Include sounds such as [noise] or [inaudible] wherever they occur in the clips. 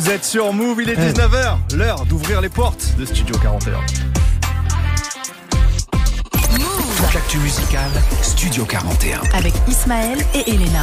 Vous êtes sur Move, il est 19h, l'heure d'ouvrir les portes de Studio 41. Toute l'actu musicale, Studio 41. avec Ismaël et Elena.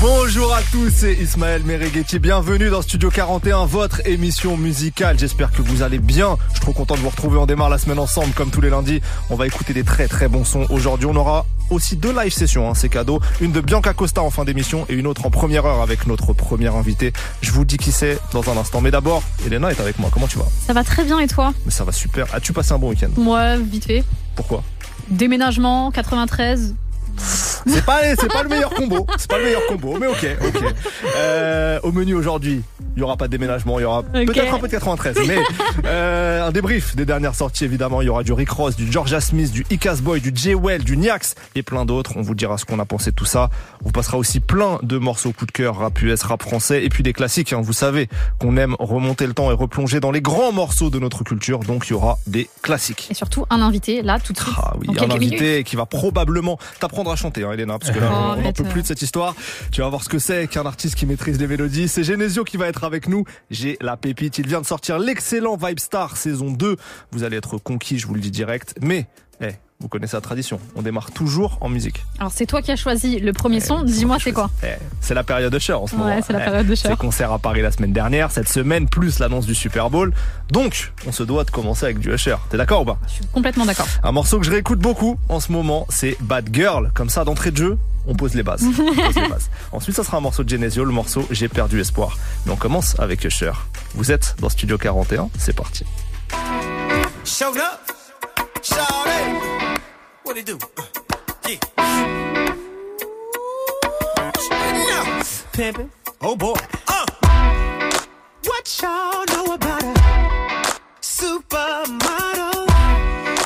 Bonjour à tous, c'est Ismaël Mereghetti. Bienvenue dans Studio 41, votre émission musicale. J'espère que vous allez bien. Je suis trop content de vous retrouver. On démarre la semaine ensemble, comme tous les lundis. On va écouter des très très bons sons. Aujourd'hui, on aura aussi deux live sessions, hein, c'est cadeau. Une de Bianca Costa en fin d'émission et une autre en première heure avec notre premier invité. Je vous dis qui c'est dans un instant. Mais d'abord, Elena est avec moi. Comment tu vas? Ça va très bien et toi? Mais ça va super. As-tu passé un bon week-end? Moi, vite fait. Pourquoi? Déménagement, 93. C'est pas, c'est pas le meilleur combo. C'est pas le meilleur combo, mais ok, ok. Euh, au menu aujourd'hui, il y aura pas de déménagement, il y aura peut-être un peu de 93, mais euh, un débrief des dernières sorties évidemment. Il y aura du Rick Ross, du Georgia Smith, du Icas Boy, du Jay Well, du Niax et plein d'autres. On vous dira ce qu'on a pensé de tout ça. On vous passera aussi plein de morceaux coup de cœur, rap US, rap français et puis des classiques. hein. Vous savez qu'on aime remonter le temps et replonger dans les grands morceaux de notre culture, donc il y aura des classiques. Et surtout, un invité, là, tout de suite. Ah oui, un invité minutes. qui va probablement t'apprendre à chanter, hein, Elena, parce que là, Oh, on- n'en peut plus de cette histoire. Tu vas voir ce que c'est qu'un artiste qui maîtrise les mélodies. C'est Genesio qui va être avec nous. J'ai la pépite. Il vient de sortir l'excellent Vibe Star saison 2. Vous allez être conquis, je vous le dis direct. Mais, eh, vous connaissez la tradition. On démarre toujours en musique. Alors, c'est toi qui as choisi le premier son. Dis-moi, c'est quoi Eh, c'est la période de Cher en ce moment. Ouais, c'est la Eh, période de Cher. Concert à Paris la semaine dernière, cette semaine, plus l'annonce du Super Bowl. Donc, on se doit de commencer avec du Usher. T'es d'accord ou pas Je suis complètement d'accord. un morceau que je réécoute beaucoup en ce moment, c'est Bad Girl. Comme ça, d'entrée de jeu, on pose les bases. On pose les bases. [laughs] Ensuite, ça sera un morceau de Genesio, le morceau J'ai perdu espoir. Mais on commence avec Usher. Vous êtes dans Studio 41, c'est parti. Showed up. What it do? Uh, yeah. Now, pimpin'. Oh boy. Uh. What y'all know about a supermodel?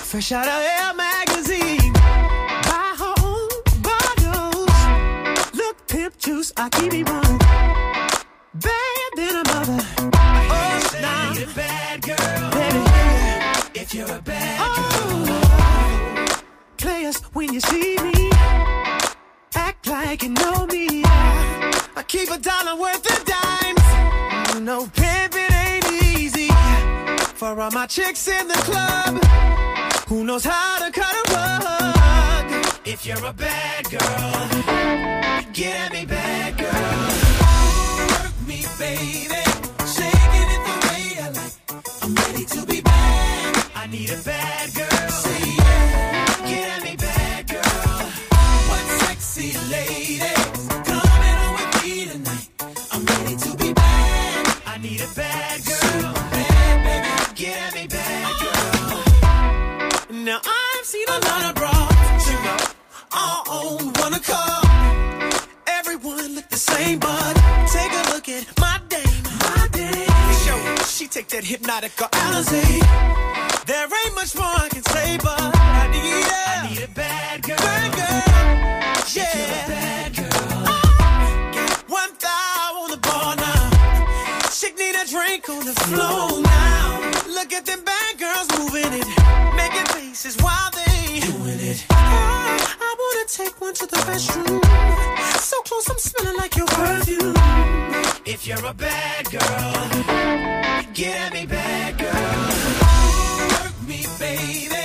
Fresh out of Air magazine. Buy her own bottles. Look, pimp juice, I keep it one. Bad than a mother. Oh, now. need a bad girl. Baby, if you're a bad girl. Players, when you see me, act like you know me. I keep a dollar worth of dimes. You know, pimping ain't easy. For all my chicks in the club, who knows how to cut a rug? If you're a bad girl, get at me, bad girl. Work me, baby. Shaking it the way I like. I'm ready to be bad. I need a bad girl. Seen a lot of bras. You know, all on one accord. Everyone look the same, but take a look at my dame. My dame. Show she take that hypnotic Alizé. There ain't much more I can say, but I need a, I need a bad girl. Bad girl. Yeah. bad girl. Uh, Got one thigh on the bar now. Chick need a drink on the floor now. Look at them bad girls moving it. Faces while they doing it. I, I wanna take one to the restroom. So close, I'm smelling like your perfume. If you're a bad girl, get at me, bad girl. Work me, baby.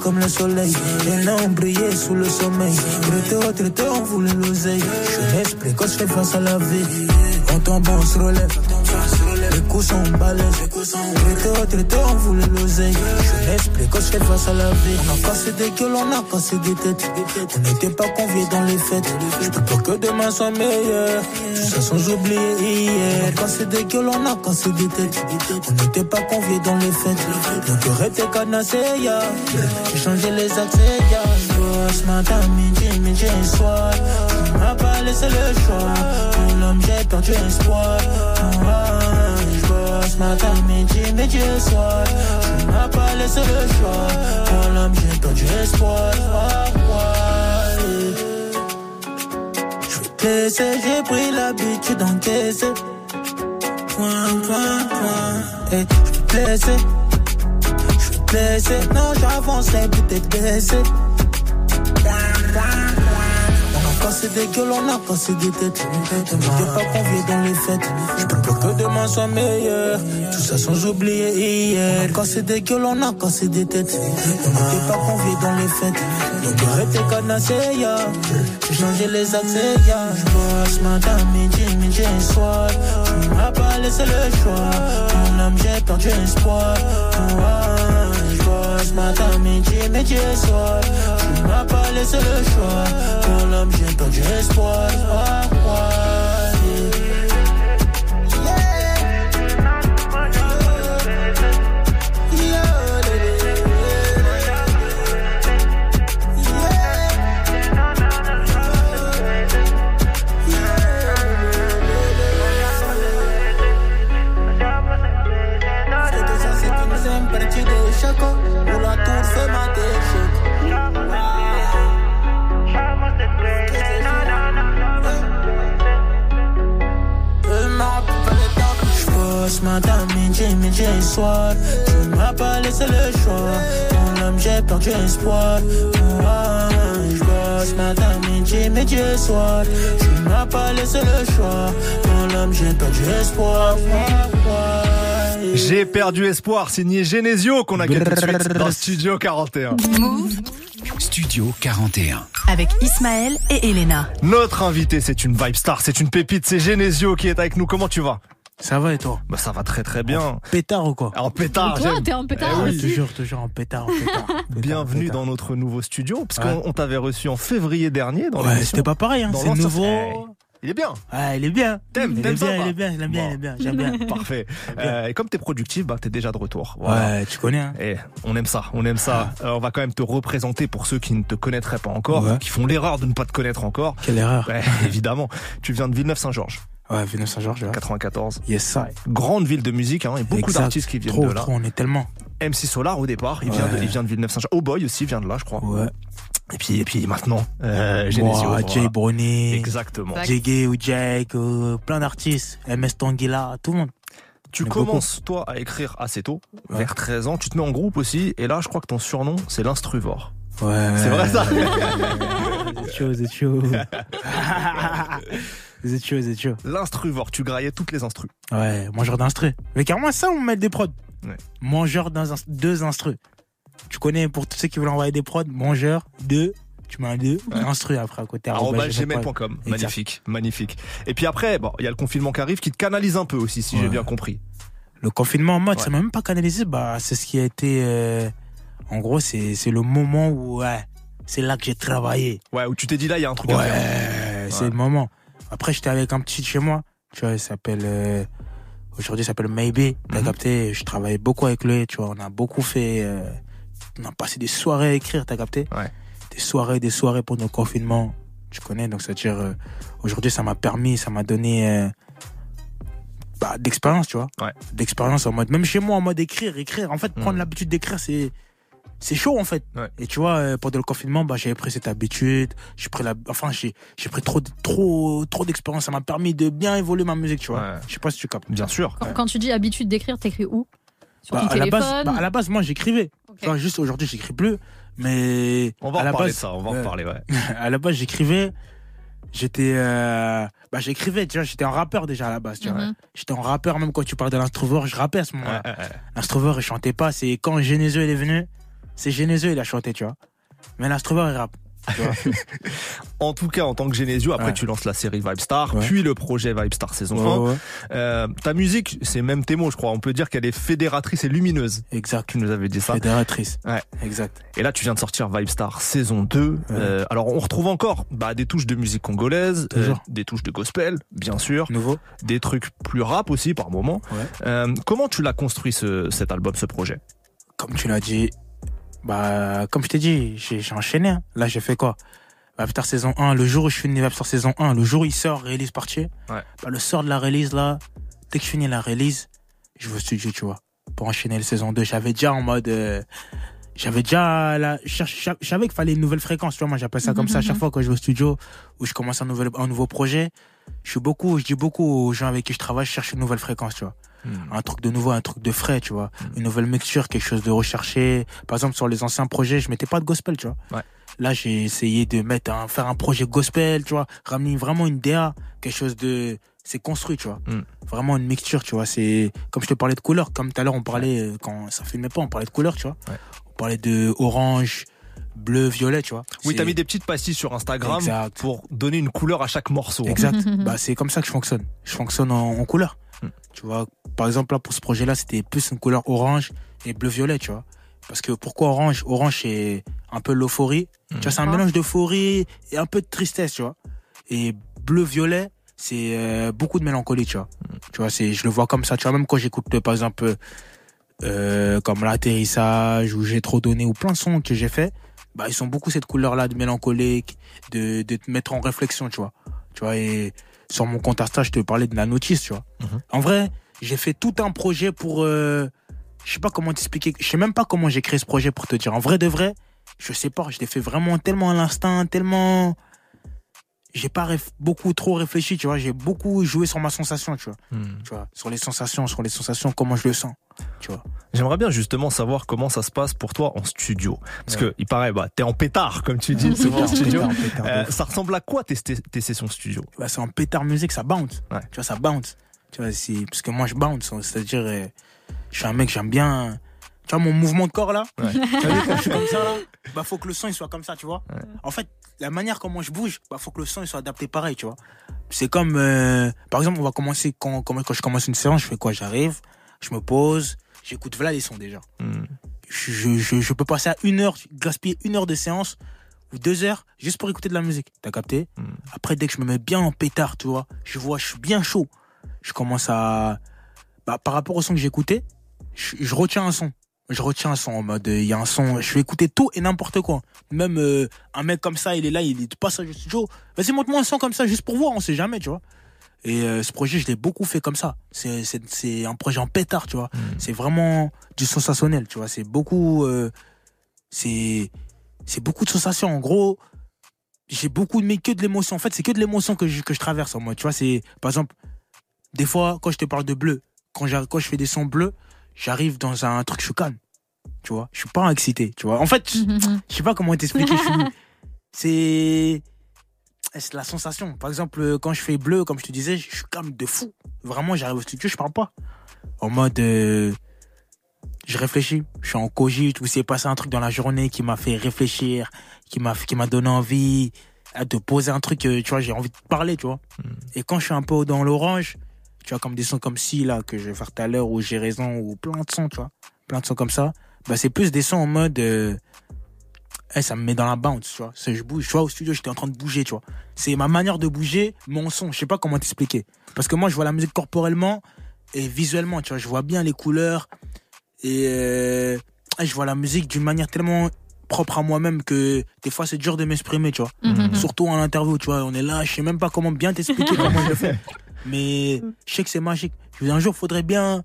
Comme le soleil. Et là, on brillait sous le sommeil. Traité, retraité, on voulait l'oseille. Jeunesse précoce, fait face à la vie. On tombe, on se relève. Les coups sont balèzes. Traité, retraité, on voulait l'oseille. Jeunesse précoce, fait face à la vie. On a cassé des gueules, on a cassé des têtes. On n'était pas conviés dans les fêtes. Je peux pas que demain soit meilleur. Tout ça sans oublier hier. On a cassé des gueules, on a cassé des têtes. On n'était pas conviés dans les fêtes. Nos cœurs étaient cadenassés, ya. J'ai changé les accès, ya. J'bosse matin, midi, midi soir. Tu m'as pas laissé le choix. Pour l'homme, j'ai perdu espoir. Matin, midi, midi et soir. Tu m'as pas laissé le choix. Pour l'homme, j'ai perdu espoir. Je suis blessé, j'ai pris l'habitude d'encaisser. Point, point, point. Et je suis blessé. Je suis blessé. Non, j'avancerai peut-être blessé. A cassé des gueules, on a cassé des têtes. N'était pas conviés dans les fêtes. Je que demain soit meilleur. Tout ça sans oublier hier. A cassé des gueules, on a cassé des têtes. N'était pas conviés dans les fêtes. Nos cœurs étaient cadenassés, ya. J'ai changé les accès, ya. Je bosse matin, midi, midi soir. Tu m'as pas laissé le choix. Mon âme, j'ai perdu espoir. Bosse matin, midi, midi et soir. Tu m'as pas laissé le choix. Mon âme, j'ai perdu espoir. Ah, ouais. Je bosse matin, midi, midi et soir. Tu m'as pas laissé le choix. Mon âme, j'ai perdu espoir. Ah, Je bosse matin, midi, midi et soir. Tu m'as pas laissé le choix. Mon âme, j'ai perdu espoir. Ouais. J'ai perdu espoir, signé Genesio qu'on a tout de suite dans Studio 41. Move Studio 41. avec Ismaël et Elena. Notre invité, c'est une vibe star, c'est une pépite, c'est Genesio qui est avec nous. Comment tu vas? Ça va et toi Bah ça va très très bien. Pétard ou quoi En pétard, Toi, t'es un pétard Eh oui. aussi. Toujours, toujours en pétard, en pétard. [laughs] Pétard, Bienvenue pétard. dans notre nouveau studio, parce Ouais. qu'on on t'avait reçu en février dernier dans Ouais, c'était pas pareil, hein. Dans c'est nouveau. Eh, Il est bien. Ouais, il est bien. T'aimes, il pas il est bien, il est bien, il est bien, j'aime bien. [laughs] Parfait. Euh, et comme t'es productif, bah t'es déjà de retour. Voilà. Ouais, tu connais, hein. Et on aime ça, on aime ça. Euh, on va quand même te représenter pour ceux qui ne te connaîtraient pas encore, Ouais. qui font l'erreur de ne pas te connaître encore. Quelle erreur. Ouais, [laughs] évidemment. Tu viens de Villeneuve-Saint-Georges, Ouais, Venus Saint-Georges, là. 94. Yes, ça. Grande ville de musique, hein, et beaucoup d'artistes qui viennent trop, de là. Trop, on est tellement. MC Solar au départ, il vient de, il vient de Villeneuve-Saint-Georges. Oh Boy aussi vient de là, je crois. Ouais. Et puis, et puis maintenant, euh, Genesio. Wow, voilà. Jay. Exactement. Exact. Jiggy ou Jake, euh, plein d'artistes. MS Tanguila, tout le monde. Tu commences, toi, à écrire assez tôt, Ouais. vers 13 ans. Tu te mets en groupe aussi, et là, je crois que ton surnom, c'est l'instruvore. Ouais. C'est vrai, ça C'est chaud, c'est chaud. [laughs] c'est chaud, c'est chaud. L'instruvore, tu graillais toutes les instrus. Ouais, mangeur d'instru. Mais carrément, ça, on met des prods. Ouais. Mangeur d'un deux instrus. Tu connais, pour tous ceux qui veulent envoyer des prods, mangeur, deux, tu mets un deux, instru après à côté. gmail.com. Magnifique, magnifique. Et puis après, bon, il y a le confinement qui arrive qui te canalise un peu aussi, si j'ai Ouais. bien compris. Le confinement en mode, Ouais. ça m'a même pas canalisé. Bah, c'est ce qui a été. euh, en gros, c'est c'est le moment où, ouais, c'est là que j'ai travaillé. Ouais, où tu t'es dit là, il y a un truc à faire. Ouais, c'est Ouais. le moment. Après, j'étais avec un petit de chez moi. Tu vois, il s'appelle. euh, Aujourd'hui, il s'appelle Maybe. T'as Mhm. capté Je travaillais beaucoup avec lui. Tu vois, on a beaucoup fait. euh, On a passé des soirées à écrire. T'as capté Ouais. Des soirées, des soirées pour nos confinements. Tu connais Donc, c'est-à-dire. euh, Aujourd'hui, ça m'a permis, ça m'a donné. bah, d'expérience, tu vois. Ouais. D'expérience en mode. Même chez moi, en mode écrire, écrire. En fait, prendre Mhm. l'habitude d'écrire, c'est. C'est chaud en fait. Ouais. Et tu vois, euh, pendant le confinement, bah, j'avais pris cette habitude. J'ai pris la, enfin, j'ai, j'ai pris trop, trop, trop d'expérience. Ça m'a permis de bien évoluer ma musique, tu vois. Ouais. Je sais pas si tu captes. Bien sûr. Quand, quand tu dis habitude d'écrire, t'écris où? Sur Bah, ton à la base, bah, à la base, moi, j'écrivais. Enfin, juste aujourd'hui, j'écris plus. Mais On va à en la parler base, de ça, on va en ouais. parler, ouais. [laughs] à la base, j'écrivais. J'étais, euh, bah, j'écrivais. Tu vois, j'étais un rappeur déjà à la base. Tu vois. Mhm. J'étais un rappeur même quand tu parles de l'instruveur, je rappais à ce moment-là. Ouais, ouais, ouais. L'instruveur, il chantait pas. C'est quand Genesio il est venu, c'est Genesio il a chanté, tu vois. Mais l'instruveur, il rappe. [laughs] En tout cas, en tant que Genesio, après Ouais. tu lances la série Vibe Star, Ouais. puis le projet Vibe Star saison 1. Ouais, ouais. Euh, ta musique, c'est même tes mots, je crois. On peut dire qu'elle est fédératrice et lumineuse. Exact. Tu nous avais dit ça. Fédératrice. Ouais. Exact. Et là, tu viens de sortir Vibe Star saison 2. Euh, alors, on retrouve encore bah, des touches de musique congolaise, euh, des touches de gospel, bien sûr, Nouveau. des trucs plus rap aussi par moment. Ouais. Comment tu l'as construit ce, cet album, ce projet? Comme tu l'as dit, bah, comme je t'ai dit, j'ai j'ai enchaîné. hein. Là, j'ai fait quoi? Vapstar saison 1, le jour où je finis Vapstar saison 1, le jour où il sort, release partie. Ouais. Bah, le sort de la release, là, dès que je finis la release, je vais au studio, tu vois, pour enchaîner le saison 2. J'avais déjà en mode. euh, j'avais déjà la, je savais qu'il fallait une nouvelle fréquence, tu vois. Moi, j'appelle ça comme ça à chaque fois quand je vais au studio où je commence un nouvel, un nouveau projet. Je suis beaucoup, je dis beaucoup aux gens avec qui je travaille, je cherche une nouvelle fréquence, tu vois un truc de nouveau, un truc de frais, tu vois. Une nouvelle mixture, quelque chose de recherché. Par exemple, sur les anciens projets, je mettais pas de gospel, tu vois. Ouais. Là, j'ai essayé de mettre un, faire un projet gospel, tu vois. Ramener vraiment une DA, quelque chose de, c'est construit, tu vois. Mm. Vraiment une mixture, tu vois. C'est, comme je te parlais de couleurs, comme tout à l'heure, on parlait, euh, quand ça filmait pas, on parlait de couleurs, tu vois. Ouais. On parlait de orange, bleu, violet, tu vois. Oui, t'as mis des petites pastilles sur Instagram Exact. pour donner une couleur à chaque morceau. Exact. [laughs] bah, c'est comme ça que je fonctionne. Je fonctionne en, en couleur. Hmm. Tu vois, par exemple, là, pour ce projet-là, c'était plus une couleur orange et bleu-violet, tu vois. Parce que pourquoi orange? Orange, c'est un peu l'euphorie. Tu vois, c'est un Ah. mélange d'euphorie et un peu de tristesse, tu vois. Et bleu-violet, c'est euh, beaucoup de mélancolie, tu vois. Tu vois, c'est, je le vois comme ça, tu vois, même quand j'écoute, par exemple, euh, comme l'atterrissage ou j'ai trop donné ou plein de sons que j'ai fait, bah, ils sont beaucoup cette couleur-là de mélancolique, de, de te mettre en réflexion, tu vois. Tu vois, et sur mon compte Insta, je te parlais de la notice, tu vois. Mhm. En vrai, j'ai fait tout un projet pour, euh, je sais pas comment t'expliquer, je sais même pas comment j'ai créé ce projet pour te dire. En vrai de vrai, je sais pas, je l'ai fait vraiment tellement à l'instinct, tellement, j'ai pas beaucoup trop réfléchi, tu vois. J'ai beaucoup joué sur ma sensation, tu vois. Hmm. Tu vois, sur les sensations, sur les sensations, comment je le sens, tu vois. J'aimerais bien justement savoir comment ça se passe pour toi en studio. Parce Ouais. que il paraît, bah, t'es en pétard, comme tu dis souvent en studio. pétard, Euh, ça ressemble à quoi tes, tes, sessions studio? Bah, c'est en pétard musique, ça bounce. Ouais. Tu vois, ça bounce. Tu vois, parce que moi, je bounce. C'est-à-dire, euh, je suis un mec, j'aime bien, tu vois, mon mouvement de corps, là. Ouais. [laughs] Tu vois, quand je suis comme ça, là, [laughs] bah, faut que le son, il soit comme ça, tu vois. Ouais. En fait, la manière comment je bouge, bah, faut que le son, il soit adapté pareil, tu vois. C'est comme, euh, par exemple, on va commencer, quand, quand, quand je commence une séance, je fais quoi? J'arrive, je me pose, j'écoute, voilà les sons déjà. Hmm. Je, je, je, je peux passer à une heure, gaspiller une heure de séance ou deux heures juste pour écouter de la musique. T'as capté? Mm. Après, dès que je me mets bien en pétard, tu vois, je vois, je suis bien chaud. Je commence à... Bah, par rapport au son que j'écoutais, je, je retiens un son. Je retiens un son en mode, il y a un son, je vais écouter tout et n'importe quoi. Même euh, un mec comme ça, il est là, il est passage au studio. Vas-y, montre-moi un son comme ça, juste pour voir, on sait jamais, tu vois. Et euh, ce projet, je l'ai beaucoup fait comme ça. C'est, c'est, c'est un projet en pétard, tu vois. C'est vraiment du sensationnel, tu vois. C'est beaucoup, euh, c'est, c'est beaucoup de sensations. En gros, j'ai beaucoup de, mais que de l'émotion. En fait, c'est que de l'émotion que je, que je traverse en moi. Tu vois, c'est, par exemple, des fois, quand je te parle de bleu, quand, quand je fais des sons bleus, j'arrive dans un truc, je suis calme. Tu vois, je suis pas excité, tu vois. En fait, je [laughs] sais pas comment t'expliquer. C'est, c'est la sensation. Par exemple, quand je fais bleu, comme je te disais, je suis calme de fou. Vraiment, j'arrive au studio, je parle pas. En mode, euh, je réfléchis. Je suis en cogite ou c'est passé un truc dans la journée qui m'a fait réfléchir, qui m'a, qui m'a donné envie de poser un truc, euh, tu vois, j'ai envie de parler, tu vois. Et quand je suis un peu dans l'orange, tu vois, comme des sons comme si, là, que je vais faire tout à l'heure, ou j'ai raison, ou plein de sons, tu vois. Plein de sons comme ça. Bah, c'est plus des sons en mode, euh, eh, ça me met dans la bounce, tu vois. Je bouge, tu vois, au studio, j'étais en train de bouger, tu vois. C'est ma manière de bouger, mon son. Je sais pas comment t'expliquer. Parce que moi, je vois la musique corporellement et visuellement, tu vois. Je vois bien les couleurs et euh, je vois la musique d'une manière tellement propre à moi-même que des fois, c'est dur de m'exprimer, tu vois. Mhm. Surtout en interview, tu vois. On est là, je sais même pas comment bien t'expliquer [laughs] comment je le fais. Mais je sais que c'est magique. Je vous dis, un jour, faudrait bien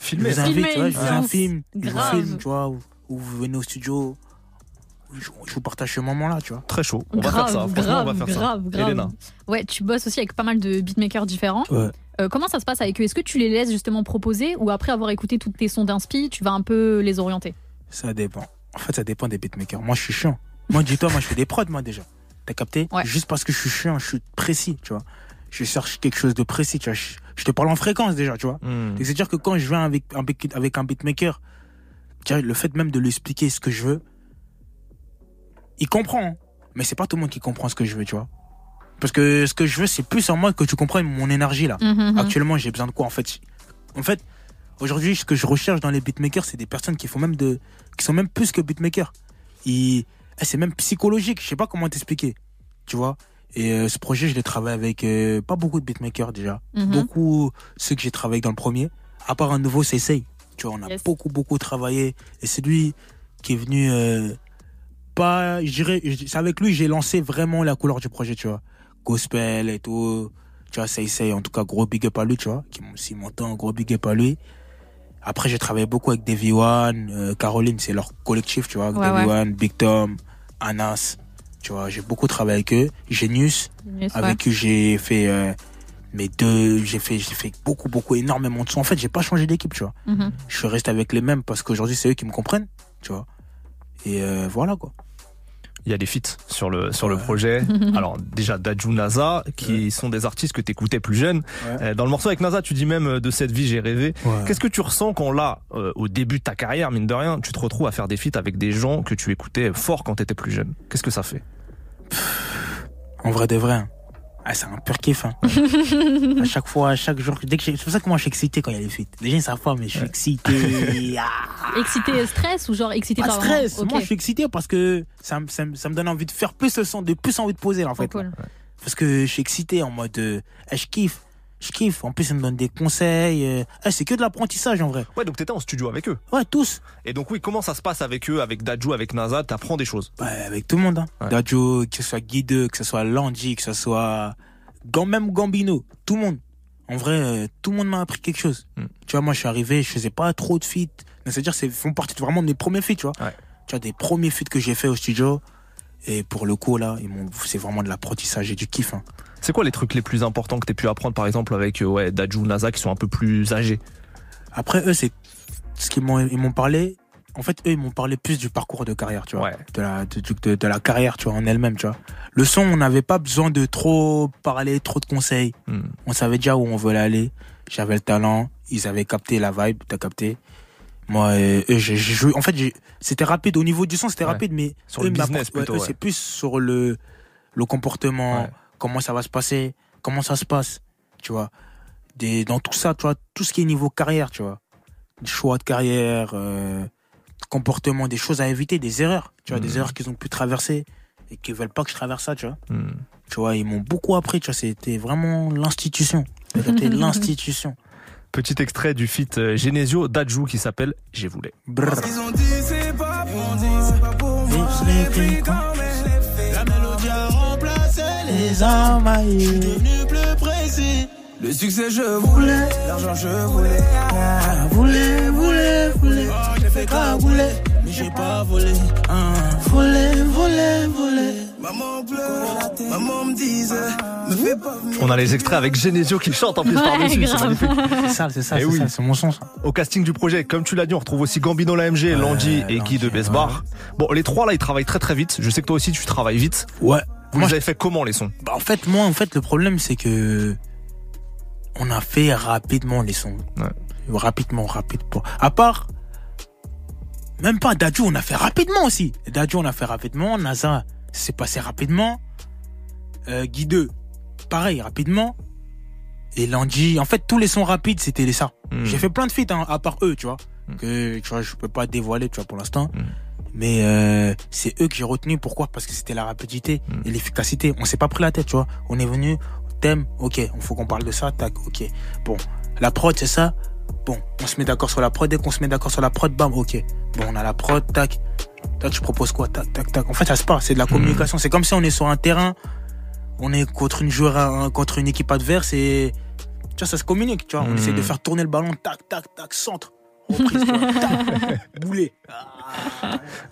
je Filmer vous ça. invite, Filmer tu vois, une je vous séance. un film, je vous filme, tu vois. ou- ou vous venez au studio, je, je vous partage ce moment-là, tu vois. Très chaud. On va grave, faire ça. Franchement, grave, on va faire grave, ça. grave. Elena. Ouais, tu bosses aussi avec pas mal de beatmakers différents. Ouais. Euh, comment ça se passe avec eux? Est-ce que tu les laisses justement proposer ou après avoir écouté toutes tes sons d'inspi, tu vas un peu les orienter? Ça dépend. En fait, ça dépend des beatmakers. Moi, je suis chiant. Moi, dis-toi, moi, je fais des prods, moi, déjà. T'as capté? Ouais. Juste parce que je suis chiant, je suis précis, tu vois. Je cherche quelque chose de précis, tu vois. Je, je te parle en fréquence, déjà, tu vois. Hmm. C'est-à-dire que quand je viens avec un, beat- avec un beatmaker, tu vois, le fait même de lui expliquer ce que je veux, il comprend. hein. Mais c'est pas tout le monde qui comprend ce que je veux, tu vois. Parce que ce que je veux, c'est plus en moi que tu comprennes mon énergie, là. Mhm, Actuellement, j'ai besoin de quoi en fait? En fait, aujourd'hui, ce que je recherche dans les beatmakers, c'est des personnes qui font même de, qui sont même plus que beatmakers. Ils- eh, c'est même psychologique. Je sais pas comment t'expliquer. Tu vois? Et euh, ce projet, je l'ai travaillé avec euh, pas beaucoup de beatmakers déjà. Mhm. Beaucoup ceux que j'ai travaillé dans le premier. À part un nouveau, c'est Say. Tu vois, on a Yes. beaucoup beaucoup travaillé. Et c'est lui qui est venu. euh, pas, je dirais, je- c'est avec lui que j'ai lancé vraiment la couleur du projet, tu vois. Gospel et tout. Tu vois, Say Say, en tout cas, gros big up à lui, tu vois. Qui s'il m'entend, gros big up à lui. Après, j'ai travaillé beaucoup avec Davy One, euh, Caroline, c'est leur collectif, tu vois. Ouais, Davy ouais. One, Big Tom, Anas. Tu vois, j'ai beaucoup travaillé avec eux. Genius, ouais. avec qui j'ai fait euh, mes deux, j'ai fait, j'ai fait beaucoup, beaucoup, énormément de sons. En fait, j'ai pas changé d'équipe, tu vois. Mhm. Je suis resté avec les mêmes parce qu'aujourd'hui, c'est eux qui me comprennent, tu vois. Et euh, voilà, quoi. Il y a des feats sur le, sur le projet. [laughs] Alors, déjà, Daju Naza, qui sont des artistes que t'écoutais plus jeune. Ouais. Euh, Dans le morceau avec Naza, tu dis même euh, de cette vie, j'ai rêvé. Qu'est-ce que tu ressens quand là, euh, au début de ta carrière, mine de rien, tu te retrouves à faire des feats avec des gens que tu écoutais fort quand t'étais plus jeune? Qu'est-ce que ça fait? En vrai de vrai. Ah, c'est un pur kiff. Hein. [laughs] à chaque fois, à chaque jour. Dès que c'est pour ça que moi je suis excité quand il y a les feats. Les gens ils savent pas, mais je suis excité. [laughs] Ah, Excité stress ou genre excité pas par stress. Moi je suis excité parce que ça, me- ça, ça me donne envie de faire plus le son, de plus envie de poser en fait. cool. Parce que je suis excité en mode. euh, je kiffe. Je kiffe. En plus, ils me donnent des conseils. euh, eh, c'est que de l'apprentissage en vrai. Ouais, donc t'étais en studio avec eux. Ouais, tous. Et donc oui, comment ça se passe avec eux, avec Daju, avec Naza? T'apprends des choses. Ouais, avec tout le monde. Hein. Ouais. Que ce soit Guide, que ce soit Landy, que ce soit même Gambino, tout le monde. En vrai, euh, tout le monde m'a appris quelque chose. Mm. Tu vois, moi, je suis arrivé, je faisais pas trop de feats. C'est-à-dire, c'est font partie vraiment de mes premiers feats, tu vois. Ouais. Tu vois, des premiers feats que j'ai fait au studio. Et pour le coup, là, c'est vraiment de l'apprentissage et du kiff. Hein. C'est quoi les trucs les plus importants que t'aies pu apprendre, par exemple, avec euh, ouais, Daju, Naza, qui sont un peu plus âgés? Après, eux, c'est ce qu'ils m'ont ils m'ont parlé. En fait, eux, ils m'ont parlé plus du parcours de carrière, tu vois. Ouais. De, la, de, de- de la carrière, tu vois, en elle-même, tu vois. Le son, on n'avait pas besoin de trop parler, trop de conseils. Hmm. On savait déjà où on voulait aller. J'avais le talent. Ils avaient capté la vibe, t'as capté. Moi, euh, eux, j'ai joué. En fait, c'était rapide. Au niveau du son, c'était Ouais. rapide, mais Sur eux le business plutôt, eux, c'est plus sur le, le comportement. Comment ça va se passer, comment ça se passe, tu vois. Des, dans tout ça, tu vois, tout ce qui est niveau carrière, tu vois. Des choix de carrière, euh, comportement, des choses à éviter, des erreurs, tu vois, des erreurs qu'ils ont pu traverser et qui veulent pas que je traverse ça, tu vois. Hmm. Tu vois, ils m'ont beaucoup appris, tu vois, c'était vraiment l'institution. C'était [laughs] l'institution. Petit extrait du feat euh, Genesio Daju qui s'appelle J'ai voulu. Brrr. Ils ont dit c'est pas pour moi, c'est pas pour moi. Les à Je suis devenu plus précis. Le succès je voulais, l'argent je voulais. Ah, voulez, voulez, voulez. Oh, j'ai fait qu'à voler, mais j'ai pas volé. Hein. Voulez, voulez, voulez. Maman pleure, maman me disait. On a les extraits avec Genesio qui chante en plus Ouais, par-dessus. C'est magnifique. [laughs] C'est ça, c'est ça, Eh c'est oui. mon ça. Au casting du projet, comme tu l'as dit, on retrouve aussi Gambino l'AMG, Landy et Guy de Besbar. Bon, les trois là, ils travaillent très très vite. Je sais que toi aussi, tu travailles vite. Ouais. Vous Moi, les avez fait comment les sons? Bah, en fait, moi, en fait, le problème, c'est que on a fait rapidement les sons. Ouais. Rapidement, rapidement. À part, même pas Dadju, on a fait rapidement aussi. Dadju, on a fait rapidement. NASA, c'est passé rapidement. Euh, Guy 2, pareil, rapidement. Et Landy, en fait, tous les sons rapides, c'était ça. Hmm. J'ai fait plein de feats, hein, à part eux, tu vois. Mm. Que, tu vois, je peux pas dévoiler, tu vois, pour l'instant. Mm. Mais euh, c'est eux que j'ai retenu. Pourquoi? Parce que c'était la rapidité Mm. et l'efficacité. On s'est pas pris la tête, tu vois. On est venu, thème, ok, il faut qu'on parle de ça, tac, ok. Bon, la prod, c'est ça? Bon, on se met d'accord sur la prod. Dès qu'on se met d'accord sur la prod, bam, ok. Bon, on a la prod, tac. Toi, tu proposes quoi? Tac, tac, tac. En fait, ça se passe. C'est de la communication. C'est comme si on est sur un terrain. On est contre une joueur, à- contre une équipe adverse et tu vois, ça se communique. Tu vois, on Mm. essaie de faire tourner le ballon, tac, tac, tac, centre. Reprise, tu vois, [laughs] tac, boulet. Ah,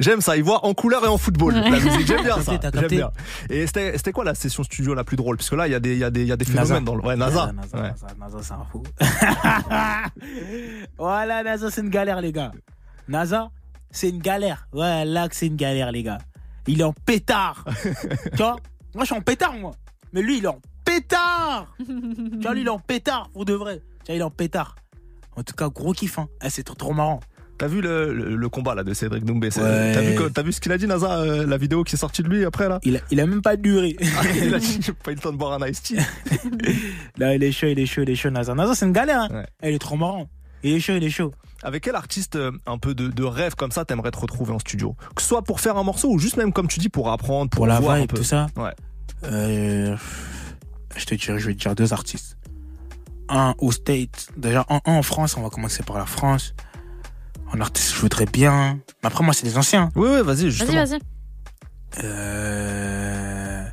J'aime ça, il voit en couleur et en football la musique. J'aime bien ça. J'aime bien. Et c'était quoi la session studio la plus drôle? Parce que là, il y a des, y a des, il y a des NASA. phénomènes dans le. Ouais, NASA. NASA, Ouais. NASA, NASA, c'est un fou. [laughs] voilà, NASA, c'est une galère, les gars. NASA, c'est une galère. Ouais, là, que c'est une galère, les gars. Il est en pétard. [laughs] tu vois? Moi, je suis en pétard, moi. Mais lui, il est en pétard. tu vois, lui, il est en pétard, pour de vrai. Tu vois, il est en pétard. En tout cas, gros kiff. Hein. Eh, c'est trop, trop marrant. T'as vu le, le, le combat là de Cédric Doumbé Ouais. T'as vu, vu ce qu'il a dit, NASA euh, La vidéo qui est sortie de lui après là? Il a, il a même pas duré. [laughs] Il a dit [laughs] pas eu le temps de boire un iced tea. [laughs] là, il est chaud, il est chaud, il est chaud, NASA. NASA, c'est une galère. Hein. Ouais. Eh, Il est trop marrant. Il est chaud, il est chaud. Avec quel artiste euh, un peu de, de rêve comme ça t'aimerais te retrouver en studio? Que ce soit pour faire un morceau ou juste même comme tu dis pour apprendre, pour, Pour la voir un vibe, peu. tout ça. Ouais. Euh, je te dirais, je vais te dire deux artistes. Un au States. Déjà, un, un en France. On va commencer par la France. Un artiste je voudrais bien. Mais après, moi, c'est des anciens. Oui, oui, vas-y, Vas-y, justement. vas-y. Euh,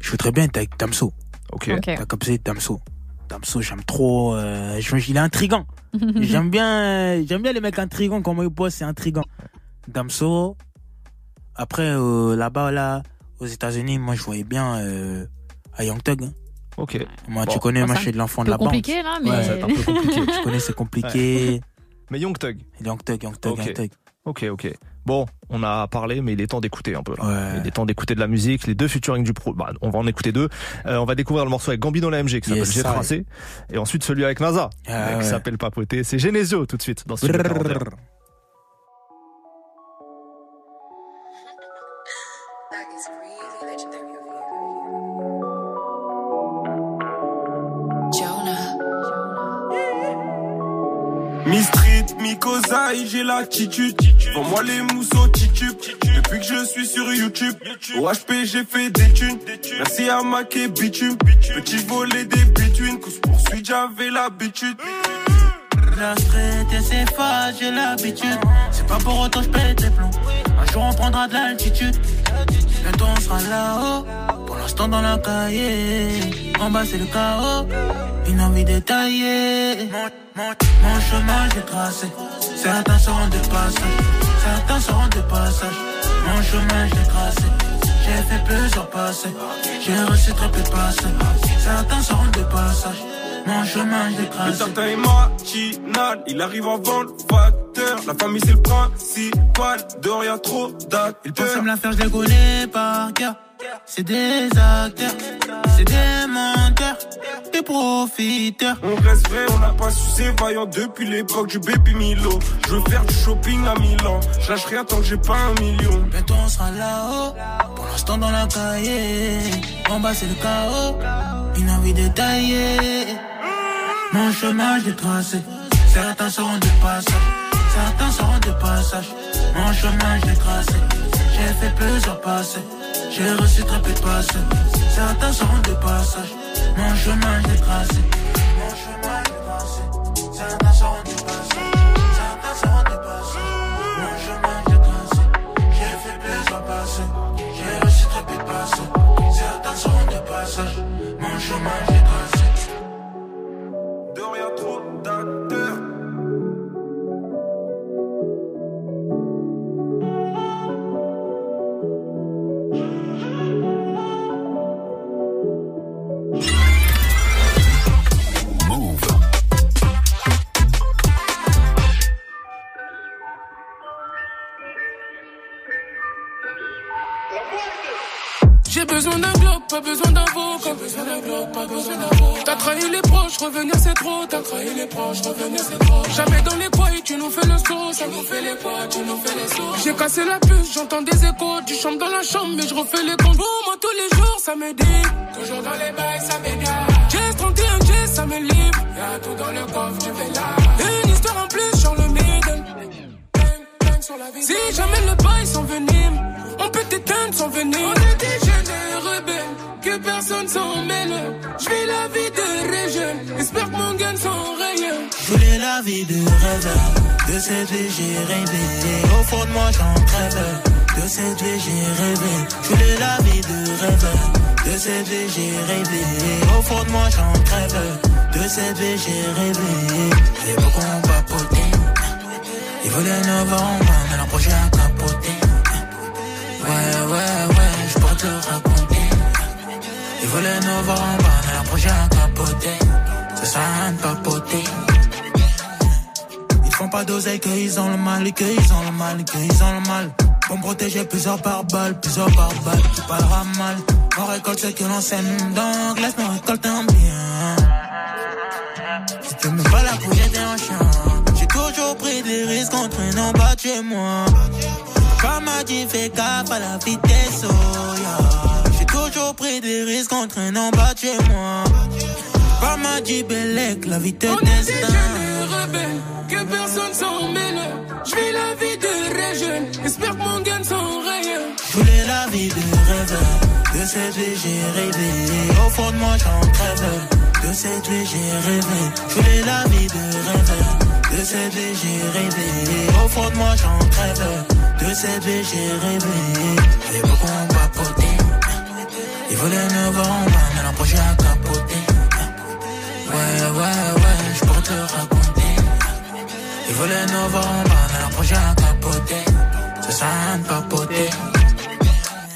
je voudrais bien être avec Damso. Ok. Ok. T'as comme ça, Damso. Damso, j'aime trop. euh, je- il est intrigant. [laughs] j'aime bien, euh, j'aime bien les mecs intrigants. Comment ils bossent, c'est intrigant. Damso. Après, euh, là-bas, là, aux États-Unis, moi, je voyais bien euh, à Young Thug. hein. Ok. Moi, Bon. tu connais, Bon, moi, c'est je suis de l'enfant de la bande. compliqué là, mais. Ouais, c'est un peu compliqué. Tu connais, c'est compliqué. Mais Young Thug. Young Thug, Young Thug, Ok. Young Thug. Ok, ok. Bon, on a parlé, mais il est temps d'écouter un peu. Là. Ouais. Il est temps d'écouter de la musique. Les deux featuring du pro, bah, on va en écouter deux. Euh, on va découvrir le morceau avec Gambino la MG qui s'appelle Yes, J'ai tracé. Et ensuite celui avec NASA Ah, qui ouais. s'appelle Papoter. C'est Genesio tout de suite dans ce Mi street, mi cosaille, j'ai l'attitude. Pour moi les mousseaux titubes. Depuis que je suis sur YouTube, au HP j'ai fait des thunes. Merci à Mac et Bitume. Petit volet des bituines, course poursuite, j'avais l'habitude. La street et fast, j'ai l'habitude. C'est pas pour autant je pète les plombs. Un jour on prendra de l'altitude. Bientôt on sera là-haut. Pour l'instant dans la cahier. En bas c'est le chaos. Une envie détaillée. Mon, chemin j'ai tracé. Certains seront de passage. Certains seront de passage. Mon chemin j'ai tracé. J'ai fait plusieurs passés. J'ai reçu trop de passages. Certains seront de passage. Mon chemin j'ai Le tartin est matinal, il arrive avant le facteur. La famille c'est le principal, dehors y a trop Ils d'acteurs. pensent me la faire, je les connais par cœur. C'est des acteurs, c'est des menteurs, des profiteurs. On reste vrai, on n'a pas su c'est vaillant depuis l'époque du baby Milo. Je veux faire du shopping à Milan, je lâche rien tant que j'ai pas un million. Bientôt on sera là-haut, pour l'instant dans la cahier. En bas c'est le chaos, une envie détaillée. Mon chemin je l'ai tracé, certains seront de passage, certains seront de passage. Mon chemin je l'ai tracé, j'ai fait plusieurs passés, j'ai reçu très peu de passes. Certains seront de passage, mon chemin je l'ai tracé. Mon chemin je l'ai tracé, certains seront de passage, certains seront de passage. Mon chemin je l'ai tracé, j'ai fait plusieurs passes, j'ai reçu très de. Certains seront de passage, mon chemin je l'ai tracé. Dehors y a trop d'acteurs. Pas besoin d'un avocat. besoin d'un pas besoin d'un avocat. T'as trahi les proches, revenir c'est trop. T'as trahi les proches, revenir c'est trop. Jamais dans les coins, tu nous fais le saut. Ça nous fait les poids, tu nous fais les sauts. J'ai cassé la puce, j'entends des échos. Tu chantes dans la chambre, mais je refais les combos. Moi tous les jours, ça me dit. Toujours dans les bails, ça m'égare. Jazz 31, jazz, ça me livre. Y'a tout dans le coffre, tu fais là. Une histoire en plus sur le middle. Sur la vie. Si jamais le bail s'envenime, on peut t'éteindre sans venir. On est des jeunes rebelles, que personne s'en mêle. Je vis la vie de régène, j'espère que mon gain s'en rien. Je voulais la vie de rêve, de cette vie j'ai rêvé. Au fond de moi j'en crève, de cette vie j'ai rêvé. Je voulais la vie de rêve, de cette vie j'ai rêvé. Au fond de moi j'en crève, de cette vie j'ai rêvé. J'ai beaucoup papoté, ils voulaient novembre, mais leur projet a capoté ouais, ouais, ouais, je pourrais te raconter. Ils voulaient nous vendre un projet à capoter. Ça sert à rien de papoter. Ils font pas d'oseille qu'ils ont le mal, qu'ils ont le mal, qu'ils ont le mal. Pour me protéger plusieurs par balles, plusieurs par balles, tu parleras mal. On récolte ce que l'on sème, donc laisse-moi récolter un bien. Si tu me pas la bouche, j'étais un chien. J'ai toujours pris des risques en traînant bas chez moi. Comme m'a dit, fais gaffe à la vitesse, oh yeah. J'ai toujours pris des risques en traînant bas chez moi. Comme m'a Bellec, la vitesse On est des jeunes rebelles, que personne s'en mêle. Je vis la vie de rêve espère que mon gain s'en raye. Je voulais la vie de rêve, de cette vie j'ai rêvé. Au fond de moi j'en crève, de cette vie j'ai rêvé. Je voulais la vie de rêve, de cette vie j'ai rêvé. Au fond de moi j'en crève, de cette vie j'ai rêvé. Et beaucoup papoté, ils voulaient me voir en bas, mais l'an prochain à. Ouais, ouais, ouais, je pourrais te raconter. Ils voulaient nous mais l'an prochain à capoter. Ça sert à rien de papoter.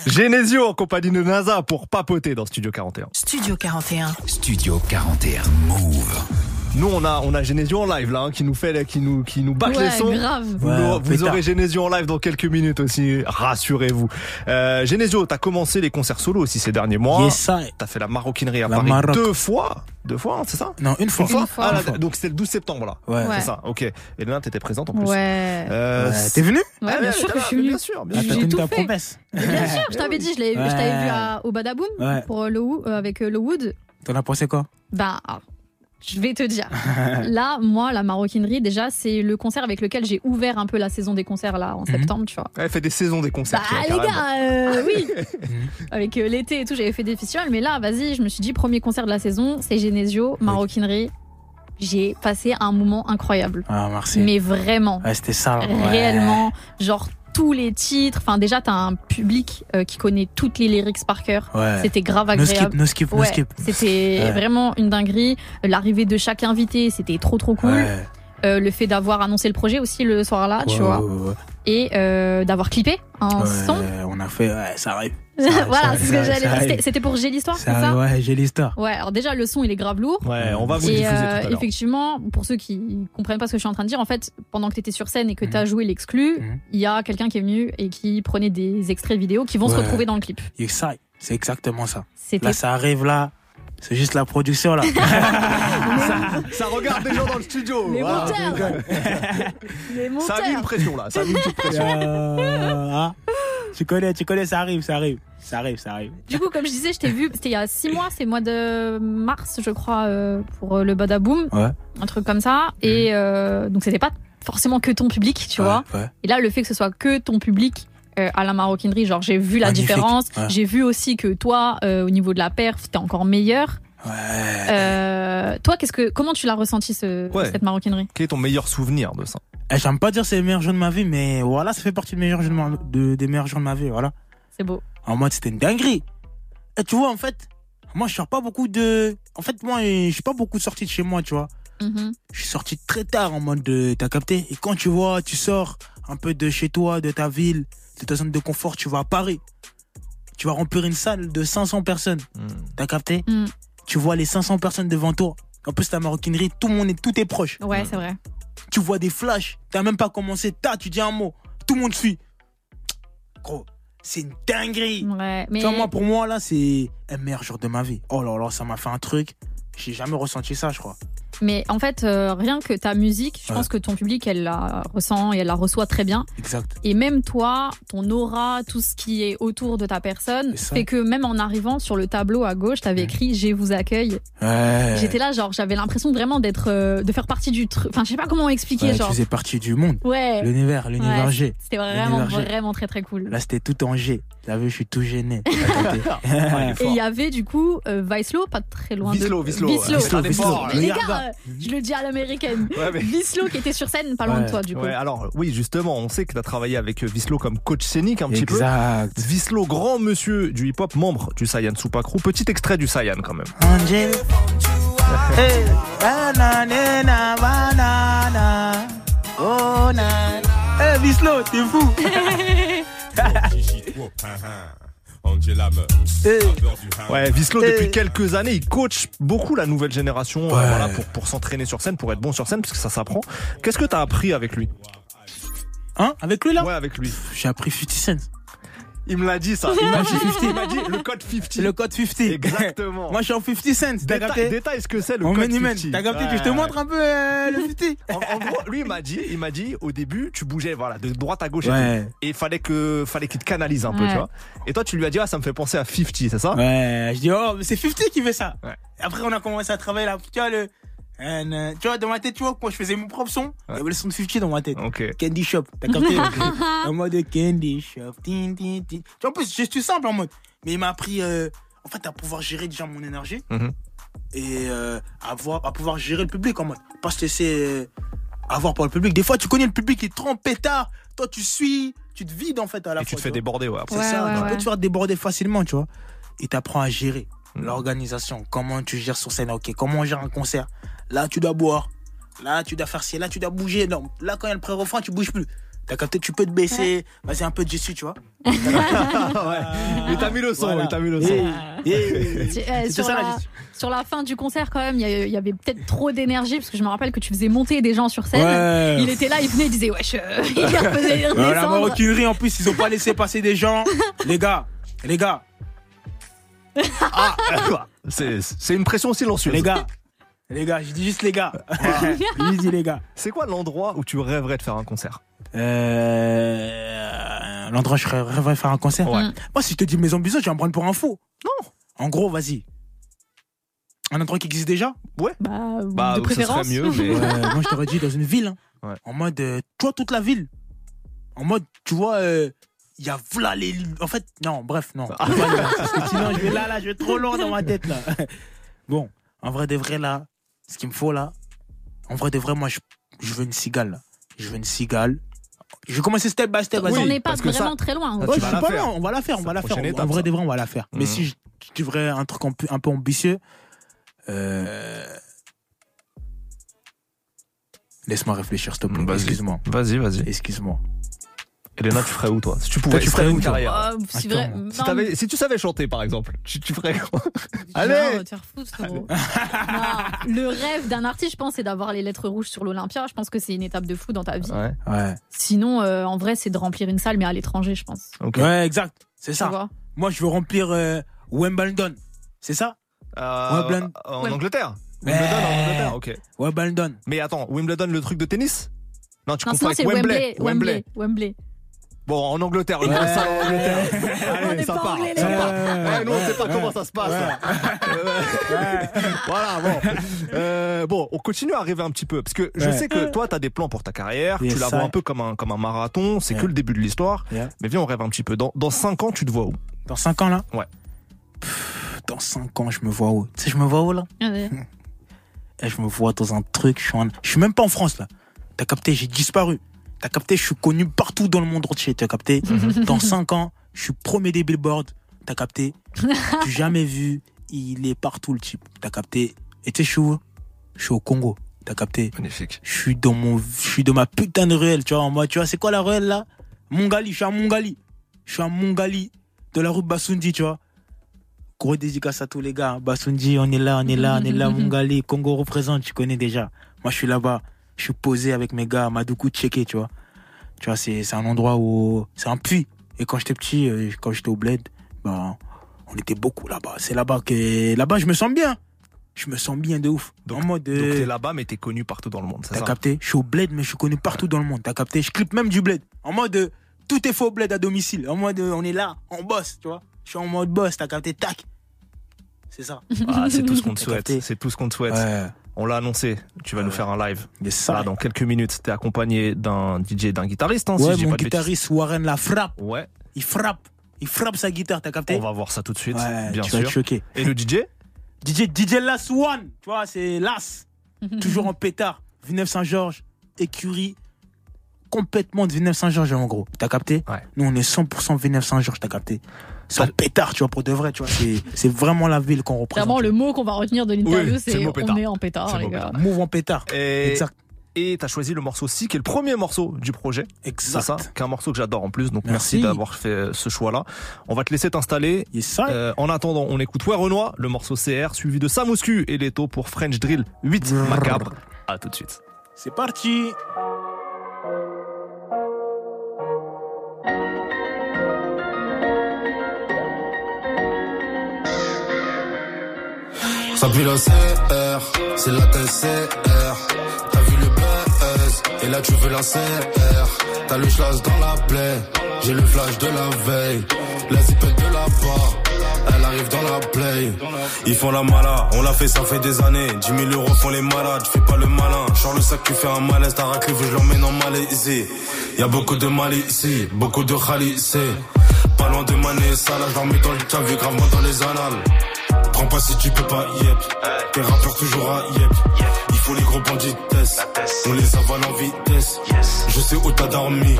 Genesio en compagnie de NASA pour papoter dans Studio 41. Studio 41. Studio 41. Move. Nous, on a, on a Genesio en live là, hein, qui nous fait, qui nous, qui nous batte Ouais, les sons. grave. Vous, Ouais, vous aurez Genesio en live dans quelques minutes aussi, rassurez-vous. Euh, Genesio, t'as commencé les concerts solo aussi ces derniers mois. Yes, ça. T'as fait la maroquinerie à La Paris Maroc. deux fois. Deux fois, hein, c'est ça Non, une fois. Une fois. Ah, là, Une fois. Donc c'était le 12 septembre là. Ouais. Ouais. C'est ça, ok. Et là, t'étais présente en plus. Ouais. Euh, Ouais, T'es venu Ouais, ah bien ouais, sûr que je suis venue. Bien sûr, bien Ah, J'ai T'as tenu tout ta fait. promesse. Bien sûr, je t'avais dit, je l'avais je t'avais vu à- au Badaboom Ouais. pour le, euh, avec euh, le Wood. T'en as pensé quoi Bah, alors, je vais te dire. [laughs] là, moi, la maroquinerie, déjà, c'est le concert avec lequel j'ai ouvert un peu la saison des concerts là en Mhm. septembre, tu vois. Elle fait des saisons des concerts. Bah, vois, les gars, euh, oui. [laughs] [laughs] Avec euh, l'été et tout, j'avais fait des festivals, mais là, vas-y, je me suis dit, premier concert de la saison, c'est Genesio, maroquinerie. J'ai passé un moment incroyable. Ah, merci. Mais vraiment, Ouais, c'était ça. ouais. réellement, genre tous les titres. Enfin, déjà, t'as un public euh, qui connaît toutes les lyrics par cœur. Ouais. C'était grave No agréable. skip, no skip, no Ouais, skip. c'était Ouais. vraiment une dinguerie. L'arrivée de chaque invité, c'était trop trop cool. Euh, le fait d'avoir annoncé le projet aussi le soir-là, tu vois, et euh, d'avoir clippé un Ouais, son. On a fait, ouais, ça arrive. [laughs] Ça- voilà, c'est ce que j'allais. C'était- pour J'ai l'histoire, c'est Ça, ça ouais, j'ai l'histoire. Ouais, alors déjà le son il est grave lourd. Ouais, on va vous Et diffuser euh, tout à l'heure. effectivement, pour ceux qui comprennent pas ce que je suis en train de dire, en fait, pendant que tu étais sur scène et que tu as Mhm. joué l'exclu, il Mhm. y a quelqu'un qui est venu et qui prenait des extraits vidéo qui vont se retrouver dans le clip. Ça, c'est exactement ça. Là, ça arrive là. C'est juste la production là. [laughs] [laughs] Ça regarde des gens dans le studio. les voilà. monteurs. [laughs] les Ça a mis une monteurs. pression là, ça a mis une petite pression. Euh, ah. Tu connais, tu connais, ça arrive, ça arrive. Ça arrive, ça arrive. Du coup, comme je disais, je t'ai vu, c'était il y a six mois, c'est le mois de mars, je crois, euh, pour euh, le Badaboom, Ouais. un truc comme ça. Et euh, donc, c'était pas forcément que ton public, tu Ouais, vois. ouais. Et là, le fait que ce soit que ton public euh, à la maroquinerie, genre, j'ai vu la Magnifique. différence. Ouais. J'ai vu aussi que toi, euh, au niveau de la perf, t'es encore meilleur. Ouais. Euh, toi, qu'est-ce que, comment tu l'as ressenti ce, Ouais. cette maroquinerie? Quel est ton meilleur souvenir de ça? Eh, J'aime pas dire c'est les meilleurs jours de ma vie, mais voilà, ça fait partie des meilleurs jours de, ma- de- des meilleurs jours de ma vie, voilà. C'est beau. En mode, c'était une dinguerie. Et tu vois, en fait, moi, je sors pas beaucoup de. En fait, moi, je suis pas beaucoup sorti de chez moi, tu vois. Mhm. Je suis sorti très tard en mode de. T'as capté? Et quand tu vois, tu sors un peu de chez toi, de ta ville, de ta zone de confort, tu vas à Paris. Tu vas remplir une salle de 500 personnes. Hmm. T'as capté Mm. Tu vois les 500 personnes devant toi. En plus, ta maroquinerie, tout le monde est, tout est proche. Ouais, c'est vrai. Tu vois des flashs. T'as même pas commencé. Ta, tu dis un mot. Tout le monde suit. Gros, c'est une dinguerie. Ouais, mais Tu vois, moi, pour moi, là, c'est un meilleur jour de ma vie. Oh là là, ça m'a fait un truc. J'ai jamais ressenti ça, je crois. Mais en fait, euh, rien que ta musique, je Ouais. pense que ton public, elle la ressent et elle la reçoit très bien. Exact. Et même toi, ton aura, tout ce qui est autour de ta personne, fait que même en arrivant sur le tableau à gauche, t'avais écrit "Je vous accueille". Ouais. J'étais là, genre, j'avais l'impression vraiment d'être, euh, de faire partie du truc. Enfin, je sais pas comment expliquer, Ouais, tu genre. faisais partie du monde. Ouais. L'univers, l'univers G. C'était vraiment, vraiment très très cool. Là, c'était tout en G. T'as vu, je suis tout gêné. [laughs] T'as Ah, Et il y avait du coup euh, Vislo, pas très loin Vislo, de. Vislo. Vislo. Vislo, les gars, euh, je le dis à l'américaine. Ouais, mais- Vislo qui était sur scène, pas loin Ouais. de toi, du coup. Ouais, alors oui, justement, on sait que tu as travaillé avec euh, Vislo comme coach scénique un petit peu. Exact. Vislo, grand monsieur du hip-hop, membre du Saiyan Super Crew. Petit extrait du Saiyan quand même. Angel. Hey, banana, banana. Oh, na. Hey, Bislo, t'es fou. [laughs] Angela. Ouais, Vislo, Et- depuis quelques années, il coach beaucoup la nouvelle génération euh, voilà, pour, pour s'entraîner sur scène, pour être bon sur scène, parce que ça s'apprend. Qu'est-ce que t'as appris avec lui? Hein, avec lui là? Ouais, avec lui. J'ai appris 50 cents. Il me l'a dit ça. Il m'a dit [laughs] 50. Il m'a dit le code 50. C'est le code 50. Exactement. Moi, je suis en 50 cents. T'as Détail, capté détail ce que c'est le On code many men. 50. T'as capté que je te Ouais. montre un peu euh, le 50 En, en gros, lui, il m'a dit, il m'a dit, au début, tu bougeais, voilà, de droite à gauche et Ouais. tout. Et il fallait que, fallait qu'il te canalise un peu, Ouais. tu vois. Et toi, tu lui as dit, ah, ça me fait penser à 50, c'est ça? Ouais, je dis, oh, mais c'est 50 qui fait ça. Ouais. Après, on a commencé à travailler là. Tu vois, le. And, euh, tu vois, dans ma tête, tu vois, quand je faisais mon propre son, il y avait le son de 50 dans ma tête. Candy Shop, t'as capté? [laughs] En mode Candy Shop. tin, tin, tin. Tu vois, en plus, je suis simple en mode. Mais il m'a appris, euh, en fait, à pouvoir gérer déjà mon énergie Mhm. et euh, à, voir, à pouvoir gérer le public en mode. Pas se laisser euh, avoir par le public. Des fois, tu connais le public qui est trop pétard. Toi, tu suis, tu te vides en fait à la Et fois. tu te fais déborder, ouais, après. C'est Ouais, ça, ouais, tu ouais. peux te faire déborder facilement, tu vois. Et t'apprends à gérer Mhm. l'organisation, comment tu gères sur scène, ok, comment on gère un concert. Là, tu dois boire. Là, tu dois faire ci, là, tu dois bouger. Non, là, quand il y a le pré-refrain, tu bouges plus. T'as capté, tu peux te baisser. Vas-y, un peu de Jessie, tu vois. [laughs] ouais. Il t'a mis le son, Voilà. il t'a mis le son. et- Tu- euh, C'était sur, ça, la sur la fin du concert, quand même, il y, avait peut-être trop d'énergie parce que je me rappelle que tu faisais monter des gens sur scène. Ouais. Il était là, il venait, il disait wesh, euh, [laughs] il refaisait Euh, la redescendre. maroquinerie, en plus, ils ont pas laissé passer des gens. [laughs] les gars, les gars, Ah, c'est, c'est une pression silencieuse. les gars. Les gars, je dis juste les gars. je dis les gars. C'est quoi l'endroit où tu rêverais de faire un concert? Euh, L'endroit où je rêverais faire un concert? Ouais. Moi, si je te dis maison Bison, tu vas me prendre pour un fou. Non. En gros, vas-y. Un endroit qui existe déjà? Bah, Bah, de préférence. mieux, mais. Ouais, Moi, je t'aurais dit dans une ville. hein. Ouais. En mode, euh, tu vois, toute la ville. En mode, tu vois, euh, il y a voilà les. En fait, non, bref, non. Ah. Sinon, je vais là, là, je vais trop loin dans ma tête, là. [laughs] Bon, en vrai de vrai, là, ce qu'il me faut, là, en vrai de vrai, moi, je, je veux une cigale, là. Je veux une cigale. Je vais commencer step by step, vas-y. On Oui, n'est pas parce que ça- vraiment très loin. Ouais, tu je suis pas loin, on va la faire, on va la faire. En étape, vrai de vrai, on va la faire. Mais Mhm. si je, je devrais un truc un peu, un peu ambitieux, euh... laisse-moi réfléchir, s'il te plaît. Excuse-moi. Vas-y, vas-y. Excuse-moi. Elena, tu ferais où, toi? Si tu pouvais, tu ferais où, carrière. Ah, vrai. Si, tu savais chanter, par exemple, tu, tu ferais quoi? [laughs] Allez Allez te faire foutre, frérot. Non, Le rêve d'un artiste, je pense, c'est d'avoir les lettres rouges sur l'Olympia. Je pense que c'est une étape de fou dans ta vie. Ouais, Ouais. Sinon, euh, en vrai, c'est de remplir une salle, mais à l'étranger, je pense. Ouais, exact. C'est ça. vois? Moi, je veux remplir euh, Wimbledon. C'est ça? Euh, Wimbledon. En Ouais. Angleterre. Wimbledon en Angleterre, ok. Wimbledon. Mais attends, Wimbledon, le truc de tennis? Non, tu Non, confonds sinon, avec c'est Wembley. Wembley. Wembley. Wembley. Bon, en Angleterre, le Ouais. grand salon en Angleterre. [laughs] On Allez, ça part, anglais, ça part. Ouais, nous, on sait pas Ouais. comment ça se passe. voilà, bon. Euh, bon, on continue à rêver un petit peu. Parce que je sais que toi, tu as des plans pour ta carrière. Yes, tu la ça. vois un peu comme un, comme un marathon. C'est Yeah. que le début de l'histoire. Yeah. Mais viens, on rêve un petit peu. Dans, dans 5 ans, tu te vois où? Dans 5 ans, là? Ouais. Pff, Dans 5 ans, je me vois où? Tu sais, je me vois où, là? Allez. Eh, Je me vois dans un truc. Je suis, en- je suis même pas en France, là. T'as capté, j'ai disparu. T'as capté, je suis connu partout dans le monde entier. T'as capté Dans 5 ans, je suis premier des billboards. T'as capté [laughs] Tu jamais vu. Il est partout, le type. T'as capté Et tu sais, je suis où? Je suis au Congo. T'as capté Magnifique. je suis dans mon je suis dans ma putain de ruelle tu vois en mode tu vois c'est quoi la ruelle là? Mongali je suis à Mongali je suis à Mongali de la rue Basundi tu vois gros dédicace à tous les gars Basundi on est là on est là on est là [laughs] Mongali Congo représente tu connais déjà moi je suis là-bas je suis posé avec mes gars Madoukou checké tu vois tu vois c'est un endroit où c'est un puits et quand j'étais petit euh, quand j'étais au bled bah on était beaucoup là-bas c'est là-bas que là-bas je me sens bien je me sens bien de ouf mode Donc euh, t'es là-bas, mais t'es connu partout dans le monde, c'est T'as ça? capté? Je suis au bled, mais je suis connu partout dans le monde. T'as capté? Je clip même du bled. En mode, euh, tout est faux bled à domicile. En mode, euh, on est là, on bosse, tu vois. Je suis en mode boss, t'as capté? Tac. C'est ça. Ah, C'est tout ce qu'on te souhaite. C'est tout ce qu'on te souhaite. Ouais. On l'a annoncé. Tu vas nous Ouais. faire un live. Mais ça. Là, dans quelques minutes, t'es accompagné d'un DJ, d'un guitariste, hein, ouais, mon pas de bêtises. guitariste Warren la frappe. Ouais, Il frappe. Il frappe sa guitare, t'as capté on va voir ça tout de suite, Ouais, bien tu vas être sûr. choqué. Et le DJ [laughs] DJ, DJ Last One. Tu vois, c'est Las. [laughs] Toujours en pétard. Villeneuve Saint-Georges, écurie. Complètement de Villeneuve Saint-Georges, en gros. T'as capté Ouais. Nous, on est 100% Villeneuve Saint-Georges, t'as capté C'est un pétard, tu vois, pour de vrai, tu vois. C'est, c'est vraiment la ville qu'on représente. Clairement, le mot qu'on va retenir de l'interview, Oui, c'est on est en pétard, les gars. en pétard. Et, Exact. et t'as choisi le morceau Si, qui est le premier morceau du projet. Exact. C'est ça, qui est un morceau que j'adore en plus. Donc merci, Merci. d'avoir fait euh, ce choix-là. On va te laisser t'installer. Yes. Euh, en attendant, on écoute Ouais Renoir, le morceau CR, suivi de Samuscu et Leto pour French Drill 8 macabre. À tout de suite. C'est parti. Ça pue la CR, c'est la TCR. T'as vu le buzz, et là tu veux la CR. T'as le schlass dans la plaie, j'ai le flash de la veille. La zipette de la part, elle arrive dans la play. Ils font la mala, on l'a fait, ça fait des années. 10 000 euros font les malades, fais pas le malin. Genre le sac, tu fais un malaise, t'as raclé, je l'emmène en Malaisie. Y a beaucoup de mal ici, beaucoup de khalissés. Pas loin de Mané, ça là, je mets dans le vu gravement dans les annales. Prends pas si tu peux pas, yep. Tes rappeurs toujours à yep. Il faut les gros bandits. On les avale en vitesse. Je sais où t'as dormi.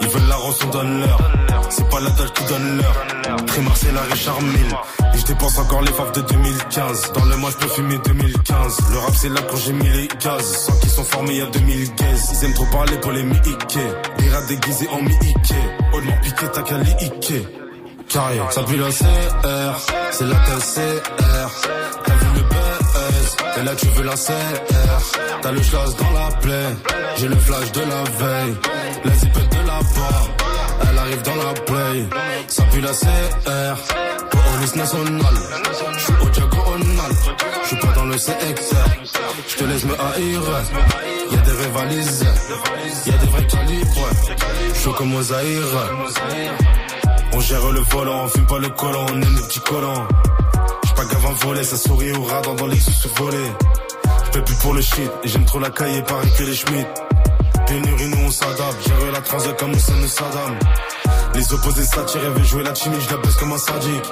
Ils veulent la rose, on donne l'heure. C'est pas la dalle qui donne l'heure. Très Marcel, Richard Mille. Et je dépense encore les faves de 2015. Dans le mois, je peux fumer 2015. Le rap, c'est là quand j'ai mis les gaz. Sans qu'ils sont formés y a 2015. Ils aiment trop parler pour les mi-Ike. Les rats déguisés en mi-Ike. Hautement piqué, t'as qu'à les. Carré, ça pue la CR, c'est la TCR. T'as vu le buzz, et là tu veux la CR. T'as le schlass dans la plaie, j'ai le flash de la veille. La zipette de la part, elle arrive dans la play. Ça pue la CR, police nationale. J'suis au diagonal, j'suis pas dans le CXR. J'te laisse me haïr, y'a des rivalisés, y'a des vrais calibres. J'suis comme aux on gère le volant, on fume pas le collant, on aime les petits collants. J'suis pas à voler, ça sourit au radar dans les sous volé. J'paie plus pour le shit, et j'aime trop la caille, pareil que les Schmitt. Pénurie, nous on s'adapte, gère la transe comme Hussein et Saddam. Les opposés s'attirent, veulent jouer la timide, je la baisse comme un sadique.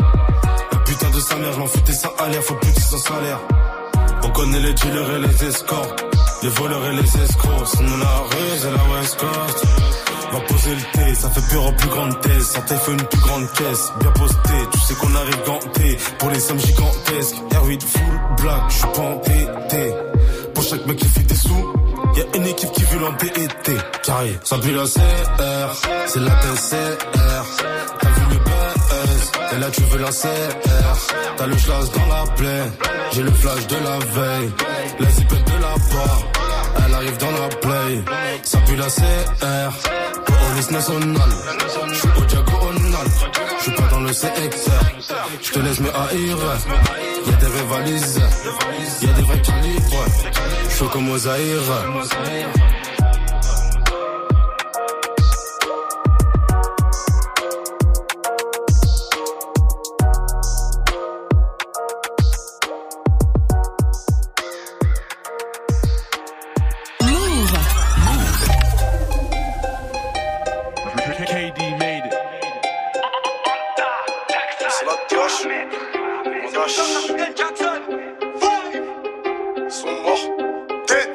La putain de sa mère, je m'en foutais ça l'air, faut plus de son salaire. On connaît les dealers et les escorts, les voleurs et les escrocs. Nous la rue, c'est la West Coast. Va poser le thé, ça fait peur en plus grande thèse. Santé fait une plus grande caisse, bien posté. Tu sais qu'on arrive ganté pour les sommes gigantesques. R8 full black, je suis pas. Pour chaque mec qui fait des sous, y a une équipe qui veut l'embêter. Carré, ça pue la CR, c'est la TCR. T'as vu le buzz, et là tu veux la CR. T'as le schlass dans la plaie, j'ai le flash de la veille. La zipette de la part, elle arrive dans la play. Ça pue la CR police nationale. J'suis au diagonal, j'suis pas dans le CXR. J'te laisse me haïr, y'a des rivalisés, y'a des vrais calibres. J'suis comme aux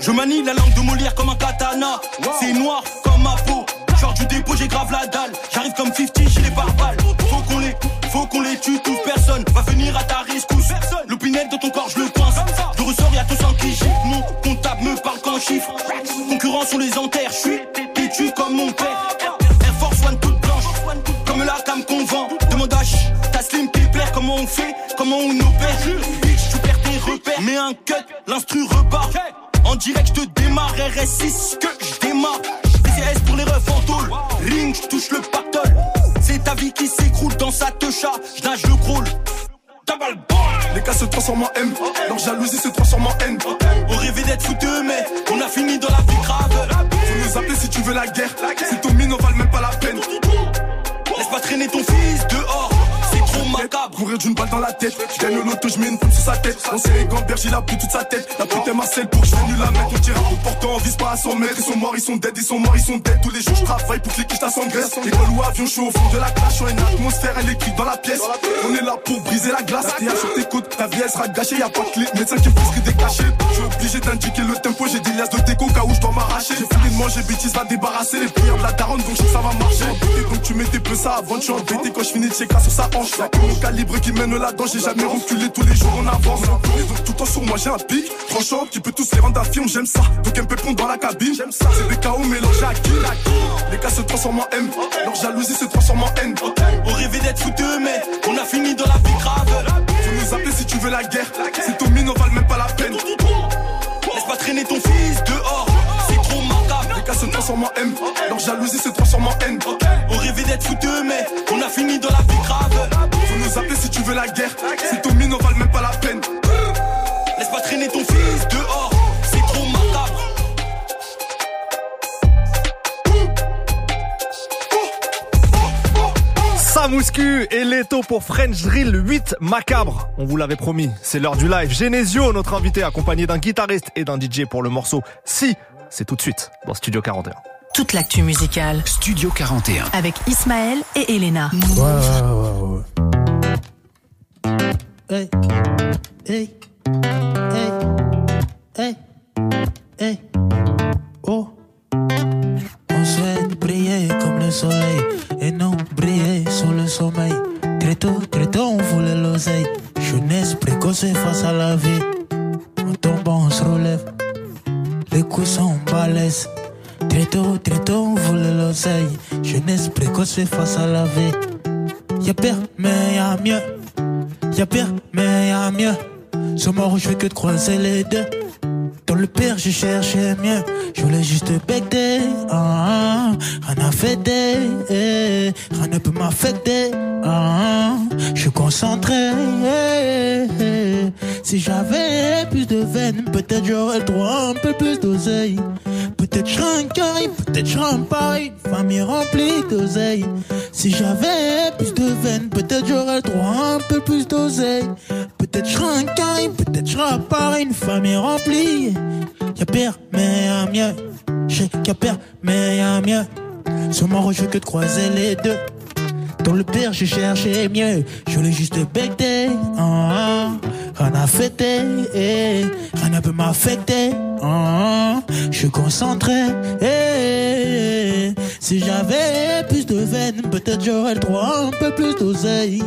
Je manie la langue de Molière comme un katana. C'est noir comme ma peau. Genre du dépôt, j'ai grave la dalle. J'arrive comme 50, j'ai les barbales. Faut qu'on les, faut qu'on les tue tous. Personne va venir à ta rescousse. L'opinel de ton corps, je le coince. Je ressors, y'a tout sang qui gifle. Mon comptable me parle qu'en chiffres. Concurrents sur les enterres. Je suis têtu comme mon père. Air Force One toute blanche. Comme la cam qu'on vend. Demande à Ch, ta slim Pepler. Comment on fait, comment on opère? Bitch, tu perds tes repères. Mets un cut, l'instru repart. En direct, je te démarre. RS6 que je démarre. BCS pour les refs en tôle. Ring, je touche le pactole. C'est ta vie qui s'écroule dans sa techa. Je nage le crawl. Les cas se transforment en M. Leur jalousie se transforme en haine. Dans la tête. Je gagne au loto, je mets une poule sur sa tête. On sait les gants, il a pris toute sa tête. La pute est Marcel pour que je la mettre. On tire un portant, on vise pas à 100 mètres. Ils sont morts, ils sont dead, ils sont morts, ils sont dead. Tous les jours, je travaille pour que les quiches s'engraissent. École ou avion, je suis au fond de la classe. Suis une atmosphère électrique dans la pièce. On est là pour briser la glace. T'es sur tes côtes, ta vie elle sera gâchée. Y'a pas de clé, médecin qui prescrit des cachets. Je suis obligé d'indiquer le tempo. J'ai des liasses de déco, cas où je dois m'arracher. J'ai fait de manger, bêtise va débarrasser les prières de la daronne, donc je que ça va marcher. Et donc tu mettais peu ça avant, suis embêté quand je finis de checker sur sa hanche. Y'a que mon calibre qui mène là-dedans, j'ai jamais reculé tous les jours en avance. Et donc tout le temps sur moi j'ai un pic, tranchant, qui peut tous les rendre affirme, j'aime ça. Donc un peu pont dans la cabine, j'aime ça. C'est des chaos mélangés à qui? Les cas se transforment en M, leur jalousie se transforme en haine. On rêvait d'être fouteux, mais on a fini dans la vie grave. Faut nous appeler si tu veux la guerre, c'est ton mine, on valent même pas la peine. Laisse pas traîner ton fils dehors, c'est trop macabre. Les cas se transforment en M, leur jalousie se transforme en haine. On rêvait d'être fouteux, mais on a fini dans la vie grave. La guerre, mine, on valent même pas la peine. Laisse pas traîner ton fils dehors, c'est trop macabre. Samouscu et Leto pour French Drill 8 macabre. On vous l'avait promis, c'est l'heure du live. Genesio, notre invité, accompagné d'un guitariste et d'un DJ pour le morceau Si. C'est tout de suite dans Studio 41. Toute l'actu musicale Studio 41. avec Ismaël et Elena. Hey, oh. On souhaite briller comme le soleil et non briller sur le sommeil. Très tôt, très tôt, on voulait l'oseille. Jeunesse précoce face à la vie. En tombant, on se relève. Les coups sont balèzes. Très tôt, très tôt, on voulait l'oseille. Jeunesse précoce face à la vie. Y'a pire, mais y'a mieux. Y'a pire, mais y'a mieux. Ce mort, je fais que de croiser les deux. Dans le pire, je cherchais mieux. Je voulais juste becter. Ah, ah, rien à fêter. eh, rien ne peut m'affecter. Ah, je suis concentré. eh, eh. Si j'avais plus de veine, peut-être j'aurais le droit un peu plus d'oseille. Peut-être je un carré, peut-être je un pareil. Famille remplie d'oseille. Si j'avais plus de veine, peut-être j'aurais le droit un peu plus d'oseille. Peut-être je un carré, peut-être je pareil. Une famille remplie. Y'a pire, mais y'a mieux. Je sais qu'il a pire, mais y'a mieux. Sur mon je que de croiser les deux. Dans le pire, je cherchais mieux. Je voulais juste becter. Ah, rien à fêter. eh, rien ne peut m'affecter. Ah, je suis concentré. eh, si j'avais plus de veine, peut-être j'aurais le droit un peu plus d'oseille.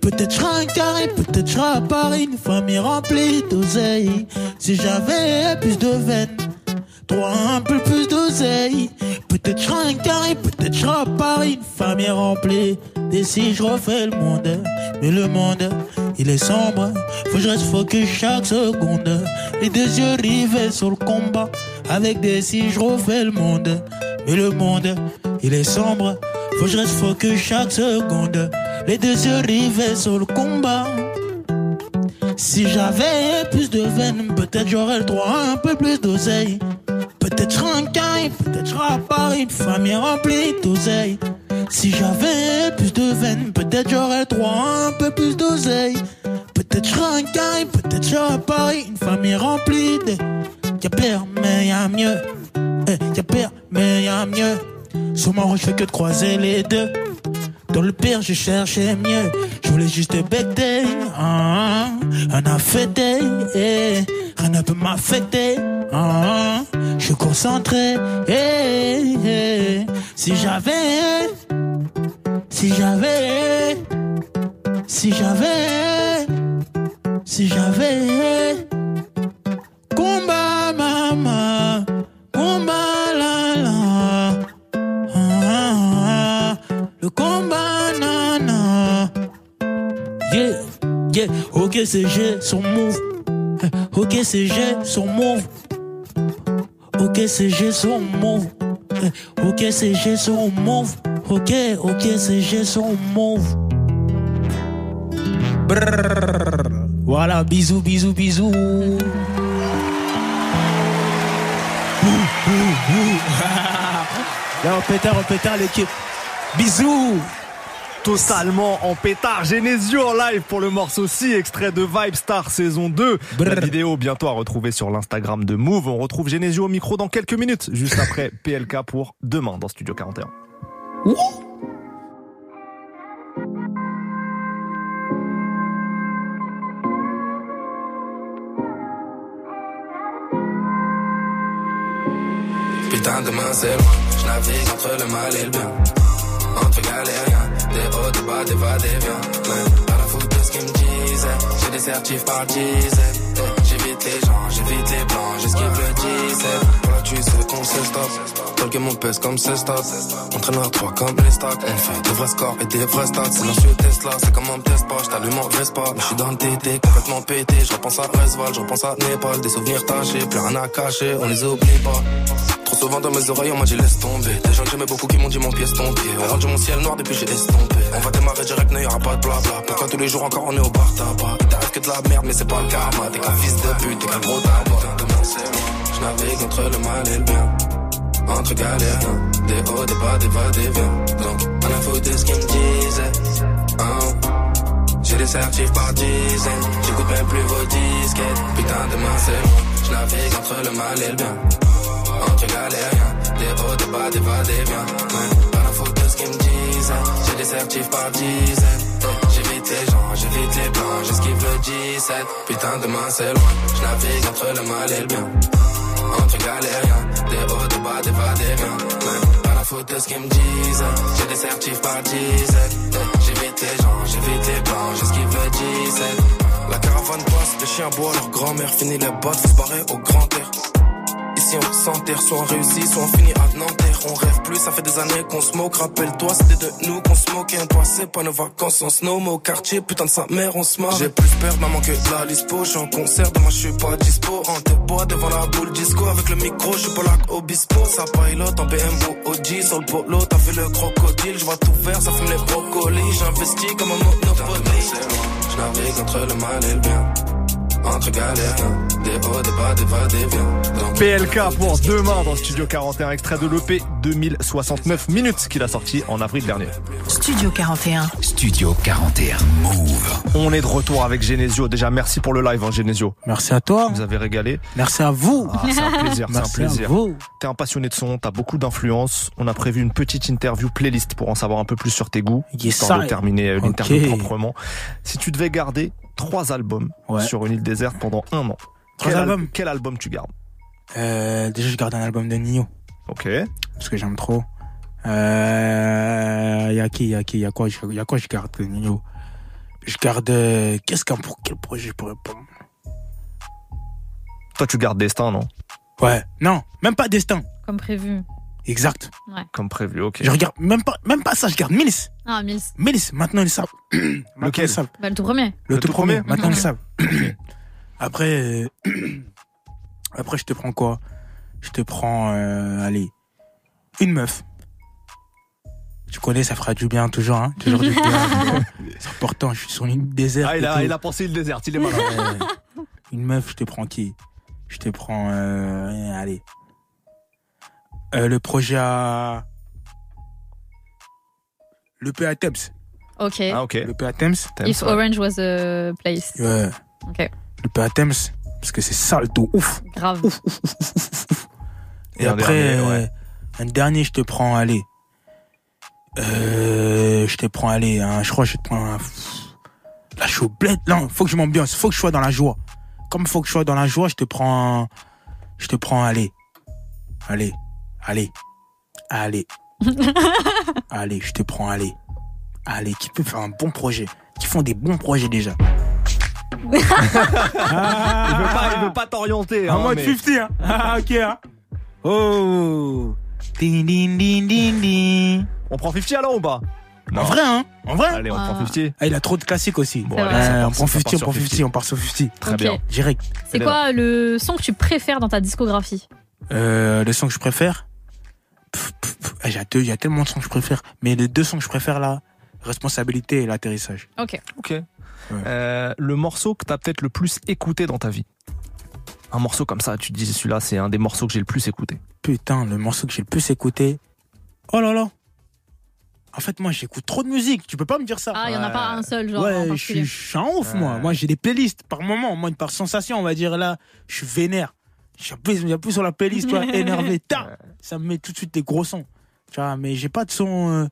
Peut-être je serais un carré, peut-être je serais à Paris, une famille remplie d'oseille. Si j'avais plus de veine, un peu plus d'oseille. Peut-être je un carré, peut-être je à Paris, une famille remplie. Et si je refais le monde, mais le monde, il est sombre. Faut que je reste focus chaque seconde. Les deux yeux rivés sur le combat. Avec des si je refais le monde, mais le monde, il est sombre. Faut que je reste focus chaque seconde. Les deux yeux rivés sur le combat. Si j'avais plus de veine, peut-être j'aurais le droit à un peu plus d'oseille. Peut-être un carré, peut-être à Paris, une famille remplie d'oseille. Si j'avais plus de veine, peut-être j'aurais droit à un peu plus d'oseille. Peut-être je un peut-être je à Paris, une famille remplie de. Y'a pire, mais y'a mieux. Eh, y'a pire, mais y'a mieux. Sur mon je fais que de croiser les deux. Dans le pire, je cherchais mieux. Je voulais juste becter. Ah, rien à fêter. eh, rien ne peut m'affecter. Ah, je suis concentré. eh, eh. Si j'avais. Si j'avais. Si j'avais. Si j'avais. Combat, maman. Combat, la. Ah, le combat, nana. Yeah, yeah. Ok, c'est G, son move. Ok, c'est G, son move. Ok, c'est G, son move. Ok, c'est G, son move. Ok, ok, c'est G, son move. Brrr. Voilà, bisous, bisous, bisous. [laughs] On pétard, on pétard l'équipe. Bisous. Totalement en pétard. Genesio en live pour le morceau Si, extrait de Vibe Star saison 2. La vidéo bientôt à retrouver sur l'Instagram de Move. On retrouve Genesio au micro dans quelques minutes, juste après [laughs] PLK pour demain dans Studio 41. Putain, Putain, demain c'est loin. Je navigue entre le mal et le bien. Entre galériens, des hauts, des bas, des va, des viens. Pas la faute de ce qu'ils me disaient. J'ai des certifs par J'évite les gens, j'évite les blancs, j'esquive le 17. Qu'on se stop. Tel que mon pèse comme ce stop. On traîne à trois comme les stocks. On fait des vrais scores et des vrais stats. C'est monsieur Tesla, c'est comme on me teste pas. J't'allume en Vespa. Mais j'suis dans le TT, complètement pété. Je à Resval, je à Népal. Des souvenirs tachés, plus rien à cacher, on les oublie pas. Trop souvent dans mes oreilles, on m'a dit laisse tomber. Des gens que j'aimais beaucoup qui m'ont dit mon pied est tombé. On rendu mon ciel noir depuis j'ai estompé. On va démarrer direct, aura pas de blabla. Pourquoi tous les jours encore on est au bar tabac? Il t'arrive que de la merde, mais c'est pas le karma. T'es qu'un fils de pute, t'es qu'un gros tabac. Je navigue entre le mal et le bien. Entre galériens, des hauts, des bas, des va, des viens. Donc, on a foutu de ce qu'ils me disaient. J'ai des certifs par dizaines. J'écoute même plus vos disquettes. Putain, demain c'est loin. Je navigue entre le mal et le bien. Entre galériens, des hauts, des bas, des va, des viens. Ouais, pas la faute de ce qu'ils me disaient. J'ai des certifs par dizaines. J'évite les gens, j'évite les blancs, j'esquive le 17. Putain, demain c'est loin. Je navigue entre le mal et le bien. Entre galériens, des hauts, des bas, des va, des viens. Ouais, pas la faute de ce qu'ils me disent. J'ai des certifs par dizaines. Eh, J'évite les gens, j'évite les blancs, j'esquive le 17. La caravane passe, les chiens boivent, leur grand-mère finit les bottes, faut se au grand air. Ici on s'enterre, soit on réussit, soit on finit à Nanterre. On rêve plus, ça fait des années qu'on se moque. Rappelle-toi, c'était de nous qu'on se moquait. On passait pas nos vacances en snow, mais au quartier, putain de sa mère, on se marre. J'ai plus peur, maman, que de la lispo. Je suis en concert, demain je suis pas dispo. En te bois devant la boule disco. Avec le micro, je suis pas là obispo. Ça pilote en BMW OG sur le polo. T'as fait le crocodile, je vois tout vert, ça fume les brocolis. J'investis comme un monopoly. Je navigue entre le mal et le bien. Entre galériens, des hauts, des bas, des va, des viens. Donc, PLK pour demain dans Studio 41, extrait de l'EP 2069 minutes qu'il a sorti en avril dernier. Studio 41. Studio 41 Move. On est de retour avec Genesio. Déjà, merci pour le live, hein, Genesio. Merci à toi. Vous avez régalé. Merci à vous. Ah, c'est un plaisir, c'est un plaisir. vous. T'es un passionné de son, t'as beaucoup d'influence. On a prévu une petite interview playlist pour en savoir un peu plus sur tes goûts. Yes, histoire de terminer euh, l'interview proprement. Si tu devais garder trois albums Ouais. sur une île déserte pendant un an, Trois quel, al- albums quel album tu gardes Euh, déjà, je garde un album de Nino. Ok. Parce que j'aime trop. Euh, y a qui, y a qui, y a quoi, je- y a quoi je garde de Nino? Je garde, euh, qu'est-ce qu'un, pour quel projet je pourrais prendre? Toi, tu gardes Destin, non? Ouais. Non, même pas Destin. Comme prévu. Exact. Comme prévu, ok. Je regarde, même pas, même pas ça, je garde Mills. Ah, Mills. Mills, maintenant ils savent. [clears throat] Maintenant, Lequel? ils savent. Bah, le tout premier. Le, tout, tout premier, premier maintenant ils savent. [clears throat] Après, euh, [clears throat] après, je te prends quoi? Je te prends, euh, allez, une meuf. Tu connais, ça fera du bien toujours, hein Toujours du bien. [laughs] C'est important, je suis sur une île déserte. Ah, il a, il a pensé le désert, il est malin. Une meuf, je te prends qui? Je te prends, euh, allez. Euh, le projet à... Le P à Thames. Ok. Ah, ok. Le P à Thames. If Orange was a place. Ouais. Ok. À Thames. Parce que c'est sale de ouf. Grave. Et, Et un après, dernier, ouais. un dernier, je te prends, allez. Euh, je te prends, allez, un, je crois que je te prends un, la bled. Non, faut que je m'ambiance, faut que je sois dans la joie. Comme faut que je sois dans la joie, je te prends, un- je te prends, allez, allez, allez, allez, [laughs] allez, je te prends, allez, allez, qui peut faire un bon projet, qui font des bons projets déjà. Il veut pas, il veut pas t'orienter. En hein, mode mais- 50, hein. Ah, ok, hein. Oh. Ding, ding, ding, ding, ding. On prend 50 alors ou pas? En vrai, hein. En vrai. Allez, on Ah. prend 50. Ah, il a trop de classiques aussi. Bon, allez, Euh, on prend ça part 50, on prend 50, on part sur 50. Très bien. Direct. C'est quoi le son que tu préfères dans ta discographie? Euh, le son que je préfère? Pff, pff, pff, Il y a deux, il y a tellement de sons que je préfère. Mais les deux sons que je préfère là, responsabilité et l'atterrissage. Ok. Ok. Euh, le morceau que t'as peut-être le plus écouté dans ta vie. Un morceau comme ça, tu te dis celui-là, c'est un des morceaux que j'ai le plus écouté. Putain, le morceau que j'ai le plus écouté. Oh là là. En fait, moi, j'écoute trop de musique. Tu peux pas me dire ça. Ah, il y en a pas un seul, genre. en ouais, je suis, je suis un ouf, moi. Moi, j'ai des playlists par moment. Moi, par sensation, on va dire là, je suis vénère. J'appuie j'appuie sur la playlist, tu vois, [laughs] énervé. Ta ça me met tout de suite des gros sons. Tu vois, mais j'ai pas de son euh,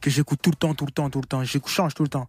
que j'écoute tout le temps, tout le temps, tout le temps. J'écoute, change tout le temps.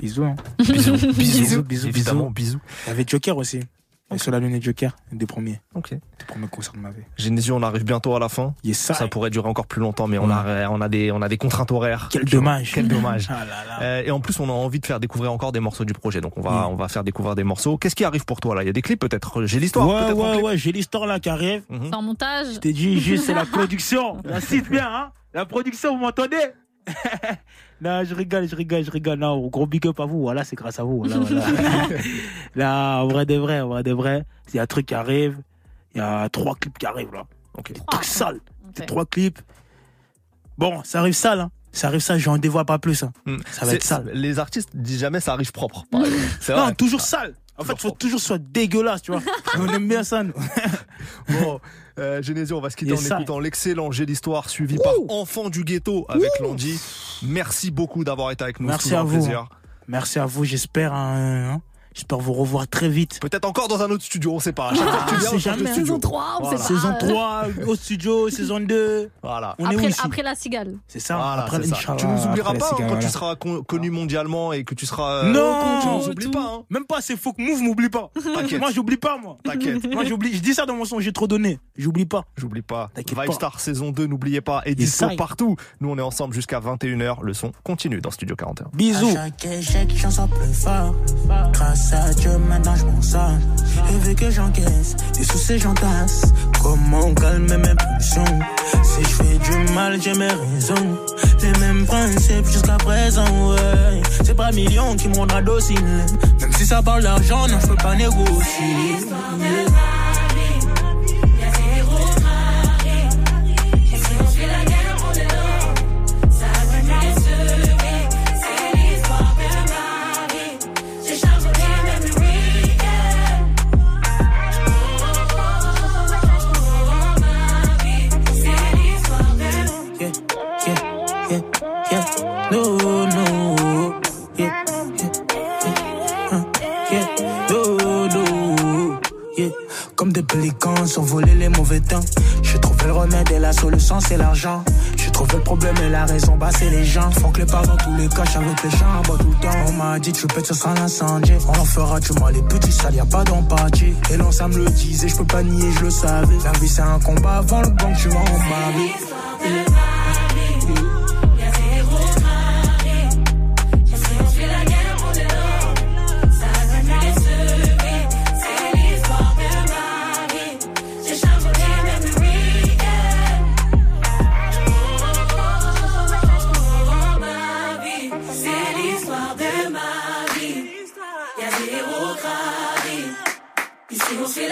Bisous. Hein. [laughs] Bisous, bisous, bisous, bisous, évidemment, bisous. Il y avait Joker aussi. Et Solalune et Joker, deux premiers. Ok. Les premiers concerts de ma vie. Genesio, on arrive bientôt à la fin. Yes, ça. Ça pourrait durer encore plus longtemps, mais on a, on a des, on a des contraintes horaires. Quel dommage. Quel dommage. [laughs] Ah là là. Euh, et en plus, on a envie de faire découvrir encore des morceaux du projet. Donc, on va, on va faire découvrir des morceaux. Qu'est-ce qui arrive pour toi là? Il y a des clips peut-être? J'ai l'histoire. Ouais, ouais, ouais, j'ai l'histoire là qui arrive. Mhm. En montage. Je t'ai dit juste, c'est la [laughs] production. La cite bien, hein La production, vous m'entendez? Non, je rigole, je rigole, je rigole. Non, gros big up à vous. Voilà, c'est grâce à vous. Voilà, voilà. [laughs] là, en vrai de vrai, en vrai de vrai, il y a un truc qui arrive. Il y a trois clips qui arrivent là. Ok. Des trucs sales. Ok. Des trois clips. Bon, ça arrive sale, hein. Ça arrive sale, j'en dévoile pas plus. Hein. Hmm. Ça va être sale. Les artistes disent jamais ça arrive propre. par. C'est Non, toujours sale. En fait, il faut toujours soit dégueulasse, tu vois. [laughs] On aime bien ça, nous. [laughs] Bon, euh, Genesio, on va se quitter Yes, en écoutant l'excellent J'ai l'histoire suivi par Enfant du ghetto avec Landy. Merci beaucoup d'avoir été avec nous. Merci à vous. plaisir. Merci à vous, j'espère. hein, j'espère vous revoir très vite. Peut-être encore dans un autre studio, on sait pas. À chaque fois que tu Ah, viens, c'est on jamais. studio. Saison 3, on Voilà. sait pas. Saison 3, au studio, saison 2. Voilà. On est où Après, la cigale. C'est ça, Voilà, après c'est ça. Tu nous oublieras pas hein, quand voilà. tu seras con- connu mondialement et que tu seras. euh, Non Tu nous oublies pas, hein. Même pas, c'est faux que Move m'oublie pas. T'inquiète. Moi, j'oublie pas, moi. T'inquiète. Moi, j'oublie. Je dis ça dans mon son, j'ai trop donné. J'oublie pas. J'oublie pas. T'inquiète Vibe pas. Star saison 2, n'oubliez pas. Et dispo partout. Nous, on est ensemble jusqu'à 21h. Le son continue dans Studio 41. Bisous. Grâce à Dieu, maintenant je m'en sors. Et vu que j'encaisse, des soucis j'entasse. Comment calmer mes pulsions? Si je fais du mal, j'ai mes raisons. Les mêmes principes jusqu'à présent, ouais. C'est pas millions qui me rendra docile. Même si ça parle d'argent, non, je peux pas négocier. Comme des pélicans, s'envoler les mauvais temps. J'ai trouvé le remède et la solution, c'est l'argent. J'ai trouvé le problème et la raison, bah c'est les gens. Faut que les parents, tous les caches avec les gens, bah tout le temps. On m'a dit, tu pètes, ce sera l'incendie. On leur fera du mal, les petits sales, y a pas d'empathie. Et non, ça me le disait, je peux pas nier, je le savais. La vie, c'est un combat avant le banc, tu m'en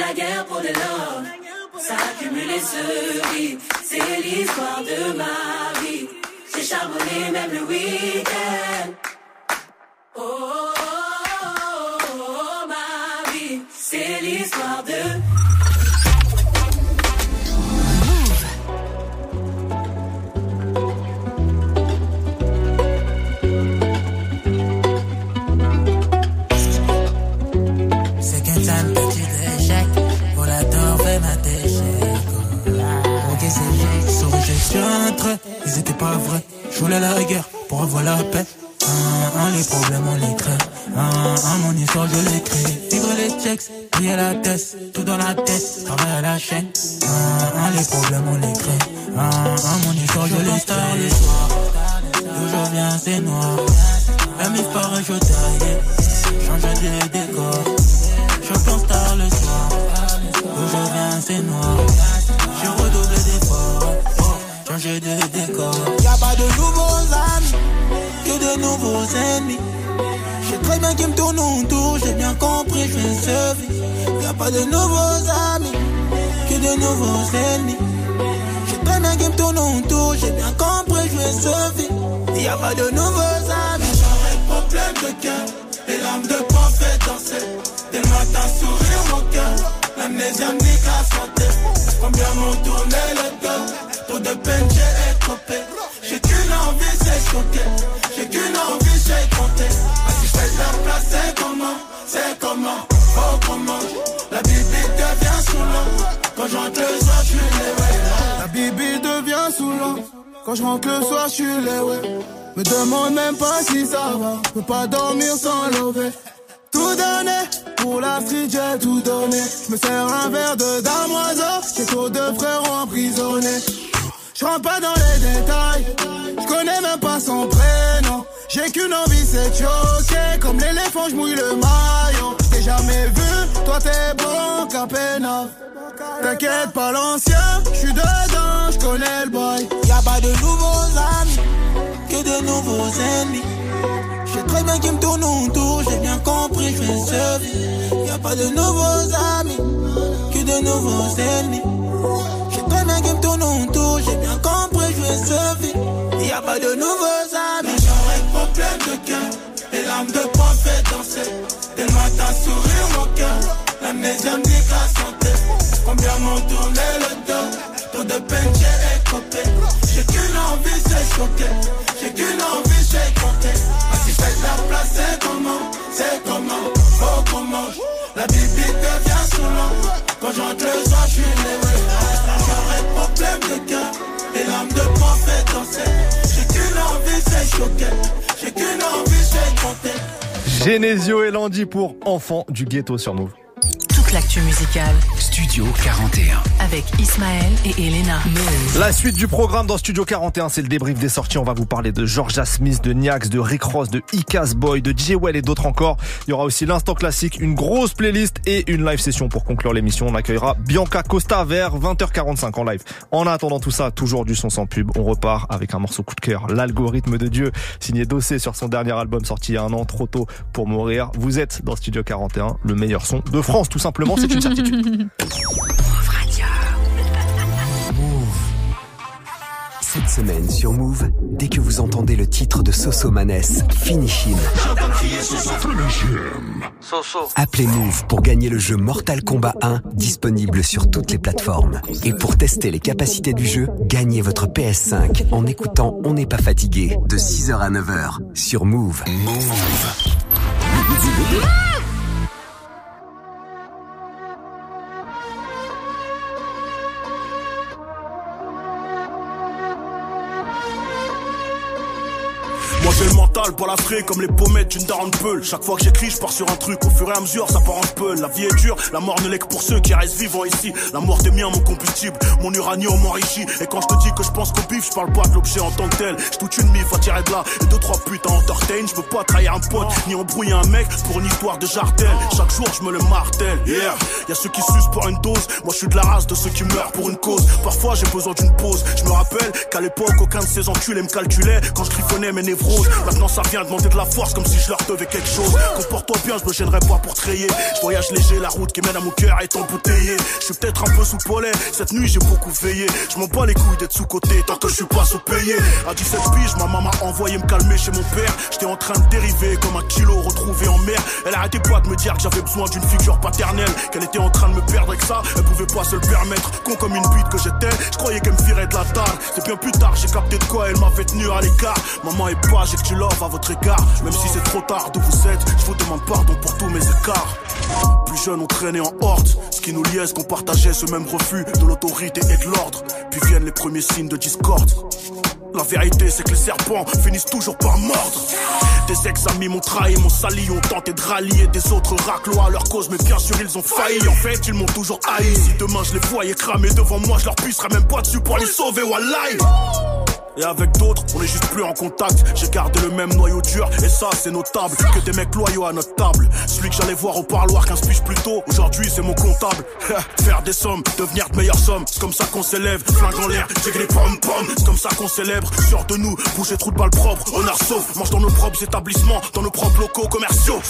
la guerre pour de l'or. Ça accumule et se vit. C'est l'histoire de ma vie. J'ai charbonné même le week-end. Oh, oh, oh, oh, ma vie. C'est l'histoire de. Qu'un sale petit échec. J'ai entre ils étaient pas vrais. Je voulais la guerre pour avoir la paix. Un, un, les problèmes, on les crée. Un, un, mon histoire, je l'écris. Vivre les checks, payer la tête. Tout dans la tête, travail à la chaîne. Un, un, les problèmes, on les crée. Un, un, mon histoire, je l'écris. le soir. D'où je viens, c'est noir. La mif paraît, je taille. Change de décor. Je pense le soir. D'où je viens, c'est noir. Je redouble changer de décor. Y'a pas de nouveaux amis, que de nouveaux ennemis. J'ai très bien qu'ils me tournent autour, j'ai bien compris, je vais survivre. Y'a pas de nouveaux amis, que de nouveaux ennemis. J'ai très bien qu'ils me tournent autour, j'ai bien compris, je vais survivre. Y'a pas de nouveaux amis. J'aurais problème de cœur, les larmes de pan fait danser. Des matins sourire mon cœur, l'amnésie me nique la santé. Combien m'ont tourné le dos, trop de peine j'ai écopé. J'ai choqué. J'ai qu'une envie, c'est compter. Ah, si je fais la place, c'est comment, c'est comment, oh comment? La bibi devient saoulant. Quand j'entre le soir, je suis les La bibi devient saoulant. Quand je rentre le soir, je suis les ouais. Me demande même pas si ça va. Peux pas dormir sans lever. Tout donné, pour la street j'ai tout donné. Je me sers un verre de damoiseau, j'ai trop de frères emprisonnés. Je rentre pas dans les détails, je connais même pas son prénom. J'ai qu'une envie, c'est choquer. Comme l'éléphant, je mouille le maillot. T'ai jamais vu, toi t'es bon qu'à. T'inquiète pas l'ancien, je suis dedans, je connais le boy. Y'a pas de nouveaux amis, que de nouveaux ennemis. J'ai très bien qui me tourne autour, j'ai bien compris, je fais ce vie. Y a pas de nouveaux amis, que de nouveaux ennemis. Tourne autour, j'ai bien compris, je ce vie. Y a pas de nouveaux amis. J'aurais problème de cœur, les larmes de poing danser. Dès sourire mon cœur, l'amnésie me dit la santé. Combien m'ont tourné le dos, trop de peine j'ai écopé. J'ai qu'une envie, c'est choquer. J'ai qu'une envie, c'est compter. Ah, si je fais de la place, c'est comment, c'est comment, oh comment? La bibi devient saoulant. Quand j'entre le soir, je suis Genesio et Landy pour Enfants du ghetto sur Move. Toute l'actu musicale Studio 41. avec Ismaël et Elena. La suite du programme dans Studio 41, c'est le débrief des sorties. On va vous parler de Georgia Smith, de Niax, de Rick Ross, de Icas Boy, de J. Well et d'autres encore. Il y aura aussi l'instant classique, une grosse playlist et une live session pour conclure l'émission. On accueillera Bianca Costa vers 20h45 en live. En attendant tout ça, toujours du son sans pub. On repart avec un morceau coup de cœur, l'algorithme de Dieu, signé Dossé sur son dernier album sorti il y a un an, trop tôt pour mourir. Vous êtes dans Studio 41, le meilleur son de France, tout simplement. C'est une certitude. [laughs] Cette semaine sur Move, dès que vous entendez le titre de Soso Manes, Finishin, appelez Move pour gagner le jeu Mortal Kombat 1, disponible sur toutes les plateformes. Et pour tester les capacités du jeu, gagnez votre PS5 en écoutant On n'est pas fatigué de 6h à 9h sur Move. Moi pour la fraie comme les pommettes d'une daronne peule. Chaque fois que j'écris, je pars sur un truc. Au fur et à mesure, ça part en peule. La vie est dure, la mort ne l'est que pour ceux qui restent vivants ici. La mort est mien, mon combustible, mon uranium m'enrichit. Et quand je te dis que je pense qu'au bif, je parle pas de l'objet en tant que tel. Je toute une mif à tirer de là et deux trois à entertain. Je veux pas trahir un pote ni embrouiller un mec pour une histoire de jardel. Chaque jour, je me le martèle. Yeah, y a ceux qui sucent pour une dose. Moi, je suis de la race de ceux qui meurent pour une cause. Parfois, j'ai besoin d'une pause. Je me rappelle qu'à l'époque, aucun de ces enculés me calculait quand je griffonnais mes névroses. Maintenant, ça vient demander de la force comme si je leur devais quelque chose. Comporte-toi bien, je me gênerai pas pour trayer. Je voyage léger, la route qui mène à mon cœur est embouteillée. Je suis peut-être un peu sous polais. Cette nuit, j'ai beaucoup veillé. Je m'en bats les couilles d'être sous-côté tant que je suis pas sous-payé. À 17 piges, ma maman a envoyé me calmer chez mon père. J'étais en train de dériver comme un kilo retrouvé en mer. Elle arrêtait pas de me dire que j'avais besoin d'une figure paternelle. Qu'elle était en train de me perdre que ça, elle pouvait pas se le permettre. Con comme une bite que j'étais, je croyais qu'elle me virait de la table. C'est bien plus tard, j'ai capté de quoi elle m'avait tenu à l'écart. Maman est pas, j'ai que tu l'offres votre égard. Même si c'est trop tard d'où vous êtes, je vous demande pardon pour tous mes écarts. Plus jeunes, on traînait en horde. Ce qui nous liait, qu'on partageait ce même refus de l'autorité et de l'ordre. Puis viennent les premiers signes de discorde. La vérité, c'est que les serpents finissent toujours par mordre. Des ex-amis m'ont trahi, m'ont sali, ont tenté de rallier des autres raclois à leur cause, mais bien sûr ils ont failli. En fait, ils m'ont toujours haï. Si demain je les voyais cramer devant moi, je leur pisserais même pas dessus pour les sauver, wallahi. Et avec d'autres, on est juste plus en contact. J'ai gardé le même noyau dur, et ça c'est notable. Que des mecs loyaux à notre table. Celui que j'allais voir au parloir 15 piges plus tôt, aujourd'hui c'est mon comptable. Faire des sommes, devenir de meilleures sommes, c'est comme ça qu'on s'élève. Flingue en l'air, j'ai les pom pom, c'est comme ça qu'on célèbre. Sors de nous, bouger trou de balle propre, on a sauf. Mange dans nos propres établissements, dans nos propres locaux commerciaux.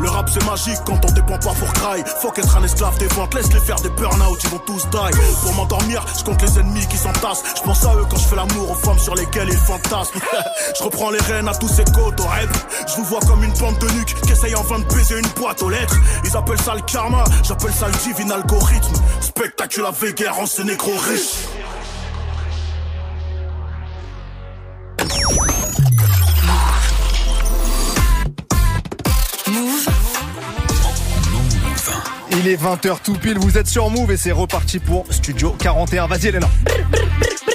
Le rap c'est magique quand on dépend pas pour cry. Faut qu'être un esclave des ventes, laisse les faire des burn-out, ils vont tous die. Pour m'endormir, je compte les ennemis qui s'entassent. Je pense à eux quand je fais l'amour aux femmes sur lesquels ils fantasment. [laughs] je reprends les rênes à tous ces côtes au rêve. Je vous vois comme une bande de nuque qui essaye enfin de baiser une boîte aux lettres. Ils appellent ça le karma, j'appelle ça le divin algorithme. Spectaculaire guerre en ce négro riche. Il est 20h tout pile, vous êtes sur Move et c'est reparti pour Studio 41. Vas-y Elena. Brr, brr,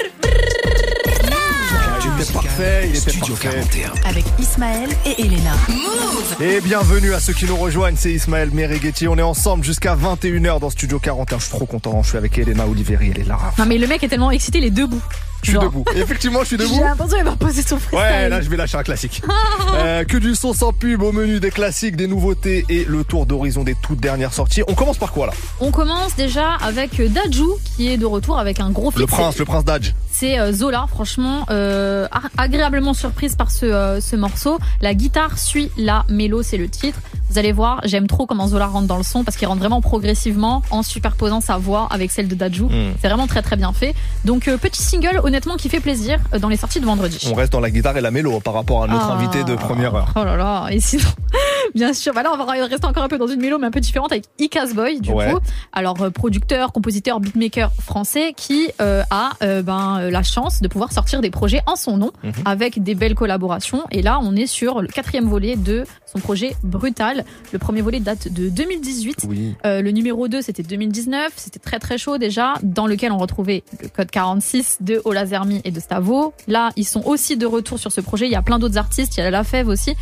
était parfait, il était Studio parfait. 41. Avec Ismaël et Elena. Move Et bienvenue à ceux qui nous rejoignent, c'est Ismaël Merighetti. On est ensemble jusqu'à 21h dans Studio 41. Je suis trop content, je suis avec Elena Oliveri, elle est là. Non, mais le mec est tellement excité, il est debout. Je suis debout. Effectivement, je suis debout. J'ai l'impression qu'il va poser son freestyle. Ouais, là je vais lâcher un classique. [laughs] Euh, que du son sans pub au menu des classiques, des nouveautés et le tour d'horizon des toutes dernières sorties. On commence par quoi là? On commence déjà avec Daju qui est de retour avec un gros feat. Le prince, le prince d'Adj. C'est euh, Zola, franchement, euh, agréablement surprise par ce, euh, ce morceau. La guitare suit la mélo, c'est le titre. Vous allez voir, j'aime trop comment Zola rentre dans le son parce qu'il rentre vraiment progressivement en superposant sa voix avec celle de Daju. Mm. C'est vraiment très très bien fait. Donc euh, petit single, honnêtement, qui fait plaisir euh, dans les sorties de vendredi. On reste dans la guitare et la mélo par rapport à notre Ah. invité de première heure. Oh là là, et sinon, [laughs] bien sûr, bah là on va rester encore un peu dans une mélo mais un peu différente avec Icaz Boy du Ouais. coup. Alors euh, producteur, compositeur, beatmaker français qui a ben la chance de pouvoir sortir des projets en son nom Mhm. avec des belles collaborations. Et là on est sur le quatrième volet de son projet Brutal. Le premier volet date de 2018. Oui. Euh, le numéro 2, c'était 2019. C'était très très chaud déjà, dans lequel on retrouvait le code 46 de Olazermi et de Stavo. Là, ils sont aussi de retour sur ce projet. Il y a plein d'autres artistes. Il y a La Fève aussi.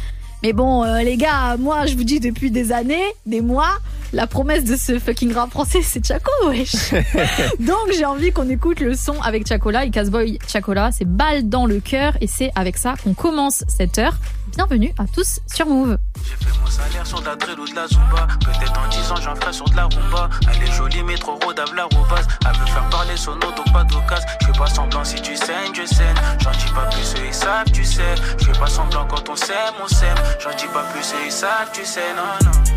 Mais bon, euh, les gars, moi, je vous dis depuis des années, des mois, la promesse de ce fucking rap français, c'est Chaco, wesh. [laughs] Donc, j'ai envie qu'on écoute le son avec Chacola et Casboy Chacola. C'est balle dans le cœur et c'est avec ça qu'on commence cette heure. Bienvenue à tous sur Move. J'ai fait mon salaire sur de la drill ou de la zumba. Peut-être en 10 ans j'en ferai sur de la rumba. Elle est jolie mais trop rodave la roubasse. Elle veut faire parler son auto, donc pas d'occasion. Je fais pas semblant si tu saignes, je saigne. J'en dis pas plus, ils savent, tu sais. Je fais pas semblant quand on s'aime, on s'aime. J'en dis pas plus, ils savent, tu sais, non, non.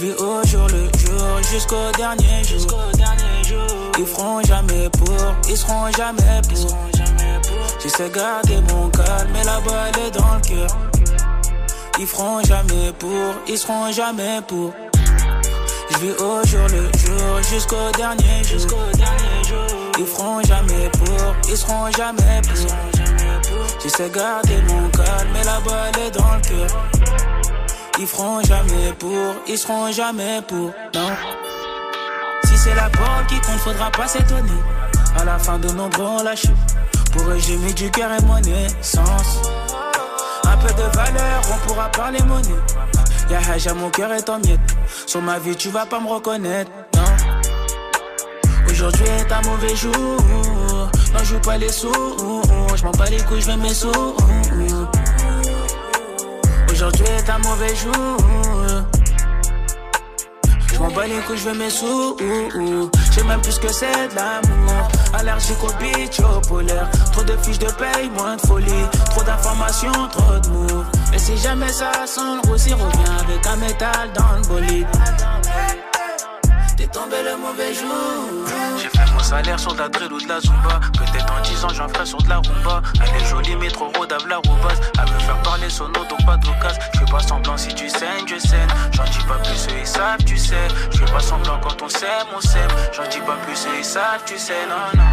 Vis au jour le jour jusqu'au dernier jour. Ils feront jamais pour, ils seront jamais pour. J'essaie garder mon calme, mais la balle est dans le cœur. Ils feront jamais pour, ils seront jamais pour. Je vis au jour le jour jusqu'au dernier jour. Ils feront jamais pour, ils seront jamais pour. J'essaie garder mon calme, mais la balle est dans le cœur. Ils feront jamais pour, ils seront jamais pour. Non. Si c'est la balle qui compte, faudra pas s'étonner. À la fin de nos bons lâchés. Pour eux, j'ai mis du cœur et mon essence. Un peu de valeur, on pourra parler monnaie. Y'a Haja, mon cœur est en miettes. Sur ma vie, tu vas pas me reconnaître. Non. Aujourd'hui est un mauvais jour. Non, veux pas les sous. Je m'en bats les couilles, je vais mes sous. Aujourd'hui est un mauvais jour. Je m'en bats les couilles, je veux mes sous. Je sais même plus que c'est de l'amour. Allergique au bitch, au polaire. Trop de fiches de paye, moins de folie. Trop d'informations, trop de moves. Et si jamais ça sonne, aussi reviens avec un métal dans le bolide. T'es tombé le mauvais jour. Mon salaire sur de la drill ou de la zumba. Peut-être en 10 ans j'en ferai sur de la rumba. Elle est jolie mais trop rodave la roubasse. Elle veut faire parler son auto, donc pas d'occasion. Je fais pas semblant si tu saignes, je saigne. J'en dis pas plus, eux ils savent, tu sais. Je fais pas semblant quand on s'aime, on s'aime. J'en dis pas plus, eux ils savent, tu sais, non, non.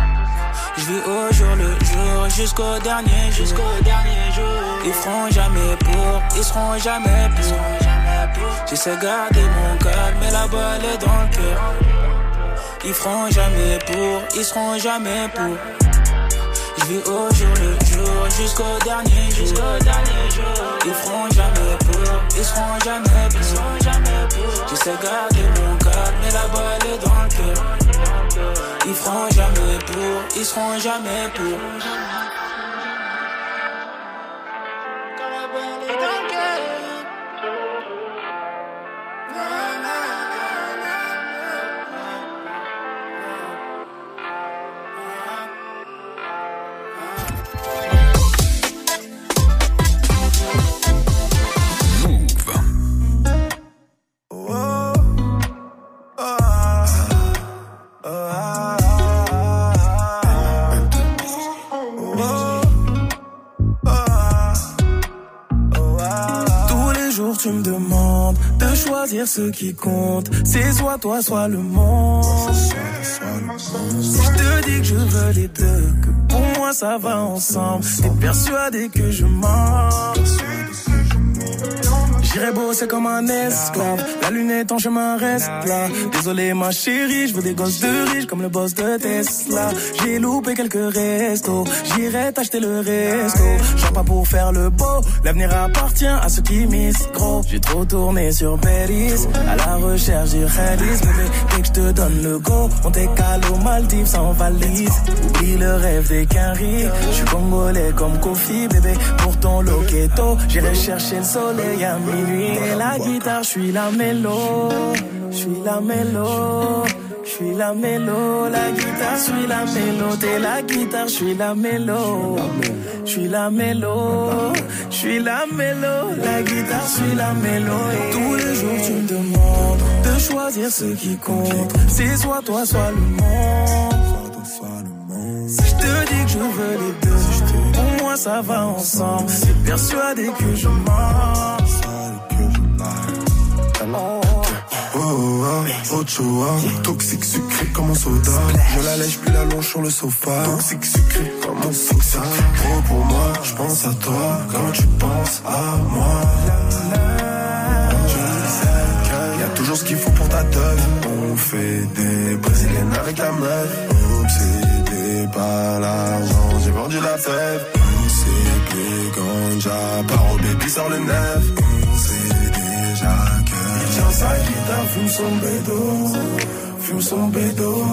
Je vis au jour le jour jusqu'au dernier. Jusqu'au dernier jour. Ils feront jamais pour, ils seront jamais pour. J'essaie garder mon calme, mais la balle est dans le cœur. Ils feront jamais pour, ils seront jamais pour. Je vis au jour le jour jusqu'au dernier. Jusqu'au dernier jour. Ils feront jamais pour, ils seront jamais pour. J'essaie garder mon calme, mais la balle est dans le cœur. Ils feront jamais pour, ils seront jamais pour. Tous les jours tu me demandes de choisir ce qui compte. C'est soit toi, soit le monde. Si je te dis que je veux les deux, que pour moi ça va ensemble. T'es persuadé que je mens. J'irai c'est comme un esclave. La lune est en chemin, reste là. Désolé, ma chérie, je veux des gosses de riches comme le boss de Tesla. J'ai loupé quelques restos, j'irai t'acheter le resto. J'en pas pour faire le beau, l'avenir appartient à ceux qui misent gros. J'ai trop tourné sur Paris, à la recherche du réalisme. Bébé, dès que je te donne le go, on décale aux Maldives sans valise. Oublie le rêve des quinries, je suis congolais comme Kofi, bébé. Pour ton loqueto, j'irai chercher le soleil à Et la guitare, je suis la mélo, je suis la mélo. Je suis la mélo, la guitare, je suis la mélo, t'es la guitare, je suis la mélo. Je suis la mélo, je suis la mélo, la guitare, je suis la mélo. Et tous les jours tu me demandes de choisir ce qui compte. C'est soit toi, soit le monde. Si je te dis que je veux les deux, pour moi ça va ensemble. C'est persuadé que je mens. Oh, oh, oh, Ochoa, toxique sucré comme un soda. Je la lèche puis la longe sur le sofa. Toxique sucré comme un soda. Trop pour moi, je pense à toi quand tu penses à moi? Je sais qu'il y a toujours ce qu'il faut pour ta teuf. On fait des brésiliennes avec la meuf. Obsédé par l'argent, j'ai vendu la fève. Plus ganja, par au baby sort le neuf. Il tient sa guitare, fume son bédo, fume son bédo,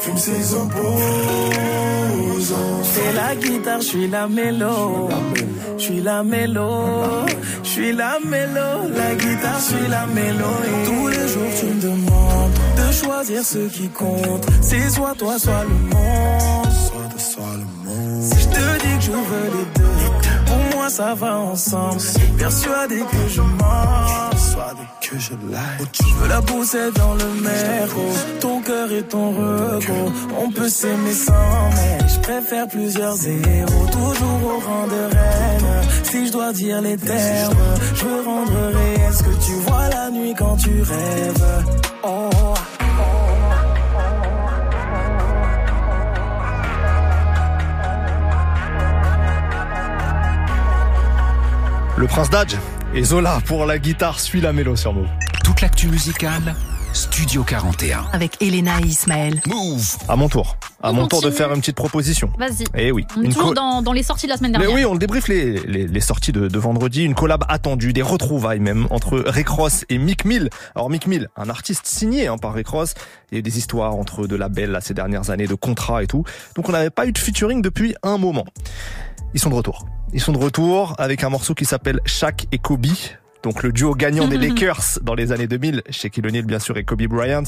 fume ses opposants. C'est la guitare, je suis la mélo. Je suis la mélo. Je suis la mélo. La guitare, je suis la mélo. Et tous les jours, tu me demandes de choisir ce qui compte. C'est soit toi, soit le monde. Soit toi, soit le monde. Si je te dis que je veux les deux, pour moi, ça va ensemble. Persuadé que je mens. Que je. Je veux la pousser dans le métro. Ton cœur et ton repos. On peut s'aimer sans, mais je préfère plusieurs zéros. Toujours au rang de reine. Si je dois dire les termes, je veux rendre réel ce que tu vois la nuit quand tu rêves? Oh. Le prince d'Adj et Zola pour la guitare suit la mélo sur Move. Toute l'actu musicale, Studio 41. Avec Elena et Ismaël. Move À mon tour. À On mon tour de faire une petite proposition. Vas-y. Eh oui. On est Une toujours co- dans, dans les sorties de la semaine Mais dernière. oui, on débriefe les, les, les sorties de, de vendredi. Une collab attendue, des retrouvailles même, entre Rick Ross et Mick Mill. Alors Mick Mill, un artiste signé hein, par Rick Ross. Il y a eu des histoires entre de labels là, ces dernières années, de contrats et tout. Donc on n'avait pas eu de featuring depuis un moment. Ils sont de retour. Ils sont de retour avec un morceau qui s'appelle Shaq et Kobe. Donc le duo gagnant des [laughs] Lakers dans les années 2000, Shaquille O'Neal bien sûr et Kobe Bryant.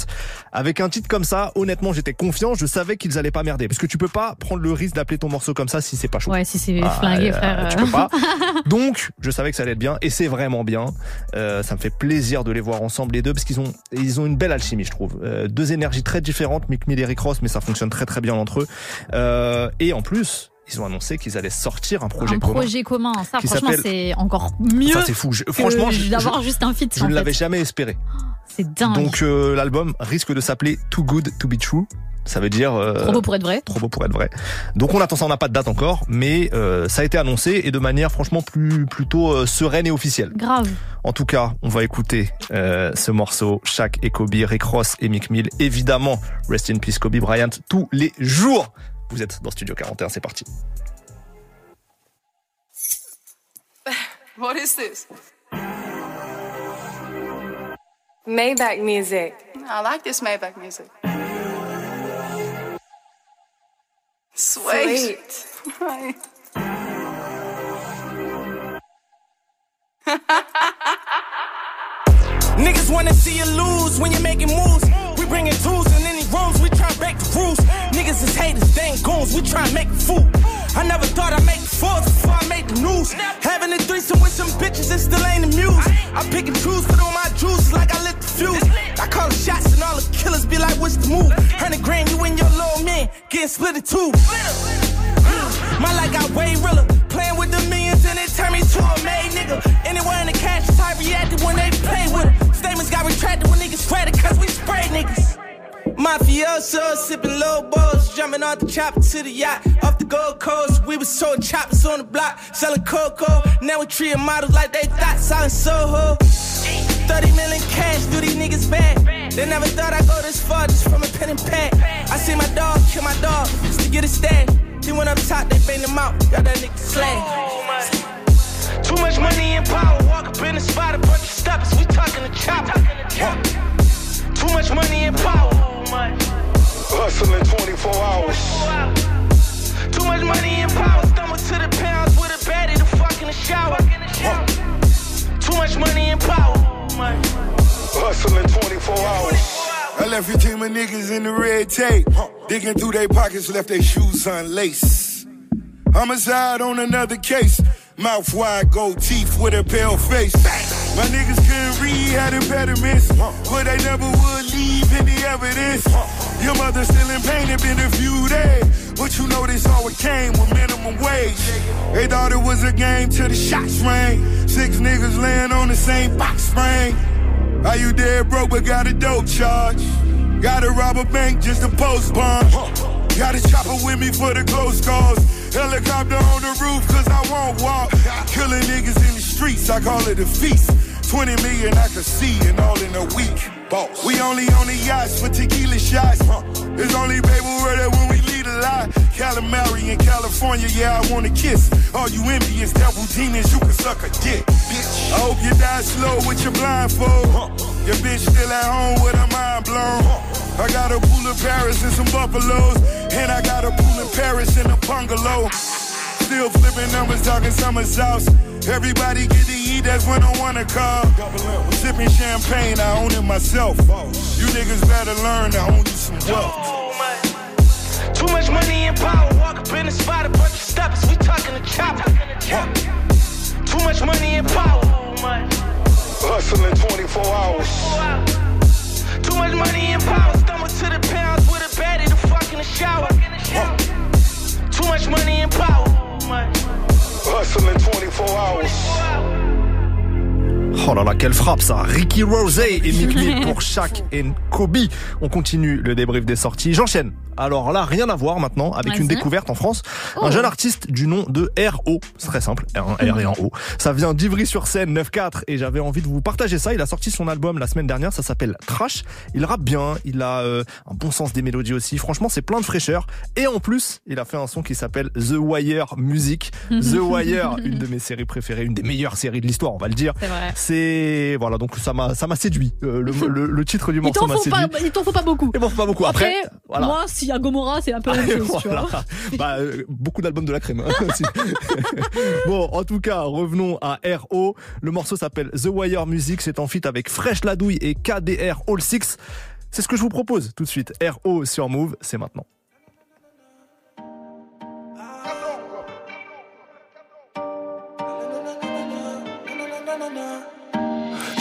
Avec un titre comme ça, honnêtement j'étais confiant, je savais qu'ils allaient pas merder. Parce que tu peux pas prendre le risque d'appeler ton morceau comme ça si c'est pas chaud. Ouais, si c'est Ah, flingué, euh, frère. Tu peux pas. [laughs] Donc, je savais que ça allait être bien, et c'est vraiment bien. Euh, ça me fait plaisir de les voir ensemble les deux parce qu'ils ont ils ont une belle alchimie, je trouve. Euh, deux énergies très différentes, Mick Mill et Rick Ross, mais ça fonctionne très très bien entre eux. Euh, et en plus, ils ont annoncé qu'ils allaient sortir un projet un commun. projet commun, ça franchement c'est encore mieux. Ça c'est fou. Je- franchement, je- d'avoir juste un feat. Je ne l'avais jamais espéré. C'est dingue. Donc euh, l'album risque de s'appeler Too Good to Be True. Ça veut dire euh, Trop beau pour être vrai. Trop beau pour être vrai. Donc on attend ça, on n'a pas de date encore, mais euh, ça a été annoncé et de manière franchement plus plutôt euh, sereine et officielle. Grave. En tout cas, on va écouter euh, ce morceau, Shaq et Kobe, Rick Ross et Mick Mill. Évidemment, Rest in Peace Kobe Bryant tous les jours. Vous êtes dans Studio 41, c'est parti. [laughs] What is this? Maybach music. I like this Maybach music. Sweet. Right. [laughs] Niggas wanna see you lose when you're making moves. We bringing tools in Niggas is haters, they ain't goons, we try make the fool. I never thought I'd make fourth before I made the news. Having a threesome with some bitches, it still ain't amused. I pick and choose, put on my juices like I lit the fuse. I call the shots and all the killers be like, what's the move? Hundred grand, you and your little man, getting split in two. My life got way realer. Playing with the millions and it turned me to a made nigga. Anywhere in the cash I reacted when they play with it. Statements got retracted when niggas spread it cause we spray niggas. Mafioso, sipping low balls, jumping off the chopper to the yacht. Off the Gold Coast, we was sold choppers on the block, selling cocoa. Now we treating models like they thought, selling Soho. 30 million cash, do these niggas bad. They never thought I'd go this far just from a pen and pad. I see my dog kill my dog just to get a stash. He went up top, they banged him out, got that nigga slashed. Too much money and power, walk up in the spot, a bunch of steppers, we talking to chopper. Too much money and power. Hustling 24 hours. Too much money and power. Stumble to the pounds with a baddie to fuck in the shower. Too much money and power. Hustling 24 hours. I left your team of niggas in the red tape. Digging through their pockets, left their shoes unlaced. Homicide on another case. Mouth wide, gold teeth with a pale face. My niggas couldn't read, had impediments. But they never would leave any evidence. Your mother still in pain, it been a few days. But you know this always came with minimum wage. They thought it was a game till the shots rang. Six niggas laying on the same box spring. Are you dead broke but got a dope charge? Gotta rob a bank just to post bond. Got a chopper with me for the close calls. Helicopter on the roof cause I won't walk. Killing niggas in the streets, I call it a feast. 20 million I could see and all in a week. Boss. We only on the yachts for tequila shots. It's only baby murder when we lead a lot. Calamari in California, yeah, I wanna kiss. All you envious devil demons, you can suck a dick. Bitch. I hope you die slow with your blindfold. Your bitch still at home with her mind blown. I got a pool of Paris and some buffaloes. And I got a pool in Paris and a bungalow. Still flipping numbers, talking summer sauce. Everybody get to eat, that's when I wanna call. I'm sipping champagne, I own it myself. You niggas better learn I own you some wealth. Too much money and power. Walk up in the spot, a bunch of steppers, we talking to chopper. Too much money and power. Hustling 24 hours. Too much money and power. Stumble to the pounds with a baddie to fuck in the shower. Too much money and power. Hustling 24 hours. Oh là là, quelle frappe ça Ricky Rose et Mick Mill pour [laughs] Shaq et Kobe. On continue le débrief des sorties. J'enchaîne. Alors là, rien à voir maintenant avec une découverte en France. Oh. Un jeune artiste du nom de R.O. C'est très simple, R, un R et un O. Ça vient d'Ivry-sur-Seine, 9-4. Et j'avais envie de vous partager ça. Il a sorti son album la semaine dernière, ça s'appelle Trash. Il rappe bien, il a euh, un bon sens des mélodies aussi. Franchement, c'est plein de fraîcheur. Et en plus, il a fait un son qui s'appelle The Wire Music. The [laughs] Wire, une de mes séries préférées, une des meilleures séries de l'histoire, on va le dire. C'est voilà, donc ça m'a ça m'a séduit. Euh, le, le, le titre du morceau m'a faut pas, il t'en faut pas beaucoup. Il m'en faut pas beaucoup. Après, Après, voilà. moi, y a Gomorrah, c'est un peu [laughs] la même chose, tu Voilà. vois. Bah, euh, beaucoup d'albums de la crème. hein, [laughs] [laughs] bon, en tout cas, revenons à R.O. Le morceau s'appelle The Wire Music. C'est en feat avec Fresh Ladouille et KDR All Six. C'est ce que je vous propose tout de suite. R.O. sur Move, c'est maintenant.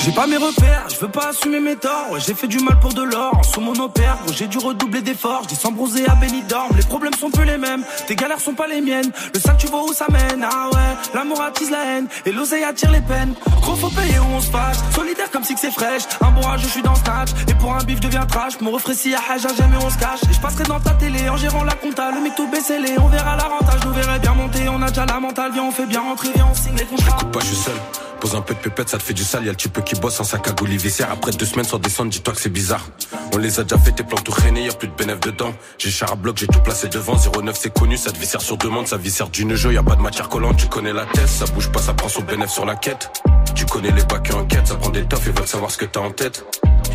J'ai pas mes repères, je veux pas assumer mes torts. Ouais, j'ai fait du mal pour de l'or, en sous mon opère. J'ai dû redoubler d'efforts, je descends bronzé à Benidorm. Les problèmes sont peu les mêmes, tes galères sont pas les miennes. Le sac, tu vois où ça mène, ah ouais. L'amour attise la haine, et l'oseille attire les peines. Gros, faut payer où on se fâche. Solidaire comme si que c'est fraîche. Un bon je suis dans snatch. Et pour un bif, devient trash. Me refraie à Haja, jamais on se cache. Et je passerai dans ta télé en gérant la compta. Le mec tout baissé on verra l'avantage. Nous verrai bien monter, on a déjà la mentale. Viens, on fait bien rentrer, viens, on signe les contrats. Écoute pas, je suis seul. Pose un peu de pépette, ça te fait du sale. Y'a le type qui bosse en sac à viscère. Après deux semaines sans descendre, dis-toi que c'est bizarre. On les a déjà fait, tes plans tout traînés, y'a plus de bénéf dedans. J'ai char à bloc, j'ai tout placé devant. 09 c'est connu, ça te viscère sur demande, ça viscère d'une jeu. Y'a pas de matière collante, tu connais la tête. Ça bouge pas, ça prend son bénéf sur la quête. Tu connais les bacs en quête, ça prend des toffs, ils veulent savoir ce que t'as en tête.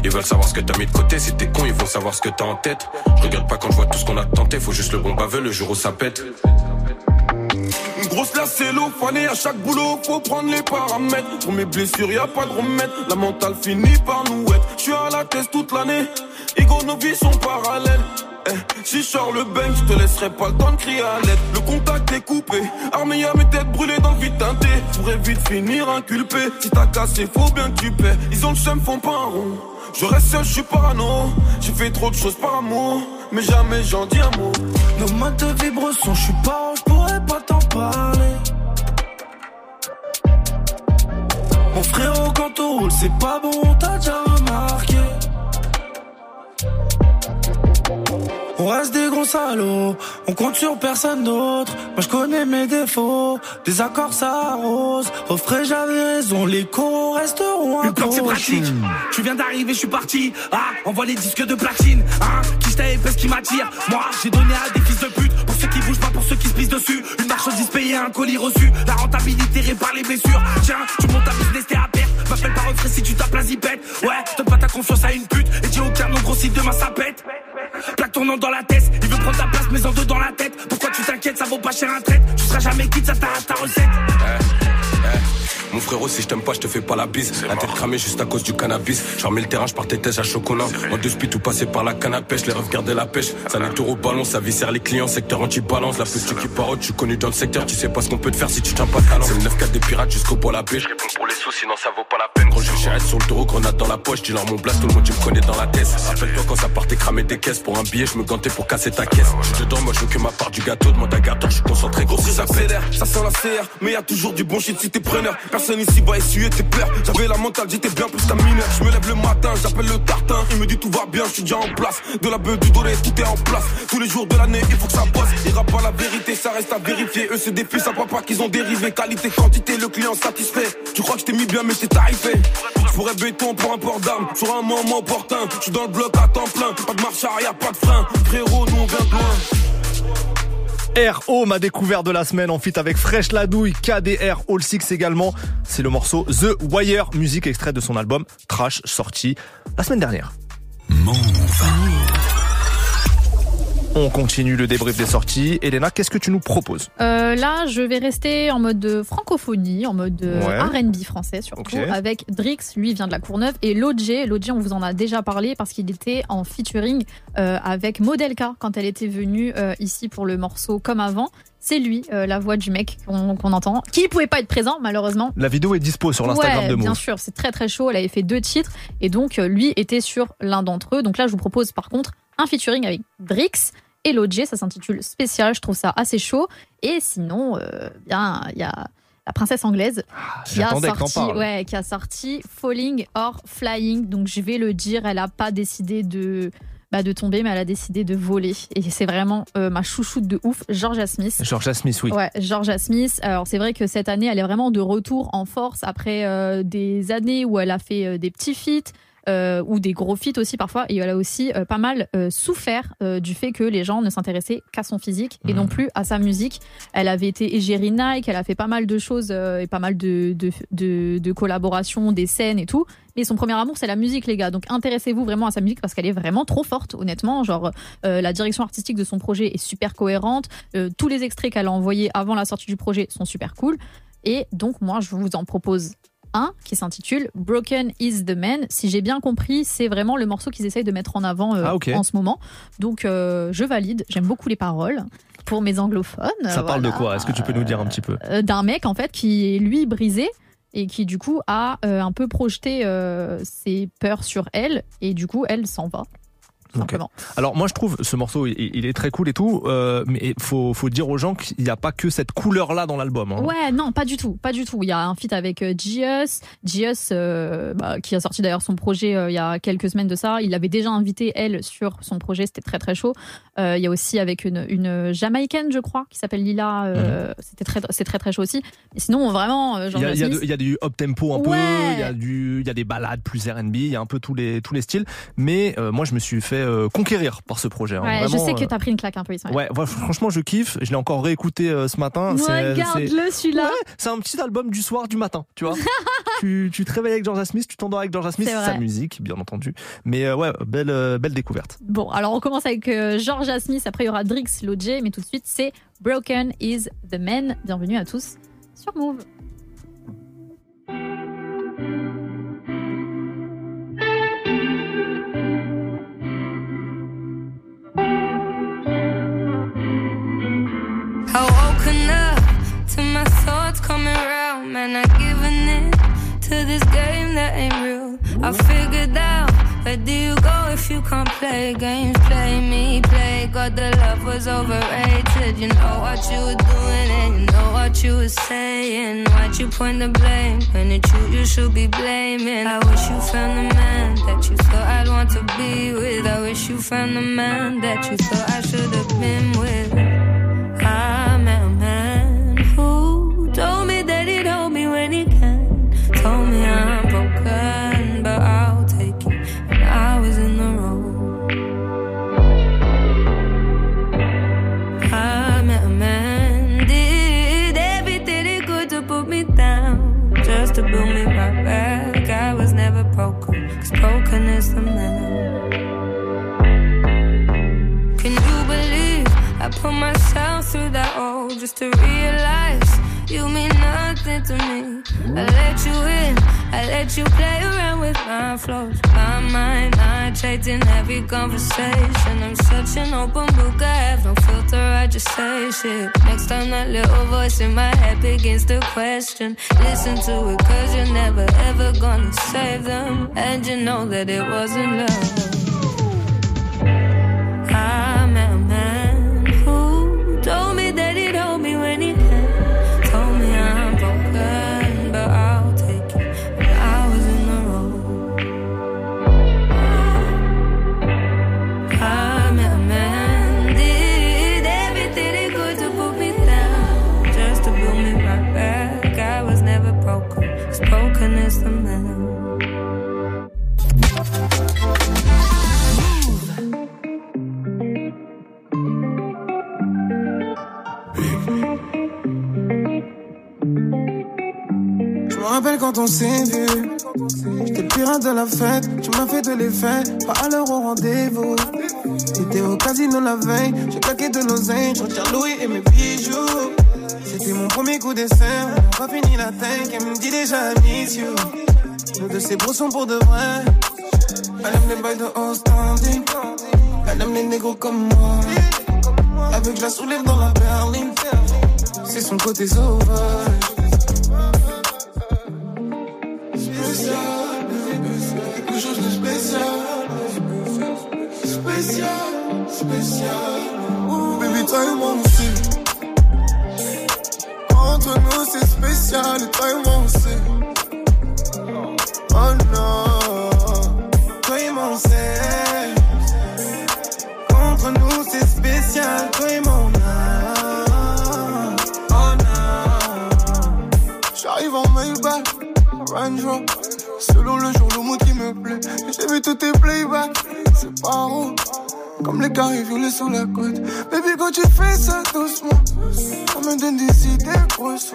Ils veulent savoir ce que t'as mis de côté, si t'es con, ils vont savoir ce que t'as en tête. Je regarde pas quand je vois tout ce qu'on a tenté, faut juste le bon baveux le jour où ça pète. Une grosse lacélo, fané à chaque boulot, faut prendre les paramètres. Pour mes blessures, y a pas de remède. La mentale finit par nous être. Je suis à la tête toute l'année. Ego, nos vies sont parallèles. Eh, si je sors le bang, je te laisserai pas le temps de crier à l'aide. Le contact est coupé. Armé, y'a mes têtes brûlées dans le vide teinté. Pourrais vite finir inculpé. Si t'as cassé, faut bien que tu paies. Ils ont le seum, font pas un rond. Je reste seul, je suis parano. J'ai fait trop de choses par amour. Mais jamais j'en dis un mot. Nos modes de vibration, je suis pas, je frérot, quand on roule, c'est pas bon, t'as déjà remarqué. sont salauds. On compte sur personne d'autre. Moi je connais mes défauts. Des accords ça arrose. Au frais j'avais raison. Les cons resteront Le bloc c'est pratique. Tu viens d'arriver, je suis parti. Ah, envoie les disques de platine. Hein, je épaisse qui m'attire. Moi, j'ai donné à des fils de pute. Pour ceux qui bougent pas, pour ceux qui se pissent dessus. Une marchandise payée, un colis reçu. La rentabilité répare les blessures. Tiens, tu montes ta business, t'es à perte. M'appelle pas refrais si tu tapes la zipette. Ouais, donne pas ta confiance à une pute. Et dis aucun nom gros si demain ça pète. Plaque tournant dans la tête. Il veut prendre ta place, mais en deux dans la tête. Pourquoi tu t'inquiètes, ça vaut pas cher un traite. Tu seras jamais quitte, ça t'arrête ta recette. Mon frérot, si je t'aime pas, je te fais pas la bise. La tête cramée juste à cause du cannabis. J'ai remis le terrain, je partais tête à chocolat. En deux speed, tout passé par la canne à pêche. Les refs gardaient la pêche. Ça n'est au ballon, ça viscère les clients. Secteur anti-balance. La plus qui parole, tu connu dans le secteur. Tu sais pas ce qu'on peut te faire si tu tiens pas talent. C'est le 9-4 des pirates jusqu'au bois la pêche. Je réponds pour les sous, sinon ça vaut pas la peine. Gros, je sur le taureau, grenade dans la poche. Dis-leur mon blast, tout le monde, tu me connais dans la tête. Rappelle-toi quand ça partait cramer des caisses. Pour un billet, je me gantais pour casser ta caisse. Je suis dedans, moi, je veux que ma part du gâteau. Demande à Gartor, je suis concentré, gros, ça. Ça sent la CR, mais y a toujours du bon shit si t'es preneur. Personne ici va essuyer tes pleurs. J'avais la mentale, j'étais bien plus qu'un mineur. Je me lève le matin, j'appelle le tartin. Il me dit tout va bien, je suis déjà en place. De la beuh, du doré, tout est en place. Tous les jours de l'année, il faut que ça bosse. Il pas la vérité, ça reste à vérifier. Eux, c'est des fils à papa qu'ils ont dérivé. Qualité, quantité, le client satisfait. Tu crois que je t'ai mis bien, mais c'est tarifé. Je pourrais béton pour un port d'armes. Sur un moment opportun, je suis dans le bloc à temps plein. Pas de marche arrière, pas de frein. Frérot, nous on vient de loin. RO, ma découverte de la semaine en fit avec Fresh Ladouille, KDR, All Six également. C'est le morceau The Wire, musique extrait de son album Trash, sorti la semaine dernière. On continue le débrief des sorties. Elena, qu'est-ce que tu nous proposes? Euh, là, je vais rester en mode de francophonie, en mode de Ouais. R&B français surtout, avec Drix, lui vient de la Courneuve, et. Lodje, on vous en a déjà parlé parce qu'il était en featuring euh, avec Modelka quand elle était venue euh, ici pour le morceau Comme avant. C'est lui, euh, la voix du mec qu'on entend, qui pouvait pas être présent malheureusement. La vidéo est dispo sur l'Instagram Ouais, de Move. bien sûr, c'est très très chaud. Elle avait fait deux titres et donc euh, lui était sur l'un d'entre eux. Donc là, je vous propose par contre un featuring avec Drix et Lodje. Ça s'intitule Spécial. Je trouve ça assez chaud. Et sinon, euh, bien, il y a la princesse anglaise qui a sorti, ouais, qui a sorti Falling or Flying. Donc je vais le dire, elle a pas décidé de bah, de tomber, mais elle a décidé de voler. Et c'est vraiment euh, ma chouchoute de ouf, Georgia Smith. Georgia Smith, oui. Ouais, Georgia Smith. Alors c'est vrai que cette année, elle est vraiment de retour en force après euh, des années où elle a fait euh, des petits feats. Euh, ou des gros feats aussi parfois. Et elle a aussi euh, pas mal euh, souffert du fait que les gens ne s'intéressaient qu'à son physique et non plus à sa musique. Elle avait été égérie Nike elle a fait pas mal de choses et pas mal de, de, de, de collaborations des scènes et tout. Mais son premier amour c'est la musique les gars. Donc intéressez-vous vraiment à sa musique parce qu'elle est vraiment trop forte honnêtement. Genre euh, la direction artistique de son projet est super cohérente. Euh, tous les extraits qu'elle a envoyés avant la sortie du projet sont super cool. Et donc moi je vous en propose un qui s'intitule Broken is the Man. Si j'ai bien compris, c'est vraiment le morceau qu'ils essayent de mettre en avant euh, Ah, en ce moment. Donc euh, je valide, j'aime beaucoup les paroles pour mes anglophones. Ça parle de quoi? Est-ce que tu peux nous dire un petit peu? Euh, D'un mec en fait qui est lui brisé et qui du coup a un peu projeté ses peurs sur elle et du coup elle s'en va. Alors moi je trouve ce morceau il, il est très cool et tout, euh, mais faut faut dire aux gens qu'il n'y a pas que cette couleur là dans l'album. hein. Ouais, non, pas du tout, pas du tout. Il y a un feat avec euh, Gius, Gius euh, bah, qui a sorti d'ailleurs son projet euh, il y a quelques semaines de ça. Il l'avait déjà invité elle sur son projet, c'était très très chaud. Il y a aussi avec une, une Jamaïcaine, je crois, qui s'appelle Lila. euh, C'était très c'est très très chaud aussi. Et sinon vraiment, Mhm. Il y, y a y du up tempo un peu, il y a du, il y a des balades plus R&B, il y a un peu tous les tous les styles. Mais moi je me suis fait euh, conquérir par ce projet. hein. Ouais, je sais que euh, t'as pris une claque un peu, Ismaël. Ouais, ouais, franchement je kiffe. Je l'ai encore réécouté euh, ce matin. Regarde-le celui-là. Ouais, c'est un petit album du soir, du matin, tu vois. [laughs] tu, tu te réveilles avec Georgia Smith, tu t'endors avec Georgia Smith, C'est sa musique, bien entendu. Mais euh, ouais, belle, euh, belle découverte. Bon, alors on commence avec euh, Georgia Smith, après il y aura Drix, Lodje, mais tout de suite c'est Broken is the Man. Bienvenue à tous sur Move. Figured out where do you go if you can't play games? Play me, play. God, the love was overrated. You know what you were doing and you know what you were saying. Why'd you point the blame when it's you you should be blaming? I wish you found the man that you thought I'd want to be with. I wish you found the man that you thought I should have been with. I to realize you mean nothing to me? I let you in, I let you play around with my flows. My mind, not trading every conversation. I'm such an open book, I have no filter, I just say shit. Next time that little voice in my head begins to question, listen to it, cause you're never ever gonna save them. And you know that it wasn't love. Rappelle quand on s'est vu. J'étais le pirate de la fête. Tu m'as fait de l'effet. Pas à l'heure au rendez-vous. T'étais au casino la veille. J'ai claqué de l'oseille. Je retiens Louis et mes bijoux. C'était mon premier coup d'essai. On n'a pas fini la tête. Elle me dit déjà miss you. Deux, ces bros sont pour de vrai. Elle aime les bails de haut standing. Elle aime les négros comme moi. Avec la soulève dans la berline. C'est son côté sauvage. Spécial. Baby, toi et moi, on sait. Entre nous, c'est spécial. Et toi et moi, on sait. Oh non, toi et moi, on sait. Entre nous, c'est spécial. Toi et moi, on a. Oh non. J'arrive en Maybach, Range Rover. Selon le jour, le mot qui me plaît. J'ai vu tous tes playbacks, c'est pas haut. Comme les carrés violets sur la côte. Baby, quand tu fais ça doucement, ça me donne des idées grosses.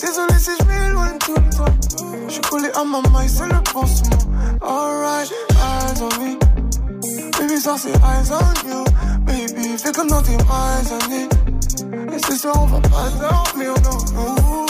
Désolé si je m'éloigne tout le temps. Je suis collé à ma maille, c'est le pansement. Alright, eyes on me. Baby, ça c'est eyes on you. Baby, fais comme dans tes eyes on it. Et ce soir, on va pas dormir, non.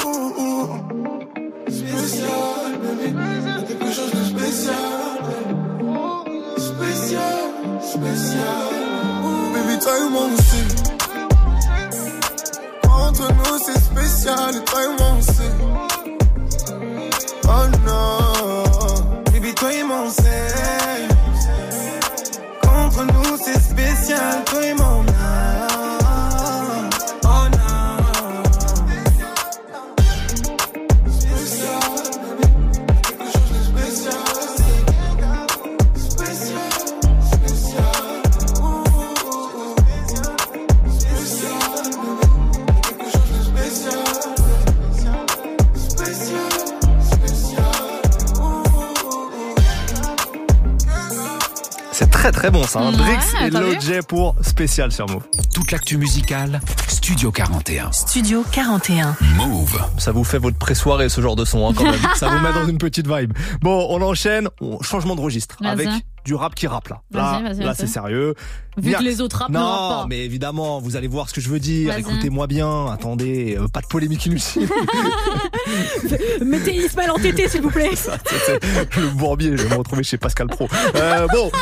Et t'as vu Loj pour spécial sur Move. Toute l'actu musicale, Studio 41. Studio 41. Move. Ça vous fait votre pré-soirée ce genre de son hein, quand même. [laughs] ça vous met dans une petite vibe. Bon, on enchaîne. On- changement de registre Vas-y. avec du rap qui rappe là. Vas-y, Là, vas-y, là vas-y. c'est sérieux. Vu que les autres ne Non, pas. mais évidemment, vous allez voir ce que je veux dire. Vas-y. Écoutez-moi bien. Attendez, euh, pas de polémique inutile. [laughs] Mettez Ismaël en tété, s'il vous plaît. C'est le bourbier, je vais me retrouver chez Pascal Pro. Euh, bon, [laughs]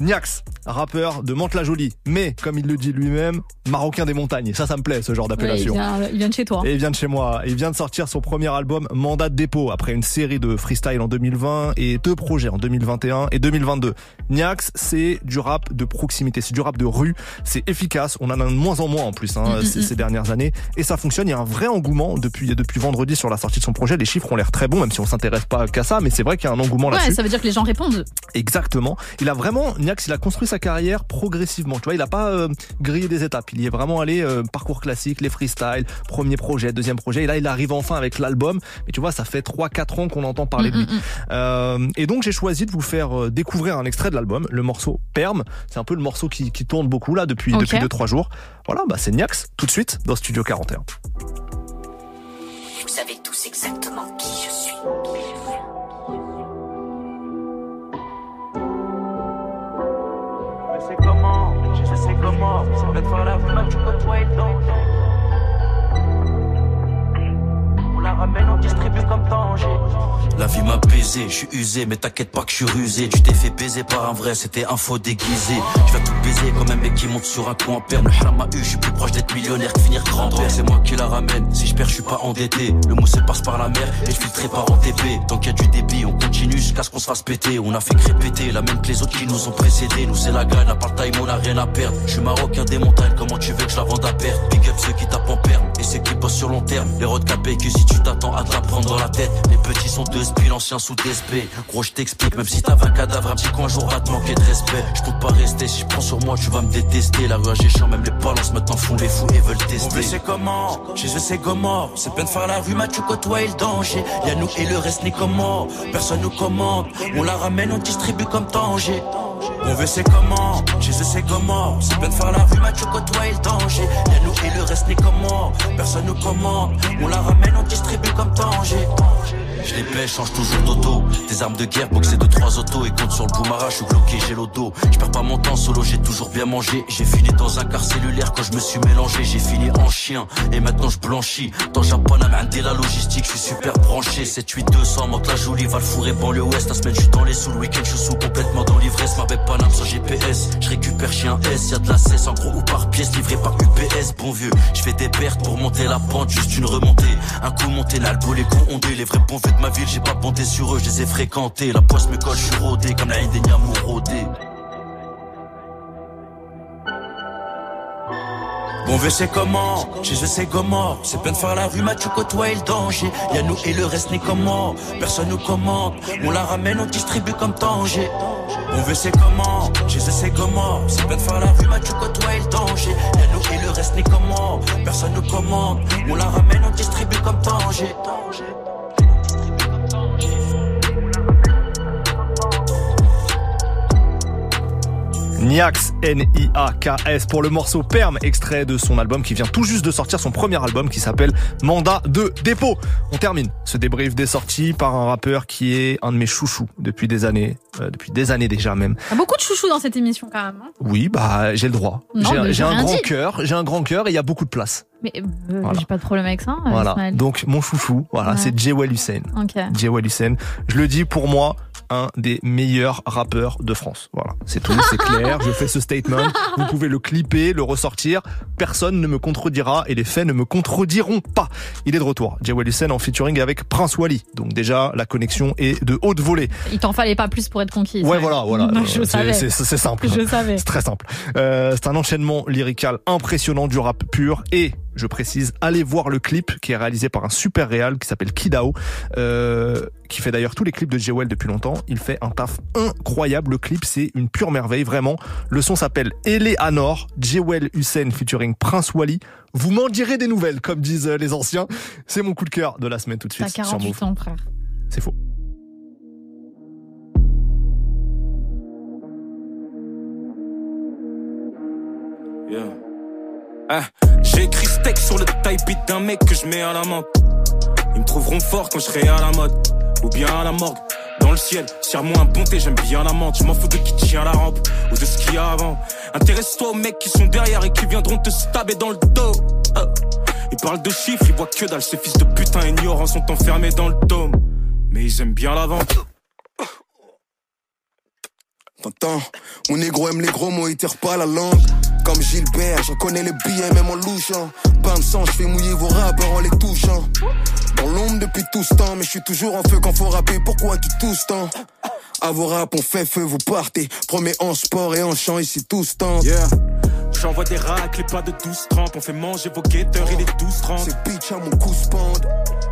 Niax, rappeur de Mantes-la-Jolie, mais comme il le dit lui-même, marocain des montagnes. Ça, ça me plaît, ce genre Ouais, il, d'appellation. il vient de chez toi. Et il vient de chez moi. Il vient de sortir son premier album Mandat de dépôt après une série de freestyle en 2020 et deux projets en 2021 et 2022. Niax, c'est du rap de proximité, c'est du rap de rue, c'est efficace. On en a de moins en moins en plus hein, Mm, mm, ces, mm. ces dernières années et ça fonctionne. Il y a un vrai engouement depuis depuis vendredi sur la sortie de son projet. Les chiffres ont l'air très bons, même si on s'intéresse pas qu'à ça, mais c'est vrai qu'il y a un engouement Ouais, là-dessus. ça veut dire que les gens répondent. Exactement. Il a vraiment, Niax, il a construit sa carrière progressivement. Tu vois, il a pas euh, grillé des étapes. Il y est vraiment allé euh, parcours classique, les freestyles, premier projet, deuxième projet. Et là, il arrive enfin avec l'album. Mais tu vois, ça fait 3-4 ans qu'on entend parler de lui. Mm, mm, mm. Euh, et donc, j'ai choisi de vous faire découvrir un extrait de l'album, le morceau Perm. C'est un peu le morceau qui, qui tourne beaucoup là depuis Ok. depuis deux trois jours. Voilà, bah c'est Niax tout de suite dans Studio 41. Vous savez tous exactement qui je suis. Je sais comment, je sais comment, c'est peut-être faire la mais tu côtoies le danger. On la ramène, on distribue comme danger. La vie m'a baisé, je suis usé, mais t'inquiète pas que je suis rusé. Tu t'es fait baiser par un vrai, c'était un faux déguisé. Je vais tout baiser comme un mec qui monte sur un coup en perme. Le haram eu, je suis plus proche d'être millionnaire que finir grand-père. C'est moi qui la ramène, si je perds, je suis pas endetté. Le mousse passe par la mer et je filtrerai par OTP. Tant qu'il y a du débit, on continue jusqu'à ce qu'on se fasse péter. On a fait crépéter la même que les autres qui nous ont précédés. Nous c'est la gagne, à part time, on a rien à perdre. Je suis marocain des montagnes, comment tu veux que je la vende à perte? Big up ceux qui tapent en perme et ceux qui bossent sur long terme. Les rods capés que si tu t'attends à te la prendre dans la tête. Les petits sont deux spies, l'ancien sous DSP. Gros, je t'explique, même si t'avais un cadavre, un petit coin, jour va te manquer de respect. Je compte pas rester, si je prends sur moi, tu vas me détester. La rue à même les balances maintenant font les fous et veulent tester. veut c'est comment, chez eux c'est comment? C'est peine de faire la rue, mais tu côtoies le danger Y'a nous et le reste n'est comment? Personne nous commande On la ramène, on distribue comme danger On veut c'est comment, eux c'est comment? C'est peine de faire la rue, mais tu côtoies le danger Y'a nous et le reste n'est comment? Personne nous commande. On la ramène, on distribue comme danger Je les pêche, change toujours d'auto. Des armes de guerre, boxer de trois autos et compte sur le boumara, je suis bloqué, j'ai l'auto. Je perds pas mon temps solo, j'ai toujours bien mangé. J'ai fini dans un quart cellulaire quand je me suis mélangé. J'ai fini en chien et maintenant je blanchis. Dans Japon, à la logistique, je suis super branché. 7 8 200, manque la jolie, va le fourrer banlieue ouest. La semaine, je suis dans les sous, le week-end, je suis sous complètement dans l'ivresse. Ma bête Paname sans GPS, je récupère chien S. Y'a de la cesse en gros ou par pièce, livré par UPS. Bon vieux, je fais des pertes pour monter la pente, juste une remontée. Un coup monté, l'albo, les cons ondés. Les vrais bons vieux de ma ville, j'ai pas bonté sur eux, je les ai fréquentés. La poisse me colle, je rodé comme la haine des Niamou rodé. On veut c'est comment, chez eux c'est comment. C'est peine de faire la rue, mais tu côtoies le danger. Y'a nous et le reste n'est comment. Personne nous commande On la ramène, on distribue comme danger. On veut c'est comment, chez c'est comment. C'est peine de faire la rue, mais tu côtoies le danger. Y'a nous et le reste n'est comment. Personne nous commande On la ramène, on distribue comme danger Niax, N-I-A-K-S pour le morceau Perm, extrait de son album qui vient tout juste de sortir son premier album qui s'appelle Mandat de dépôt. On termine ce débrief des sorties par un rappeur qui est un de mes chouchous depuis des années, euh, depuis des années déjà même. Il y a beaucoup de chouchous dans cette émission quand même. hein. Oui, bah j'ai le droit. J'ai un rien grand cœur, j'ai un grand cœur et il y a beaucoup de place. Mais euh, Voilà. j'ai pas de problème avec ça. euh, Voilà. Donc mon chouchou, voilà, Ouais. c'est Jewel Hussein. Ok. Jewel Hussein. Je le dis pour moi, un des meilleurs rappeurs de France. Voilà, c'est tout, c'est clair. Je fais ce statement. Vous pouvez le clipper, le ressortir. Personne ne me contredira et les faits ne me contrediront pas. Il est de retour. Jewel Hussein en featuring avec Prince Wally. Donc déjà, la connexion est de haute volée. Il t'en fallait pas plus pour être conquis. Ouais, voilà, voilà. C'est simple. Je savais. C'est très simple. Euh, c'est un enchaînement lyrical impressionnant du rap pur et je précise, allez voir le clip qui est réalisé par un super réal qui s'appelle Kidao, euh, qui fait d'ailleurs tous les clips de Jewel depuis longtemps. Il fait un taf incroyable. Le clip, c'est une pure merveille, vraiment. Le son s'appelle Eleanor, Jewel Hussein featuring Prince Wally. Vous m'en direz des nouvelles, comme disent les anciens. C'est mon coup de cœur de la semaine tout de T'as suite sur 48 Move. ans, frère. C'est faux. Ah, j'ai écrit steak sur le type d'un mec que je mets à la menthe. Ils me trouveront fort quand je serai à la mode. Ou bien à la morgue. Dans le ciel, tire-moi un ponté, j'aime bien la menthe. Je m'en fous de qui tient la rampe ou de ce qu'il y a avant. Intéresse-toi aux mecs qui sont derrière et qui viendront te stabber dans le dos. Ah. Ils parlent de chiffres, ils voient que dalle. Ces fils de putain ignorants sont enfermés dans le dôme. Mais ils aiment bien la vente. T'entends? Mon négro aime les gros mots, il tire pas la langue. Comme Gilbert, j'en connais les billets, même en louchant. Pain de sang, je fais mouiller vos rappeurs en les touchant. Dans l'ombre depuis tout ce temps, mais je suis toujours en feu quand faut rapper. Pourquoi tu tousses tant? À vos rap, on fait feu, vous partez. Promets en sport et en chant, ici tous temps. Yeah. J'envoie des racles et pas de 12 trempes. On fait manger vos guetteurs, il est 12 30. C'est bitch à mon coup spande.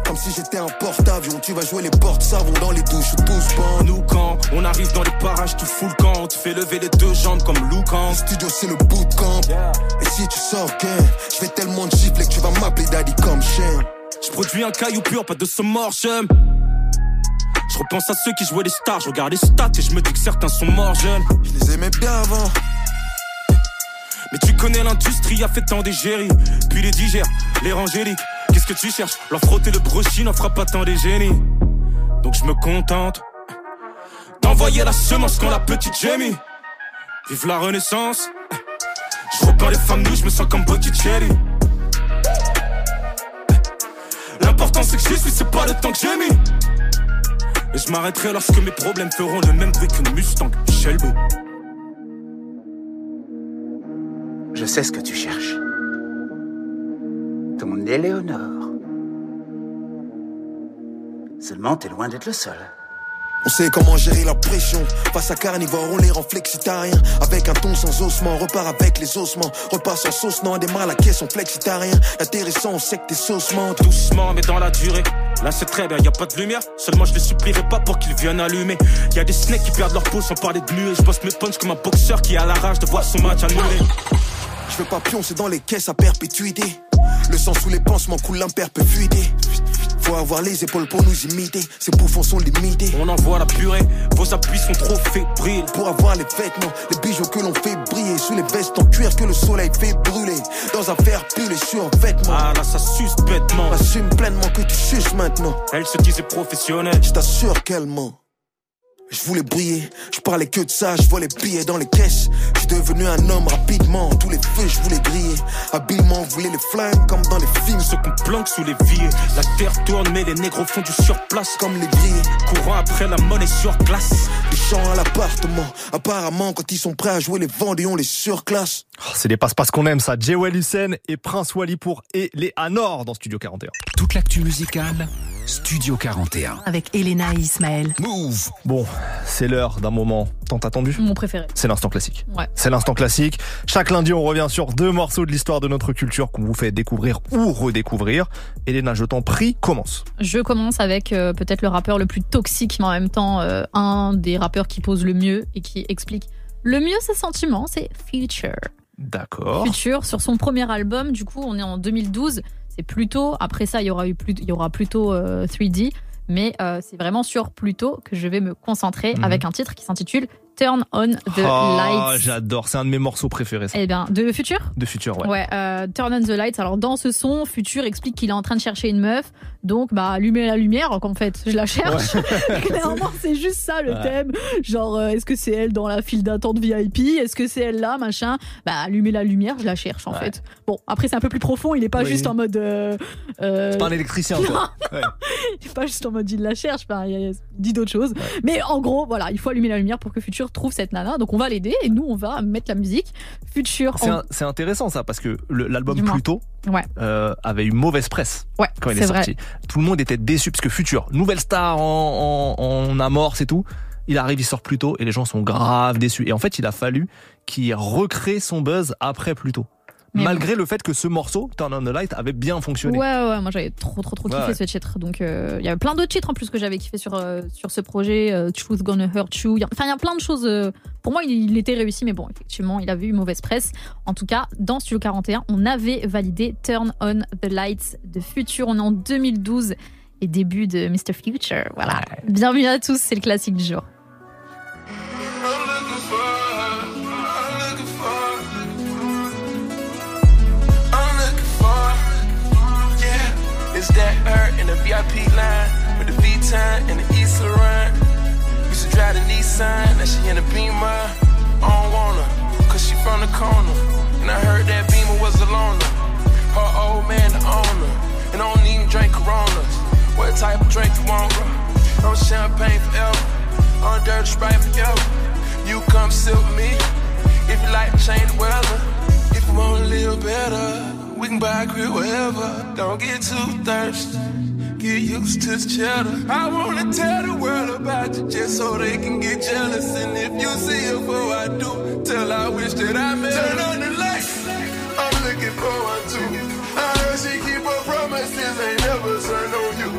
Comme si j'étais un porte-avions. Tu vas jouer les portes savons dans les douches où tous pendent. Nous quand on arrive dans les parages, tu fous le camp. On te fait lever les deux jambes comme. Le studio c'est le bootcamp. Et si tu sors gain, je fais tellement de gifles que tu vas m'appeler daddy comme chien. Je produis un caillou pur, pas de mort, j'aime. Je repense à ceux qui jouaient les stars, je regarde les stats et je me dis que certains sont morts jeunes. Je les aimais bien avant. Mais tu connais l'industrie, a fait tant d'égéries. Puis les digères, les rangéliques. Qu'est-ce que tu cherches? Leur frotter le brochet n'en fera pas tant des génies. Donc je me contente d'envoyer la semence quand la petite Jamie. Vive la renaissance. Je repeins les femmes nues, je me sens comme Botticelli. L'important c'est que je suis, c'est pas le temps que j'ai mis. Et je m'arrêterai lorsque mes problèmes feront le même bruit qu'une Mustang Shelby. Je sais ce que tu cherches. Ton Éléonore. Seulement, t'es loin d'être le seul. On sait comment gérer la pression. Face à carnivore, on les rend flexitarien. Avec un ton sans ossements, repart avec les ossements. Repart sans sauce, non, des mal à caisse, on flexitarien. Intéressant, on sait que t'es saucement. Doucement, mais dans la durée. Là c'est très bien, y a pas de lumière. Seulement je les supplierai pas pour qu'ils viennent allumer. Y a des snakes qui perdent leur peau sans parler de muet. Je bosse mes punches comme un boxeur qui a la rage de voir son match annulé. Je veux pas pioncer dans les caisses à perpétuité. Le sang sous les pansements coule l'imperpétuité. Faut avoir les épaules pour nous imiter. Ces bouffons sont limités. On envoie la purée, vos appuis sont trop fébriles. Pour avoir les vêtements, les bijoux que l'on fait briller. Sous les vestes en cuir que le soleil fait brûler. Dans un fer pulé sur vêtements. Ah là ça suce bêtement. Assume pleinement que tu suces maintenant. Elle se disait professionnelle. Je t'assure qu'elle ment. Je voulais briller, je parlais que de ça, je vois les billets dans les caisses. Je suis devenu un homme rapidement, tous les feux je voulais griller. Habilement, voulait les flingues comme dans les films. Ceux qu'on sous les vies. La terre tourne, mais les négros font du surplace. Comme les billets, courant après la monnaie sur glace. Les chants à l'appartement, apparemment quand ils sont prêts à jouer les vendés, on les surclasse. Oh, c'est les passe-passe qu'on aime ça. Jewel Hussein et Prince Wally pour et les Anor dans Studio 41. Toute l'actu musicale, Studio 41. Avec Elena et Ismaël. Move. Bon, c'est l'heure d'un moment tant attendu. Mon préféré. C'est l'instant classique. Ouais. C'est l'instant classique. Chaque lundi, on revient sur deux morceaux de l'histoire de notre culture qu'on vous fait découvrir ou redécouvrir. Elena, je t'en prie, commence. Je commence avec euh, peut-être le rappeur le plus toxique, mais en même temps euh, un des rappeurs qui pose le mieux et qui explique le mieux ses sentiments, c'est Future. D'accord. Future sur son premier album, du coup, on est en 2012. C'est plutôt après ça, il y aura eu plus, il y aura plutôt euh, 3D, mais euh, c'est vraiment sur Pluto que je vais me concentrer Mhm. avec un titre qui s'intitule Turn on the Oh, lights. j'adore. C'est un de mes morceaux préférés. ça. Eh bien, de Future? De Future, ouais. Ouais, euh, Turn on the lights. Alors dans ce son, Future explique qu'il est en train de chercher une meuf, donc bah allumer la lumière. Qu'en fait, je la cherche. [laughs] Clairement, c'est juste ça le Ouais. thème. Genre, euh, est-ce que c'est elle dans la file d'attente VIP Est-ce que c'est elle là, machin? Bah allumer la lumière, je la cherche en Ouais. fait. Bon, après c'est un peu plus profond. Il est pas Oui. juste en mode. euh, euh, C'est pas un électricien, quoi. [laughs] Il est pas juste en mode il la cherche, il, il dit d'autres choses. Mais en gros, voilà, il faut allumer la lumière pour que Future trouve cette nana. Donc on va l'aider et nous on va mettre la musique. Future. C'est en- un- c'est intéressant ça parce que l'album. Pluto Ouais. euh, avait eu mauvaise presse Ouais, quand il est, vrai. sorti. Tout le monde était déçu parce que Future, nouvelle star en, en, en amorce et tout, il arrive, il sort Pluto et les gens sont grave déçus. Et en fait, il a fallu qu'il recrée son buzz après Pluto. Mais Malgré le fait que ce morceau, Turn on the Light, avait bien fonctionné. Ouais, ouais, moi j'avais trop, trop, trop Ouais, kiffé ouais. ce titre. Donc euh, il y avait plein d'autres titres en plus que j'avais kiffé sur, euh, sur ce projet. euh, Truth Gonna Hurt You. Enfin, il y a plein de choses. euh, pour moi, il, il était réussi, mais bon, effectivement, il avait eu mauvaise presse. En tout cas, dans Studio 41, on avait validé Turn on the Lights de Future. On est en 2012 et début de Mr. Future. Voilà. Bienvenue à tous, c'est le classique du jour. It's that hurt in the VIP line with the V-Time and the East Laurent. Used to drive the Nissan, now she in the Beamer. I don't want her, cause she from the corner. And I heard that Beamer was a loner. Her old man the owner, and I don't even drink Coronas. What type of drink you want, bro? No champagne forever, on dirty Sprite forever. You come sit with me. If you like to change the weather, if you wanna live better, we can buy crib wherever. Don't get too thirsty. Get used to the cheddar. I wanna tell the world about you just so they can get jealous. And if you see it before I do, tell I wish that I met Turn on the lights. I'm looking for one too. I heard she keep her promises, ain't never turn on you.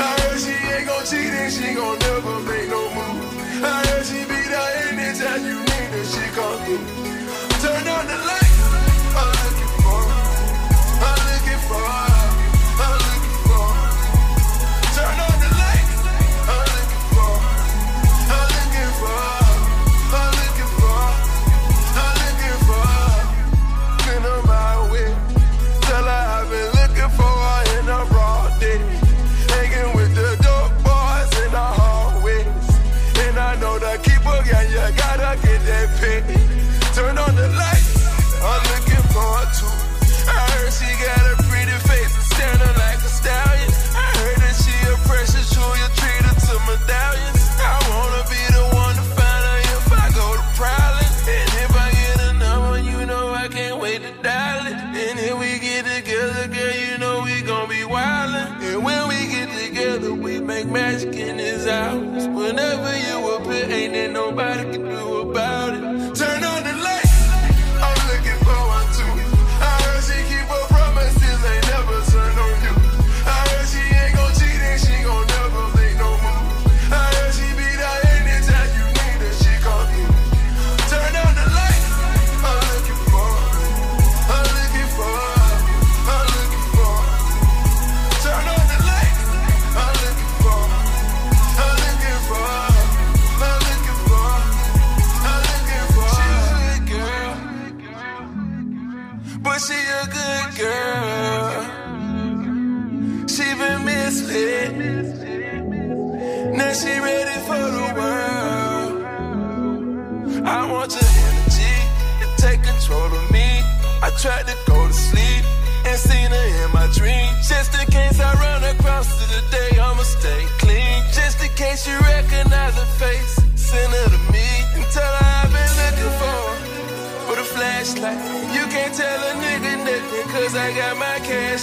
I heard she ain't gon' cheat and she gon' never make no move. I heard she be there anytime you need her, she come through.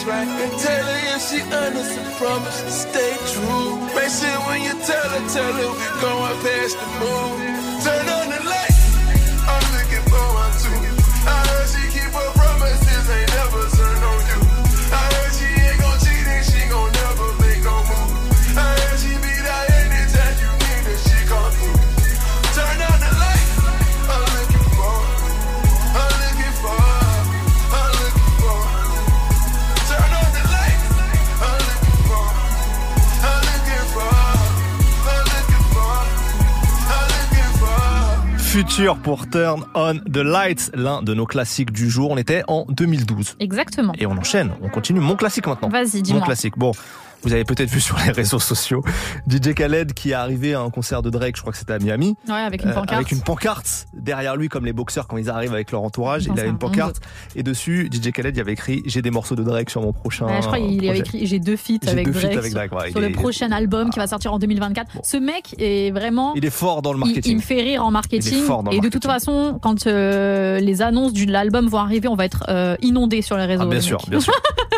Right. And tell her if she honest promise to stay true. Make sure when you tell her, tell her we going past the moon. Turn on the lights. Futur pour Turn on the Lights, l'un de nos classiques du jour. On était en 2012. Exactement. Et on enchaîne, on continue. Mon classique maintenant. Vas-y, dis-moi. Mon classique. Bon, vous avez peut-être vu sur les [laughs] réseaux sociaux DJ Khaled qui est arrivé à un concert de Drake, je crois que c'était à Miami. Ouais, avec une Euh, pancarte. avec une pancarte derrière lui, comme les boxeurs quand ils arrivent avec leur entourage. Il avait un une pancarte. Et dessus, DJ Khaled il avait écrit J'ai des morceaux de Drake sur mon prochain. Ouais, je crois qu'il avait écrit j'ai deux feats avec deux feats Drake, avec sur, Drake, ouais, sur il le prochain album qui va sortir en 2024. Ce mec est vraiment Il est fort dans le il, marketing. il me fait rire en Il marketing. est fort dans le Et de toute façon, quand euh, les annonces de l'album vont arriver, on va être euh, inondé sur les réseaux. Ah, bien sûr, bien [laughs] sûr.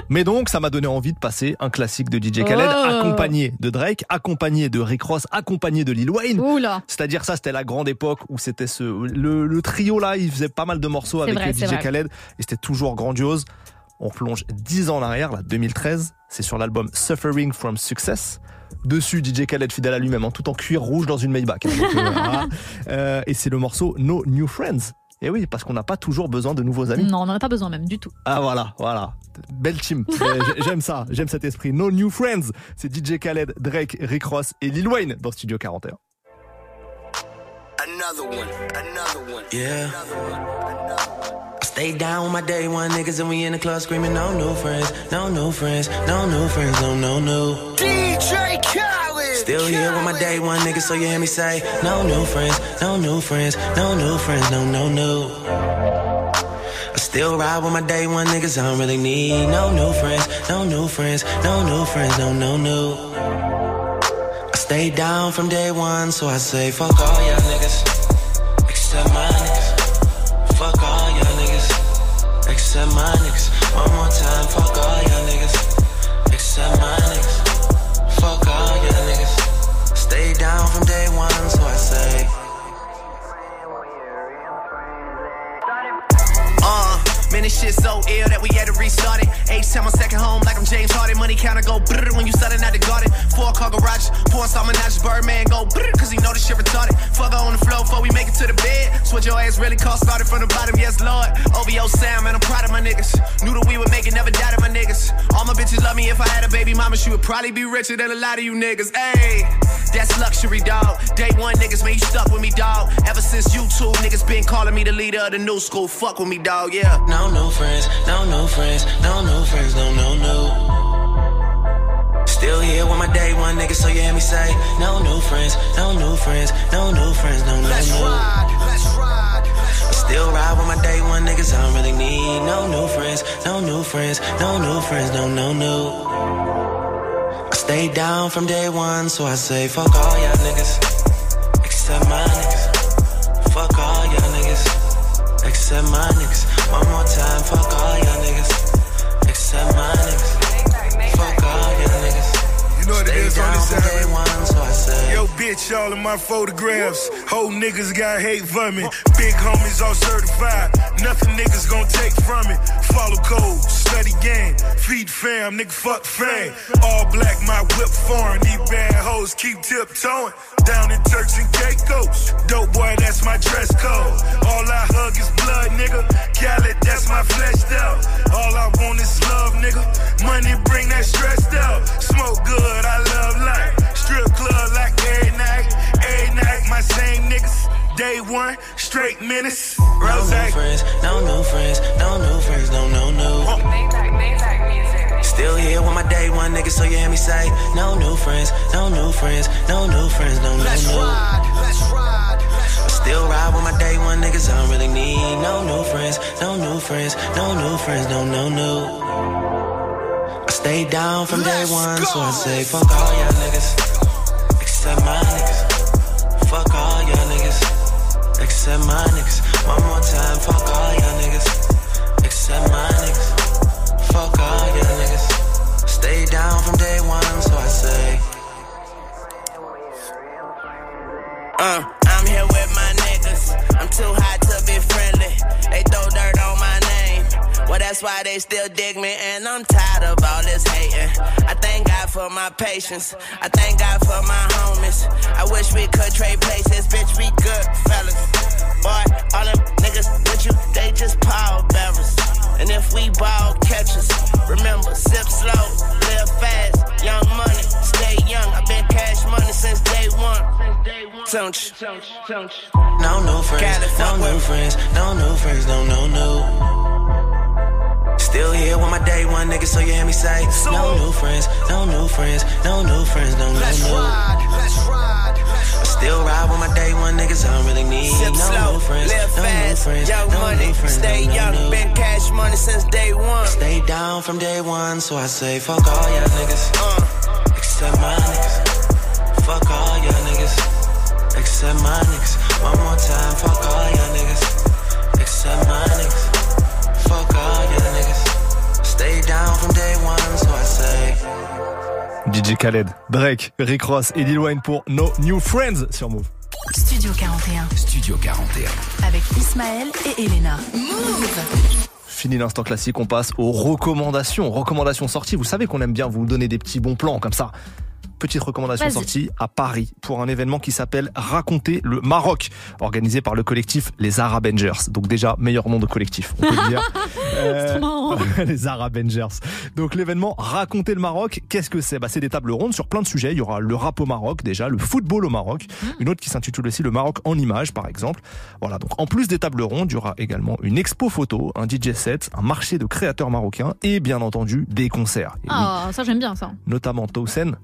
Mais donc, ça m'a donné envie de passer un classique de DJ Khaled, Oh. accompagné de Drake, accompagné de Rick Ross, accompagné de Lil Wayne. C'est-à-dire ça, c'était la grande époque où c'était ce le, le trio là, il faisait pas mal de morceaux avec vrai, DJ vrai. Khaled et c'était toujours grandiose. On plonge 10 ans en arrière, là, 2013. C'est sur l'album Suffering from Success. Dessus, DJ Khaled fidèle à lui-même, hein, tout en cuir rouge dans une Maybach. hein, donc, euh, [laughs] voilà. Euh, et c'est le morceau No New Friends. Et oui, parce qu'on n'a pas toujours besoin de nouveaux amis. Non, on n'en a pas besoin même du tout. Ah voilà, voilà. Belle team. [laughs] J'ai- J'aime ça, j'aime cet esprit. No New Friends. C'est DJ Khaled, Drake, Rick Ross et Lil Wayne dans Studio 41. Another one, another one. Yeah. I stay down with my day one niggas and we in the club screaming, no new friends, no new friends, no new friends, no, no, no. DJ Khaled. Still here with my day one niggas, so you hear me say, no new friends, no new friends, no new friends, no, no, no. I still ride with my day one niggas, I don't really need no new friends, no new friends, no new friends, no, no, no. I stay down from day one, so I say, fuck all y'all niggas. Except my niggas. Fuck all y'all niggas. Except my niggas. One more time, fuck man, this shit so ill that we had to restart it. H time on second home, like I'm James Harden. Money counter go brrr when you starting out the garden. Four car garage, porn star menage, Birdman go brrr, cause he know this shit retarded. Fuck on the floor before we make it to the bed. What your ass really cost, started from the bottom, yes, Lord. OVO Sam, man, I'm proud of my niggas. Knew that we would make it, never doubted my niggas. All my bitches love me, if I had a baby mama, she would probably be richer than a lot of you niggas. Ayy, that's luxury, dog. Day one, niggas, man, you stuck with me, dog. Ever since YouTube, niggas been calling me the leader of the new school. Fuck with me, dog, yeah. No new friends, no new friends, no new friends, no, no, no. Still here with my day one nigga, so you hear me say, no new friends, no new friends, no new friends, no, no, Let's no. ride, let's ride. I still ride with my day one niggas, I don't really need no new friends, no new friends, no new friends, no, no, no. I stay down from day one, so I say, fuck all y'all niggas, except my niggas. Fuck all y'all niggas, except my niggas. One more time, fuck all y'all niggas, except my niggas. What it is on down this from side. one, so I. Yo, bitch, all in my photographs. Whole niggas got hate for me. Big homies all certified. Nothing niggas gon' take from it. Follow code, study game. Feed fam, nigga, fuck fame. All black, my whip foreign. These bad hoes keep tiptoeing. Down in Turks and Caicos. Dope boy, that's my dress code. All I hug is blood, nigga. Khaled, that's my flesh out. All I want is love, nigga. Money bring that stressed out. Day one, straight menace. No new friends, no new friends, no new friends, no, no, no. Oh. Still here with my day one nigga, so you hear me say, no new friends, no new friends, no new friends, no, no, Let's no. ride, let's ride. I still ride with my day one niggas, I don't really need no new friends, no new friends, no new friends, no, no, no. I stay down from day one, so I say, fuck all y'all niggas, except my niggas. Except my niggas. One more time, fuck all y'all niggas, except my niggas. Fuck all y'all niggas. Stay down from day one, so I say. Uh, I'm here with my niggas. I'm too hot to be friendly. They throw dirt on my name. Well, that's why they still dig me, and I'm tired of all this hating. I thank God for my patience. I thank God for my homies. I wish we could trade places, bitch. We good fellas. Boy, all them niggas with you, they just power bearers. And if we ball catchers, remember, sip slow, live fast, young money, stay young. I've been cash money since day one. Don't you? No new friends, no new friends, no new friends, no, no, no. Still here with my day one nigga, so you hear me say, no new friends, no new friends, no new friends, no, no, Let's no. ride, let's ride. I still ride with my day one niggas, I don't really need Sip no slow, new friends, live no new fast, friends, young no money, new friends, stay no, no, young. no. Been cash money since day one. Stay down from day one, so I say, fuck all y'all niggas, Uh. except my niggas. Fuck all y'all niggas, except my niggas. One more time, fuck all y'all niggas, except my niggas. Fuck all y'all niggas. Stay down from day one, so I say. DJ Khaled, Drake, Rick Ross et Lil Wayne pour No New Friends sur Move. Studio 41. Studio 41. Avec Ismaël et Elena. Move Fini l'instant classique, on passe aux recommandations. Recommandations sorties, vous savez qu'on aime bien vous donner des petits bons plans comme ça. Petite recommandation sortie à Paris pour un événement qui s'appelle Raconter le Maroc, organisé par le collectif Les Arabengers. Donc déjà, meilleur nom de collectif, on peut le dire. [laughs] Euh, trop [laughs] les Arabengers. Donc l'événement Raconter le Maroc, qu'est-ce que c'est? Bah, C'est des tables rondes sur plein de sujets. Il y aura le rap au Maroc déjà, le football au Maroc, une autre qui s'intitule aussi le Maroc en images par exemple. Voilà, donc en plus des tables rondes, il y aura également une expo photo, un DJ set, un marché de créateurs marocains et bien entendu des concerts. Oui, Ah, ça j'aime bien ça. notamment Tausen.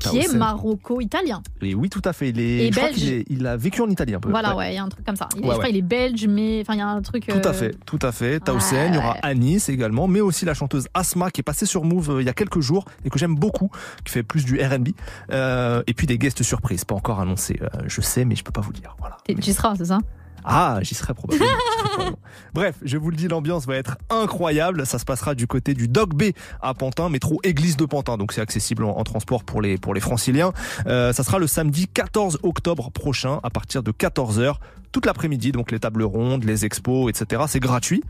Qui est maroco-italien. Et oui, tout à fait. Il, est, Et je crois belge. est- il a vécu en Italie un peu. Voilà, Ouais. il y a un truc comme ça. Il est- Ouais, je crois ouais. qu'il est belge, mais enfin il y a un truc. Tout à euh, fait, tout à fait. Tausen, il y aura. Anis également, mais aussi la chanteuse Asma qui est passée sur Move euh, il y a quelques jours et que j'aime beaucoup, qui fait plus du R&B. Euh, et puis des guests surprises, pas encore annoncés. euh, je sais, mais je peux pas vous le dire. Voilà. Tu seras, c'est ça? Ah, j'y serai probablement. [laughs] Bref, je vous le dis, l'ambiance va être incroyable. Ça se passera du côté du Doc B à Pantin, métro Église de Pantin. Donc c'est accessible en, en transport pour les, pour les franciliens. Euh, ça sera le samedi 14 octobre prochain à partir de 14h. Toute l'après-midi, donc les tables rondes, les expos, etc. C'est gratuit.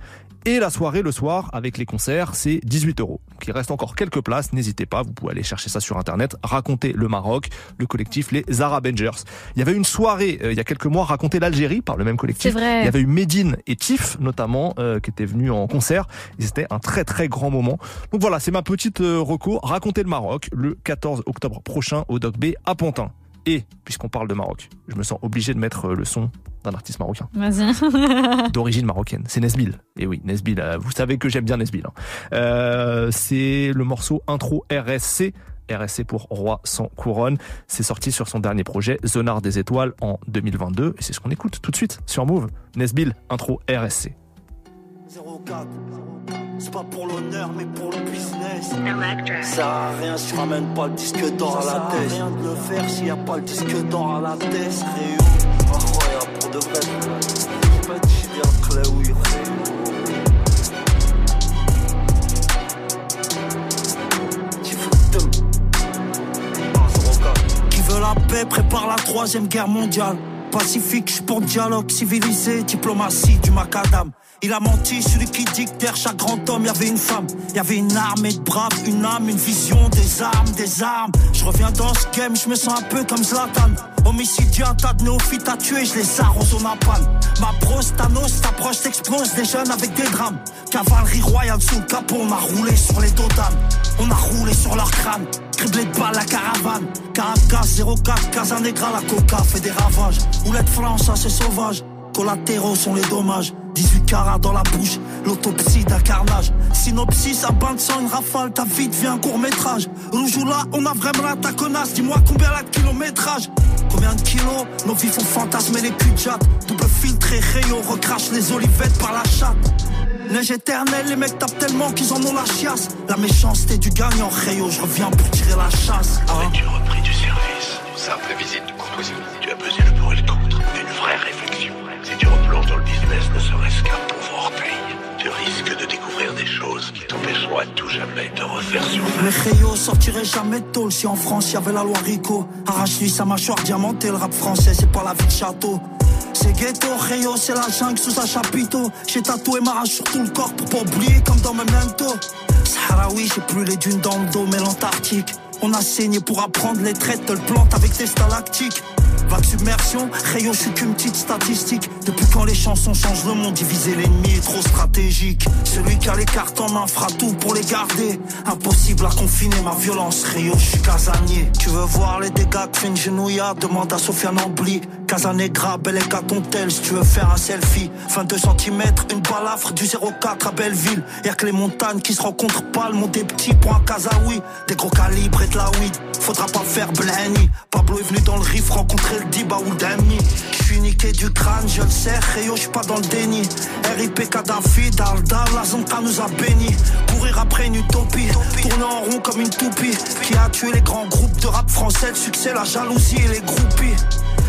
Et la soirée le soir avec les concerts, c'est 18 euros. Donc il reste encore quelques places, n'hésitez pas, vous pouvez aller chercher ça sur internet. Raconter le Maroc, le collectif les Arabengers. Il y avait une soirée euh, il y a quelques mois raconter l'Algérie par le même collectif. C'est vrai. Il y avait eu Medine et Tif notamment euh, qui étaient venus en concert. C'était un très très grand moment. Donc voilà, c'est ma petite euh, reco. Raconter le Maroc le 14 octobre prochain au Doc B à Pantin. Et puisqu'on parle de Maroc, je me sens obligé de mettre euh, le son d'un artiste marocain Vas-y. [laughs] d'origine marocaine. C'est Nesbil. Et oui, Nesbil, euh, vous savez que j'aime bien Nesbil. hein. Euh, c'est le morceau intro RSC. RSC pour Roi sans couronne. C'est sorti sur son dernier projet, Zonard des étoiles, en 2022. Et c'est ce qu'on écoute tout de suite sur Move. Nesbil, intro RSC. 04. C'est pas pour l'honneur, mais pour le business. Ça sert à rien si tu ramènes pas le disque d'or à la tête. Ça rien de le faire s'il y a pas le disque d'or à la tête. Réo, incroyable pour de vrai. Je pas dit bien clé, oui, Qui veut la paix prépare la troisième guerre mondiale. Pacifique, je pour dialogue civilisé, diplomatie du macadam. Il a menti, celui qui dit que derrière chaque grand homme, y avait une femme. Y avait une armée de braves, une âme, une vision, des armes, des armes. Je reviens dans ce game, je me sens un peu comme Zlatan. Homicidia, tas de néophytes à tuer, je les arrose au napalm. Ma brosse, Thanos, s'approche, s'explose, des jeunes avec des drames. Cavalerie royale sous capot, on a roulé sur les dos. On a roulé sur leur crâne, criblé de balles la caravane. Caracas 04, Casanegra, la coca fait des ravages. Oulette France, c'est sauvage. Collatéraux sont les dommages. 18 carats dans la bouche, l'autopsie d'un carnage. Synopsis, un bain de sang, une rafale, ta vie devient court métrage. Rouge ou là, on a vraiment la taconasse. Dis-moi combien la kilométrage Combien de kilos Nos vies font fantasmer les culs de. Double filtré, rayon, recrache les olivettes par la chatte. Neige éternelle, les mecs tapent tellement qu'ils en ont la chiasse. La méchanceté du gagnant, Rayo, je reviens pour tirer la chasse. hein. Repris du service? T'empêcheront à tout jamais de refaire sortirait jamais de tôle si en France y avait la loi Rico. Arrache-lui sa mâchoire diamantée, le rap français c'est pas la vie de château. C'est ghetto, Rayo, c'est la jungle sous un chapiteau. J'ai tatoué ma rage sur tout le corps pour pas oublier comme dans Memento. Saharaoui, j'ai plus les dunes dans le dos, mais l'Antarctique. On a saigné pour apprendre les traits de le avec des stalactiques. Vague submersion, Rayo, je suis qu'une petite statistique. Depuis quand les chansons changent le monde, diviser l'ennemi est trop stratégique. Celui qui a les cartes en main fera tout pour les garder. Impossible à confiner ma violence, Rayo, je suis casanier. Tu veux voir les dégâts que une Demande à Sofiane Ambly. Casanegra, bel tel si tu veux faire un selfie. 22 cm, une balafre du 04 à Belleville. Y'a que les montagnes qui se rencontrent pas, le monde des petits pour un. Des gros calibres et de la weed. Faudra pas faire Blenny. Pablo est venu dans le riff rencontrer le Diba ou le Demi. Je suis niqué du crâne, je le sais, Rayo, je suis pas dans le déni. RIP Kadhafi, Daldal, la Zonka nous a bénis. Courir après une utopie, tourner en rond comme une toupie. Qui a tué les grands groupes de rap français, le succès, la jalousie et les groupies.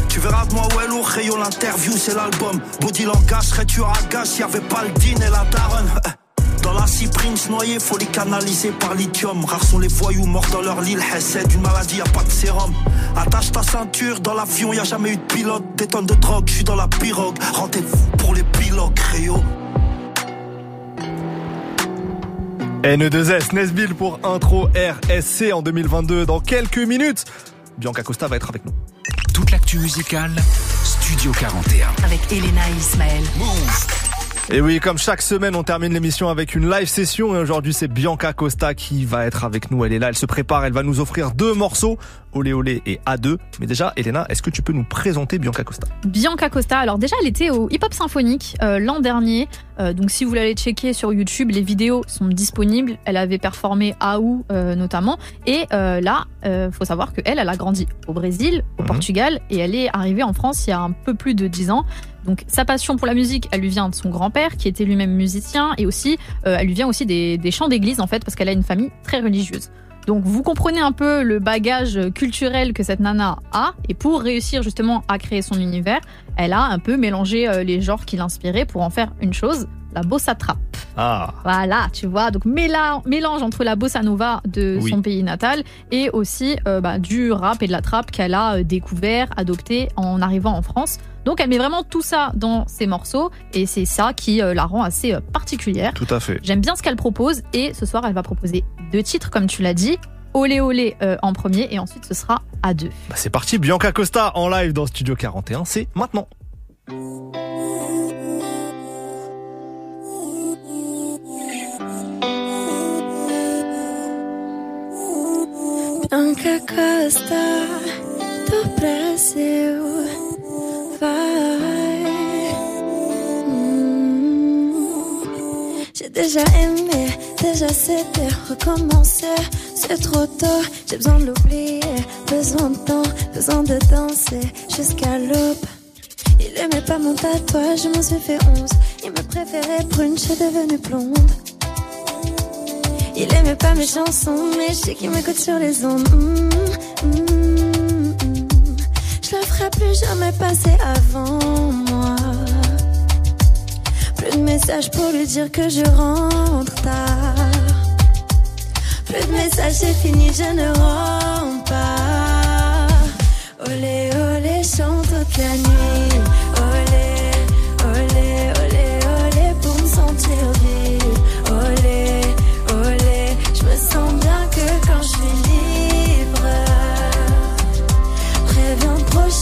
Tu verras de moi ouais lourd, l'interview c'est l'album Body langage serait tu à gaz, y'avait pas le din et la daronne [laughs] Dans la cyprine noyée, faut les canaliser par lithium Rares sont les voyous morts dans leur lit, c'est d'une maladie, y a pas de sérum Attache ta ceinture, dans l'avion y a jamais eu de pilote Des tonnes de drogue, je suis dans la pirogue Rendez-vous pour les pilotes, Rayo N2S, Nesbill pour intro RSC en 2022 dans quelques minutes. Bianca Costa va être avec nous. Toute l'actu musicale, Studio 41. Avec Elena et Ismaël. Et oui, comme chaque semaine, on termine l'émission avec une live session et aujourd'hui c'est Bianca Costa qui va être avec nous. Elle est là, elle se prépare, elle va nous offrir deux morceaux, Olé Olé et A2. Mais déjà, Elena, est-ce que tu peux nous présenter Bianca Costa? Bianca Costa, alors déjà elle était au Hip Hop Symphonique euh, l'an dernier, Euh, donc si vous voulez aller checker sur YouTube, les vidéos sont disponibles. Elle avait performé à ou euh, notamment, et euh, là, faut savoir que elle, elle a grandi au Brésil, au Mhm. Portugal, et elle est arrivée en France il y a un peu plus de 10 ans. Donc sa passion pour la musique, elle lui vient de son grand-père qui était lui-même musicien, et aussi euh, elle lui vient aussi des, chants d'église en fait, parce qu'elle a une famille très religieuse. Donc vous comprenez un peu le bagage culturel que cette nana a. Et pour réussir justement à créer son univers, elle a un peu mélangé euh, les genres qui l'inspiraient pour en faire une chose, la bossa trap. Ah. Voilà, tu vois, donc méla- mélange entre la bossa nova de Oui. son pays natal et aussi euh, bah, du rap et de la trap qu'elle a euh, découvert, adopté en arrivant en France. Donc elle met vraiment tout ça dans ses morceaux et c'est ça qui euh, la rend assez euh, particulière. Tout à fait. J'aime bien ce qu'elle propose et ce soir elle va proposer deux titres comme tu l'as dit. Olé olé en premier et ensuite ce sera à deux. Bah, c'est parti, Bianca Costa en live dans Studio 41, c'est maintenant. Bianca Costa do Brasil vai. J'ai déjà aimé, déjà cédé, recommencer. C'est trop tôt, j'ai besoin de l'oublier. Besoin de temps, besoin de danser jusqu'à l'aube. Il aimait pas mon tatouage, je m'en suis fait 11. Il me préférait brune, je suis devenue blonde. Il aimait pas mes chansons, mais je sais qu'il m'écoute sur les ondes. Mm, mm, mm. Je le ferai plus jamais passer avant moi. Plus de messages pour lui dire que je rentre tard. Plus de messages, c'est fini, je ne rentre pas. Olé, olé, chante toute la nuit. Olé, olé, olé, olé,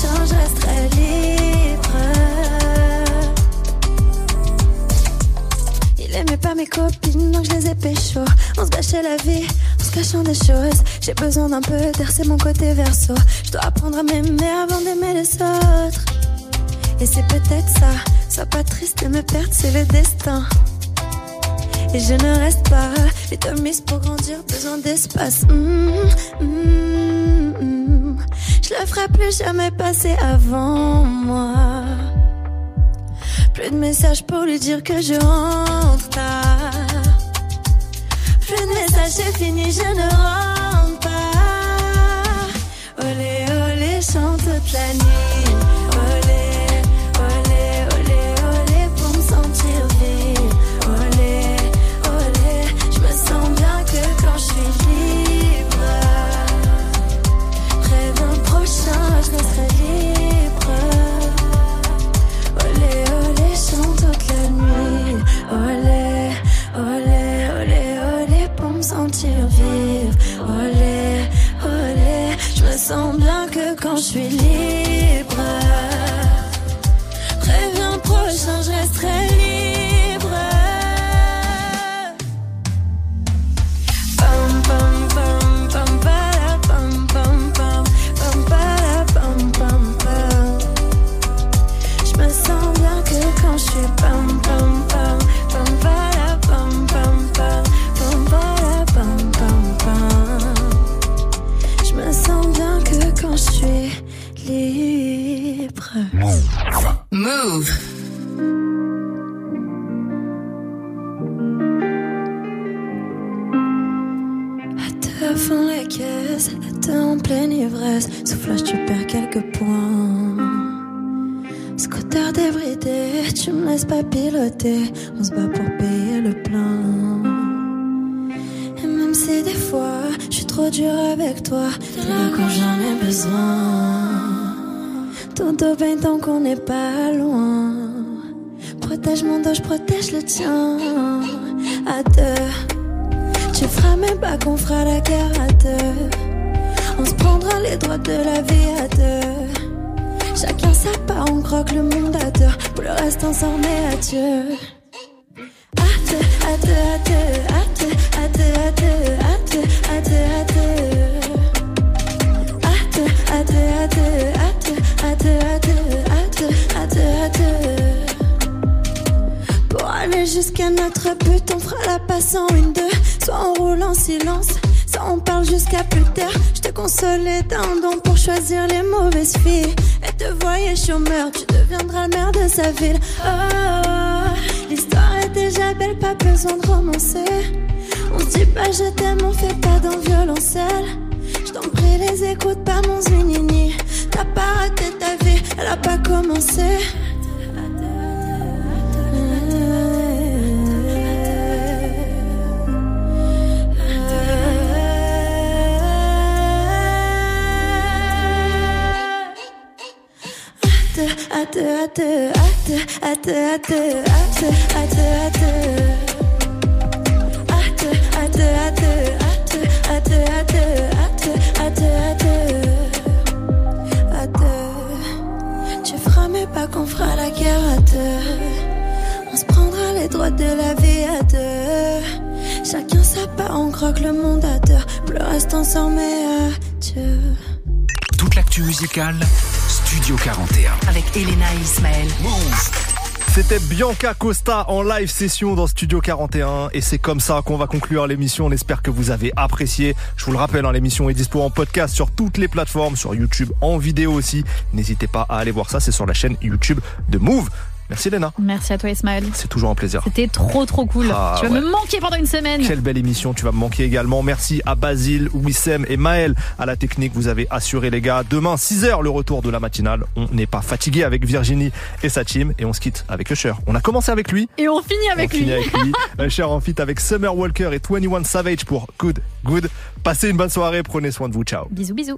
Je resterai libre. Il aimait pas mes copines, donc je les ai pécho. On se gâchait la vie, en se cachant des choses. J'ai besoin d'un peu d'air, mon côté verso. Je dois apprendre à m'aimer avant d'aimer les autres. Et c'est peut-être ça, sois pas triste de me perdre, c'est le destin. Et je ne reste pas vite mise pour grandir, besoin d'espace. Mm, mm, mm. Je le ferai plus jamais passer avant moi. Plus de messages pour lui dire que je rentre tard. Plus de messages, c'est fini, je ne rentre pas. Olé, olé, chante toute la nuit. most relief. Bianca Costa en live session dans Studio 41 et c'est comme ça qu'on va conclure l'émission. On espère que vous avez apprécié. Je vous le rappelle, hein, l'émission est dispo en podcast sur toutes les plateformes, sur YouTube, en vidéo aussi. N'hésitez pas à aller voir ça, c'est sur la chaîne YouTube de Move. Merci Léna. Merci à toi Ismaël. C'est toujours un plaisir. C'était trop trop cool. Ah, tu vas ouais. me manquer pendant une semaine. Quelle belle émission, tu vas me manquer également. Merci à Basile, Wissem et Maël à la technique. Vous avez assuré les gars. Demain, 6h, le retour de la matinale. On n'est pas fatigué avec Virginie et sa team et on se quitte avec Usher. On a commencé avec lui. Et on finit avec on lui. finit avec lui. [laughs] Usher en fit avec Summer Walker et 21 Savage pour Good Good. Passez une bonne soirée. Prenez soin de vous. Ciao. Bisous bisous.